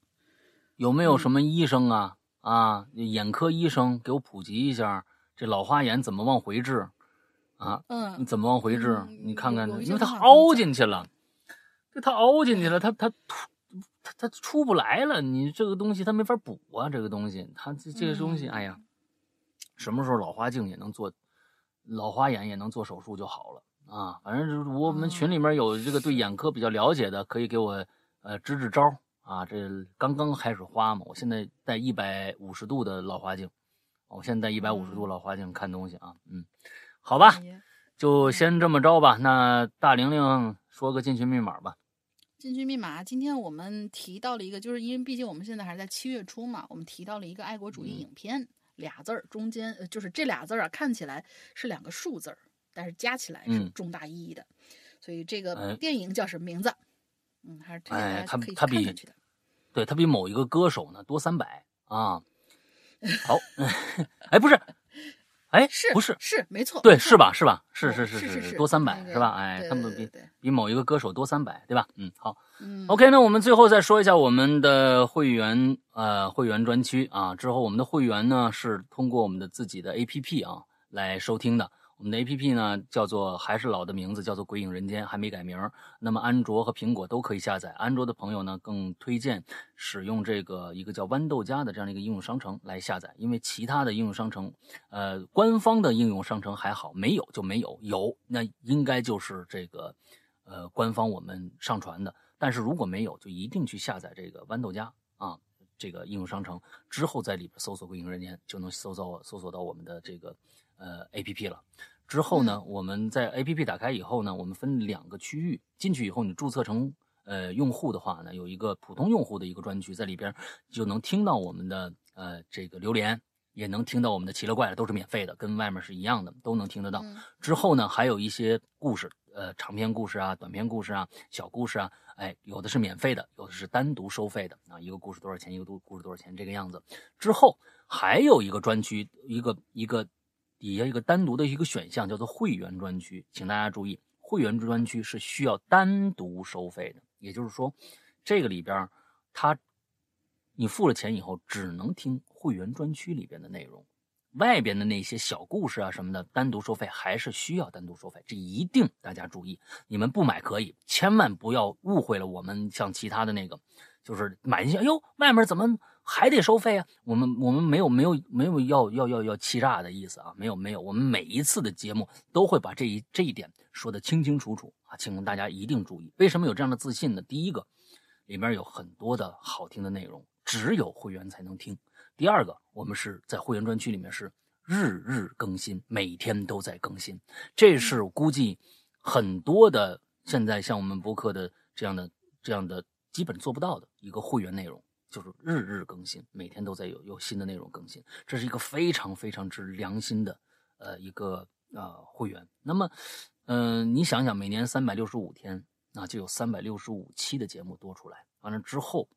有没有什么医生啊啊，眼科医生给我普及一下这老花眼怎么往回治啊？嗯，你怎么往回治？你看看，因为他凹进去了。他凹进去了，他他出他他出不来了。你这个东西他没法补啊，这个东西他这这个东西，哎呀，什么时候老花镜也能做，老花眼也能做手术就好了啊。反正我们群里面有这个对眼科比较了解的，可以给我呃支支招啊。这刚刚开始花嘛，我现在戴一百五十度的老花镜，我现在戴一百五十度老花镜看东西啊。嗯，好吧，就先这么着吧。那大玲玲说个进群密码吧。进群密码，今天我们提到了一个，就是因为毕竟我们现在还是在七月初嘛，我们提到了一个爱国主义影片，俩字儿，中间呃就是这俩字儿啊，看起来是两个数字儿，但是加起来是重大意义的，所以这个电影叫什么名字？嗯，还是推荐大家可以看下去的。对他比某一个歌手呢多三百啊。好，哎，不是。哎，是不是是没错？对，是吧？是吧？是是是是是多三百是吧？哎，他们比比某一个歌手多三百，对吧？嗯，好。嗯，OK，那我们最后再说一下我们的会员呃会员专区啊。之后我们的会员呢是通过我们的自己的 APP 啊来收听的。我们的 A P P 呢，叫做还是老的名字，叫做《鬼影人间》，还没改名。那么安卓和苹果都可以下载。安卓的朋友呢，更推荐使用这个一个叫豌豆荚的这样的一个应用商城来下载，因为其他的应用商城，呃，官方的应用商城还好，没有就没有，有那应该就是这个，呃，官方我们上传的。但是如果没有，就一定去下载这个豌豆荚啊，这个应用商城之后，在里边搜索“鬼影人间”，就能搜到搜索到我们的这个。呃，A P P 了，之后呢，我们在 A P P 打开以后呢，我们分两个区域，进去以后你注册成呃用户的话呢，有一个普通用户的一个专区，在里边就能听到我们的呃这个榴莲，也能听到我们的奇了怪了，都是免费的，跟外面是一样的，都能听得到。之后呢，还有一些故事，呃，长篇故事啊，短篇故事啊，小故事啊，哎，有的是免费的，有的是单独收费的啊，一个故事多少钱，一个故故事多少钱，这个样子。之后还有一个专区，一个一个。底下一个单独的一个选项叫做会员专区，请大家注意，会员专区是需要单独收费的。也就是说，这个里边它你付了钱以后，只能听会员专区里边的内容，外边的那些小故事啊什么的，单独收费还是需要单独收费。这一定大家注意，你们不买可以，千万不要误会了我们像其他的那个，就是买进去，哎呦，外面怎么？还得收费啊！我们我们没有没有没有要要要要欺诈的意思啊！没有没有，我们每一次的节目都会把这一这一点说的清清楚楚啊，请大家一定注意。为什么有这样的自信呢？第一个，里面有很多的好听的内容，只有会员才能听；第二个，我们是在会员专区里面是日日更新，每天都在更新，这是估计很多的现在像我们播客的这样的这样的基本做不到的一个会员内容。就是日日更新，每天都在有有新的内容更新，这是一个非常非常之良心的，呃，一个呃会员。那么，嗯，你想想，每年三百六十五天，那就有三百六十五期的节目多出来。完了之后，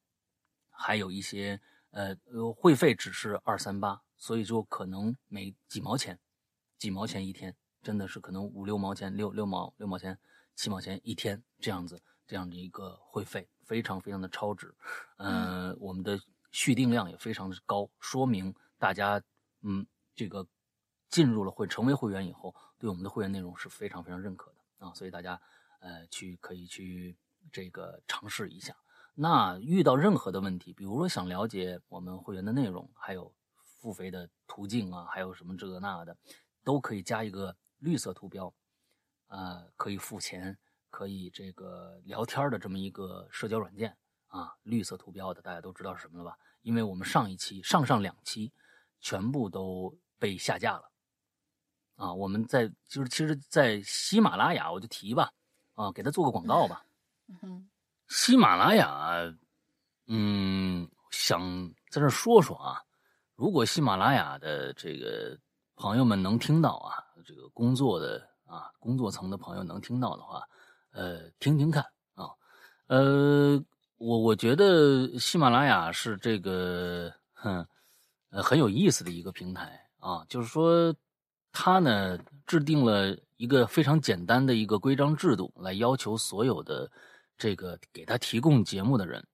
还有一些呃呃会费只是二三八，所以就可能每几毛钱，几毛钱一天，真的是可能五六毛钱，六六毛六毛钱，七毛钱一天这样子，这样的一个会费。非常非常的超值，嗯，我们的续订量也非常的高，说明大家，嗯，这个进入了会成为会员以后，对我们的会员内容是非常非常认可的。啊，所以大家，呃，去可以去这个尝试一下。那遇到任何的问题，比如说想了解我们会员的内容，还有付费的途径啊，还有什么这个那的，都可以加一个绿色图标，呃，可以付钱，可以这个聊天的这么一个社交软件啊，绿色图标的大家都知道是什么了吧？因为我们上一期、上上两期全部都被下架了啊，我们在就是其实，在喜马拉雅我就提吧，啊，给他做个广告吧。嗯喜马拉雅，嗯，想在这说说啊，如果喜马拉雅的这个朋友们能听到啊，这个工作的啊工作层的朋友能听到的话，呃，听听看啊，呃，我我觉得喜马拉雅是这个，哼，很有意思的一个平台啊，就是说，它呢制定了一个非常简单的一个规章制度，来要求所有的。这个给他提供节目的人，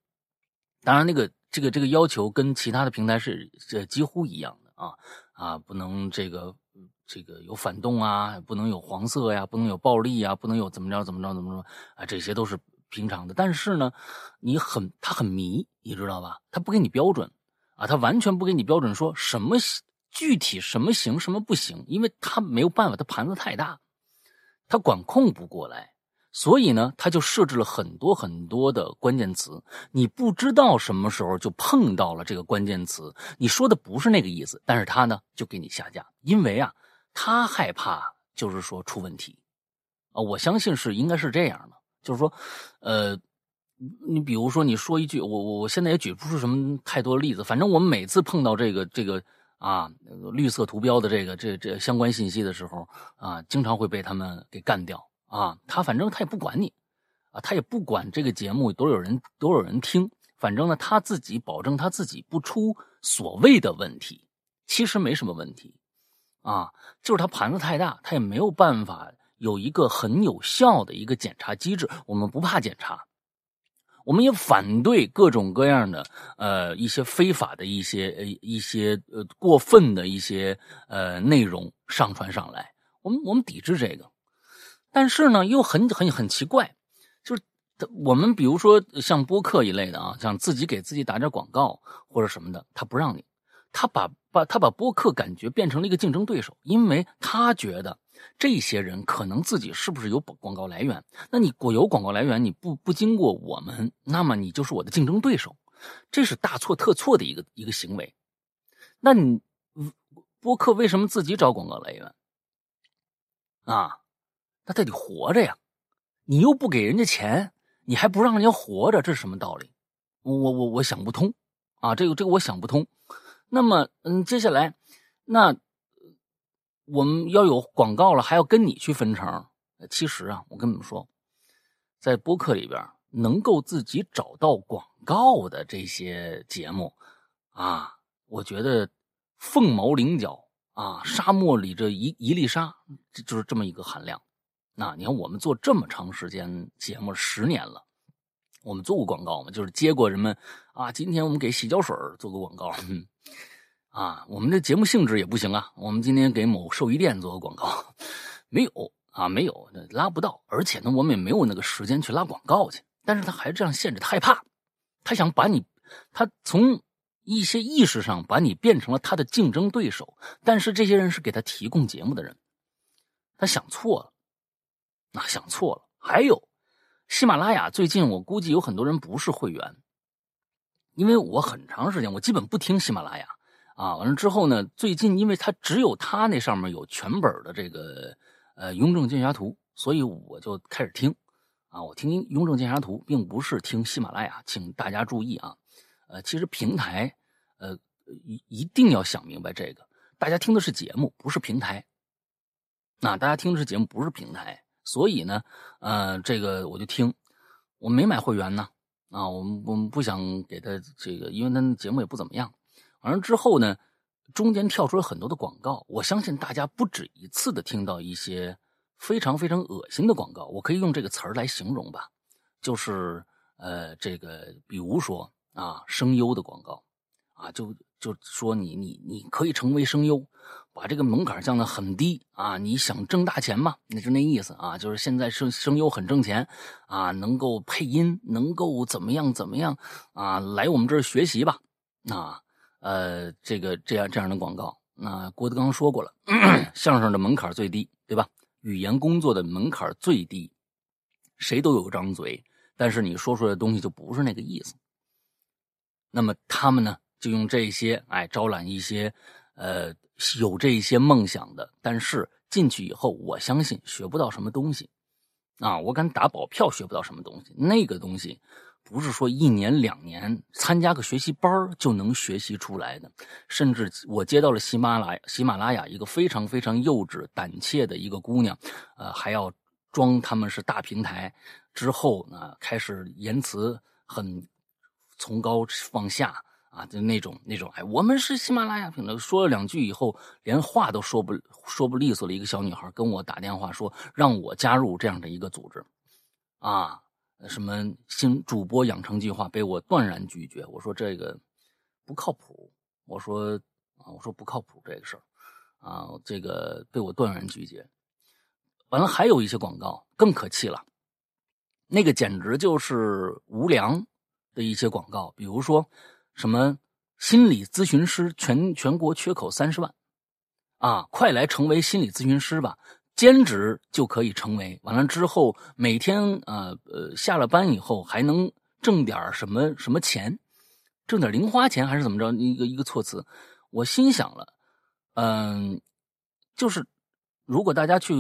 当然，那个这个这个要求跟其他的平台是这几乎一样的啊啊，不能这个这个有反动啊，不能有黄色呀，不能有暴力啊，不能有怎么着怎么着怎么着啊，这些都是平常的。但是呢，你很他很迷，你知道吧？他不给你标准啊，他完全不给你标准，说什么具体什么行什么不行，因为他没有办法，他盘子太大，他管控不过来。所以呢，他就设置了很多很多的关键词，你不知道什么时候就碰到了这个关键词，你说的不是那个意思，但是他呢就给你下架，因为啊，他害怕就是说出问题，啊，我相信是应该是这样的，就是说，呃，你比如说你说一句，我我我现在也举不出什么太多例子，反正我们每次碰到这个这个啊绿色图标的这个这这相关信息的时候啊，经常会被他们给干掉。啊，他反正他也不管你，啊，他也不管这个节目多少人多少人听，反正呢他自己保证他自己不出所谓的问题，其实没什么问题，啊，就是他盘子太大，他也没有办法有一个很有效的一个检查机制。我们不怕检查，我们也反对各种各样的呃一些非法的一些呃一些呃过分的一些呃内容上传上来，我们我们抵制这个。但是呢，又很很很奇怪，就是我们比如说像播客一类的啊，像自己给自己打点广告或者什么的，他不让你，他把把他把播客感觉变成了一个竞争对手，因为他觉得这些人可能自己是不是有广告来源，那你果有广告来源，你不不经过我们，那么你就是我的竞争对手，这是大错特错的一个一个行为。那你播客为什么自己找广告来源啊？那他得活着呀，你又不给人家钱，你还不让人家活着，这是什么道理？我我我想不通啊！这个这个我想不通。那么，嗯，接下来，那我们要有广告了，还要跟你去分成。其实啊，我跟你们说，在播客里边能够自己找到广告的这些节目啊，我觉得凤毛麟角啊，沙漠里这一一粒沙，就是这么一个含量。那你看，我们做这么长时间节目十年了，我们做过广告吗？就是接过人们啊，今天我们给洗脚水做个广告，啊，我们的节目性质也不行啊。我们今天给某寿衣店做个广告，没有啊，没有，拉不到。而且呢，我们也没有那个时间去拉广告去。但是他还这样限制，他害怕，他想把你，他从一些意识上把你变成了他的竞争对手。但是这些人是给他提供节目的人，他想错了。那想错了。还有，喜马拉雅最近我估计有很多人不是会员，因为我很长时间我基本不听喜马拉雅啊。完了之后呢，最近因为它只有它那上面有全本的这个呃《雍正剑侠图》，所以我就开始听啊。我听《雍正剑侠图》，并不是听喜马拉雅，请大家注意啊。呃，其实平台呃一一定要想明白这个，大家听的是节目，不是平台。那大家听的是节目，不是平台。所以呢，呃，这个我就听，我没买会员呢，啊，我们我们不想给他这个，因为他节目也不怎么样。完了之后呢，中间跳出了很多的广告，我相信大家不止一次的听到一些非常非常恶心的广告，我可以用这个词儿来形容吧，就是呃，这个比如说啊，声优的广告，啊，就就说你你你可以成为声优。把这个门槛降得很低啊！你想挣大钱嘛？那就那意思啊，就是现在声声优很挣钱啊，能够配音，能够怎么样怎么样啊？来我们这儿学习吧！啊，呃，这个这样这样的广告，那郭德纲说过了，相声的门槛最低，对吧？语言工作的门槛最低，谁都有张嘴，但是你说出来的东西就不是那个意思。那么他们呢，就用这些，哎，招揽一些，呃，有这一些梦想的，但是进去以后，我相信学不到什么东西，啊，我敢打保票学不到什么东西。那个东西不是说一年两年参加个学习班就能学习出来的，甚至我接到了喜马拉，喜马拉雅一个非常非常幼稚胆怯的一个姑娘，呃，还要装他们是大平台，之后呢，开始言辞很。从高往下啊，就那种那种，哎，我们是喜马拉雅平台。说了两句以后，连话都说不说不利索了。一个小女孩跟我打电话说，让我加入这样的一个组织，啊，什么新主播养成计划，被我断然拒绝。我说这个不靠谱，我说啊，我说不靠谱这个事儿，啊，这个被我断然拒绝。完了，还有一些广告更可气了，那个简直就是无良。的一些广告，比如说什么心理咨询师全全国缺口三十万，啊，快来成为心理咨询师吧，兼职就可以成为。完了之后，每天呃呃下了班以后还能挣点什么什么钱，挣点零花钱还是怎么着？一个一个措辞，我心想了，嗯，就是如果大家去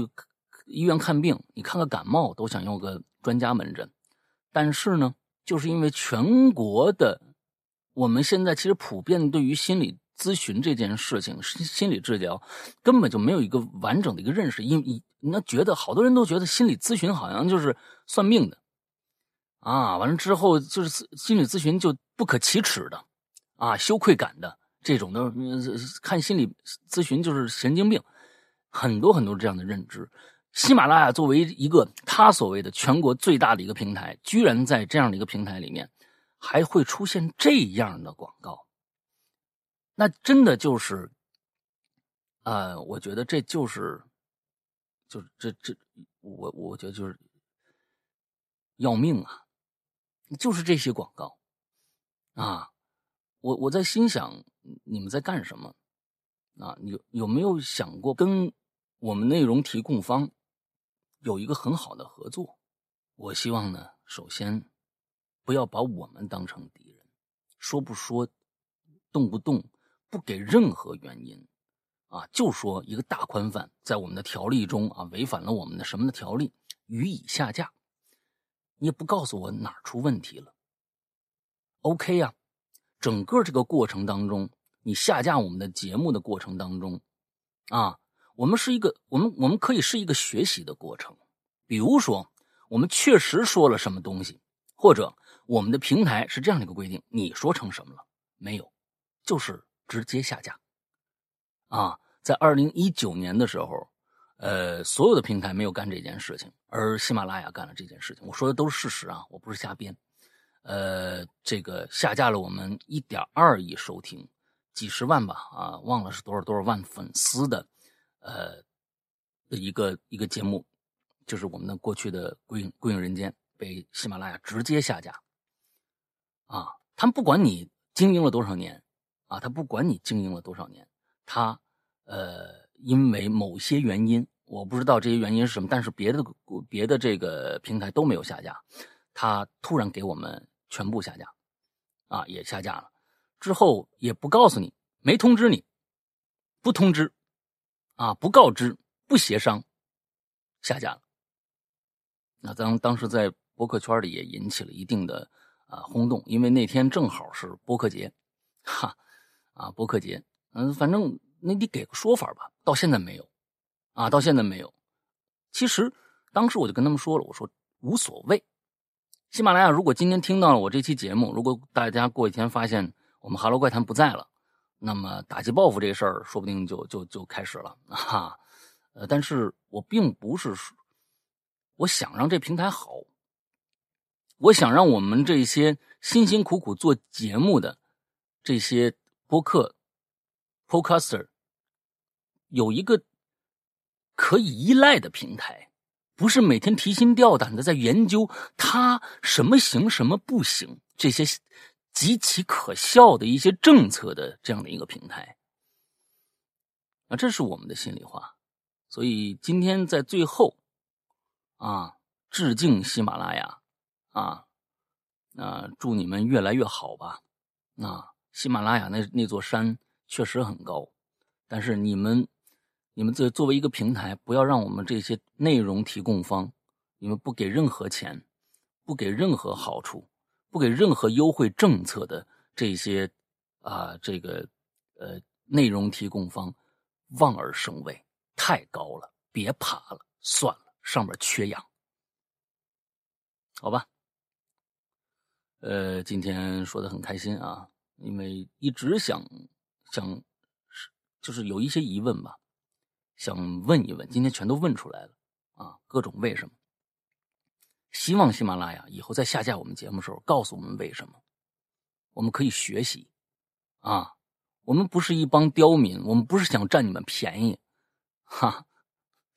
医院看病，你看个感冒都想要个专家门诊，但是呢。就是因为全国的，我们现在其实普遍对于心理咨询这件事情、心理治疗，根本就没有一个完整的一个认识。因为那觉得好多人都觉得心理咨询好像就是算命的，啊，完了之后就是心理咨询就不可启齿的，啊，羞愧感的这种的，看心理咨询就是神经病，很多很多这样的认知。喜马拉雅作为一个他所谓的全国最大的一个平台，居然在这样的一个平台里面，还会出现这样的广告，那真的就是，呃，我觉得这就是，就是这这，我我觉得就是要命啊！就是这些广告啊，我我在心想，你们在干什么？啊，有有没有想过跟我们内容提供方？有一个很好的合作，我希望呢，首先不要把我们当成敌人，说不说，动不动不给任何原因，啊，就说一个大宽泛在我们的条例中啊违反了我们的什么的条例，予以下架，你也不告诉我哪儿出问题了，OK 呀，整个这个过程当中，你下架我们的节目的过程当中，啊。我们是一个，我们我们可以是一个学习的过程。比如说，我们确实说了什么东西，或者我们的平台是这样的一个规定，你说成什么了没有？就是直接下架。啊，在二零一九年的时候，呃，所有的平台没有干这件事情，而喜马拉雅干了这件事情。我说的都是事实啊，我不是瞎编。呃，这个下架了我们一点二亿收听，几十万吧，啊，忘了是多少多少万粉丝的。呃，的一个一个节目，就是我们的过去的《归隐归隐人间》被喜马拉雅直接下架。啊，他们不管你经营了多少年，啊，他不管你经营了多少年，他呃，因为某些原因，我不知道这些原因是什么，但是别的别的这个平台都没有下架，他突然给我们全部下架，啊，也下架了，之后也不告诉你，没通知你，不通知。啊！不告知，不协商，下架了。那当当时在博客圈里也引起了一定的啊轰动，因为那天正好是播客节，哈啊播客节，嗯，反正那你给个说法吧。到现在没有，啊，到现在没有。其实当时我就跟他们说了，我说无所谓。喜马拉雅如果今天听到了我这期节目，如果大家过几天发现我们《哈喽怪谈》不在了。那么打击报复这事儿，说不定就就就开始了啊！呃，但是我并不是说，我想让这平台好，我想让我们这些辛辛苦苦做节目的这些播客 podcaster 有一个可以依赖的平台，不是每天提心吊胆的在研究它什么行什么不行这些极其可笑的一些政策的这样的一个平台。啊，这是我们的心里话。所以今天在最后，啊，致敬喜马拉雅，啊，啊，祝你们越来越好吧。啊，喜马拉雅那那座山确实很高，但是你们，你们这作为一个平台，不要让我们这些内容提供方，你们不给任何钱，不给任何好处，不给任何优惠政策的这些啊，这个呃内容提供方，望而生畏。太高了，别爬了，算了，上面缺氧，好吧。呃，今天说的很开心啊，因为一直想想，就是有一些疑问吧，想问一问，今天全都问出来了啊，各种为什么。希望喜马拉雅以后在下架我们节目的时候，告诉我们为什么，我们可以学习啊。我们不是一帮刁民，我们不是想占你们便宜。哈，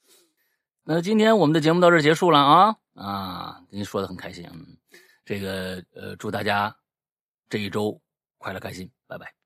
那今天我们的节目到这结束了啊啊！您说的很开心，嗯，这个呃，祝大家这一周快乐开心，拜拜。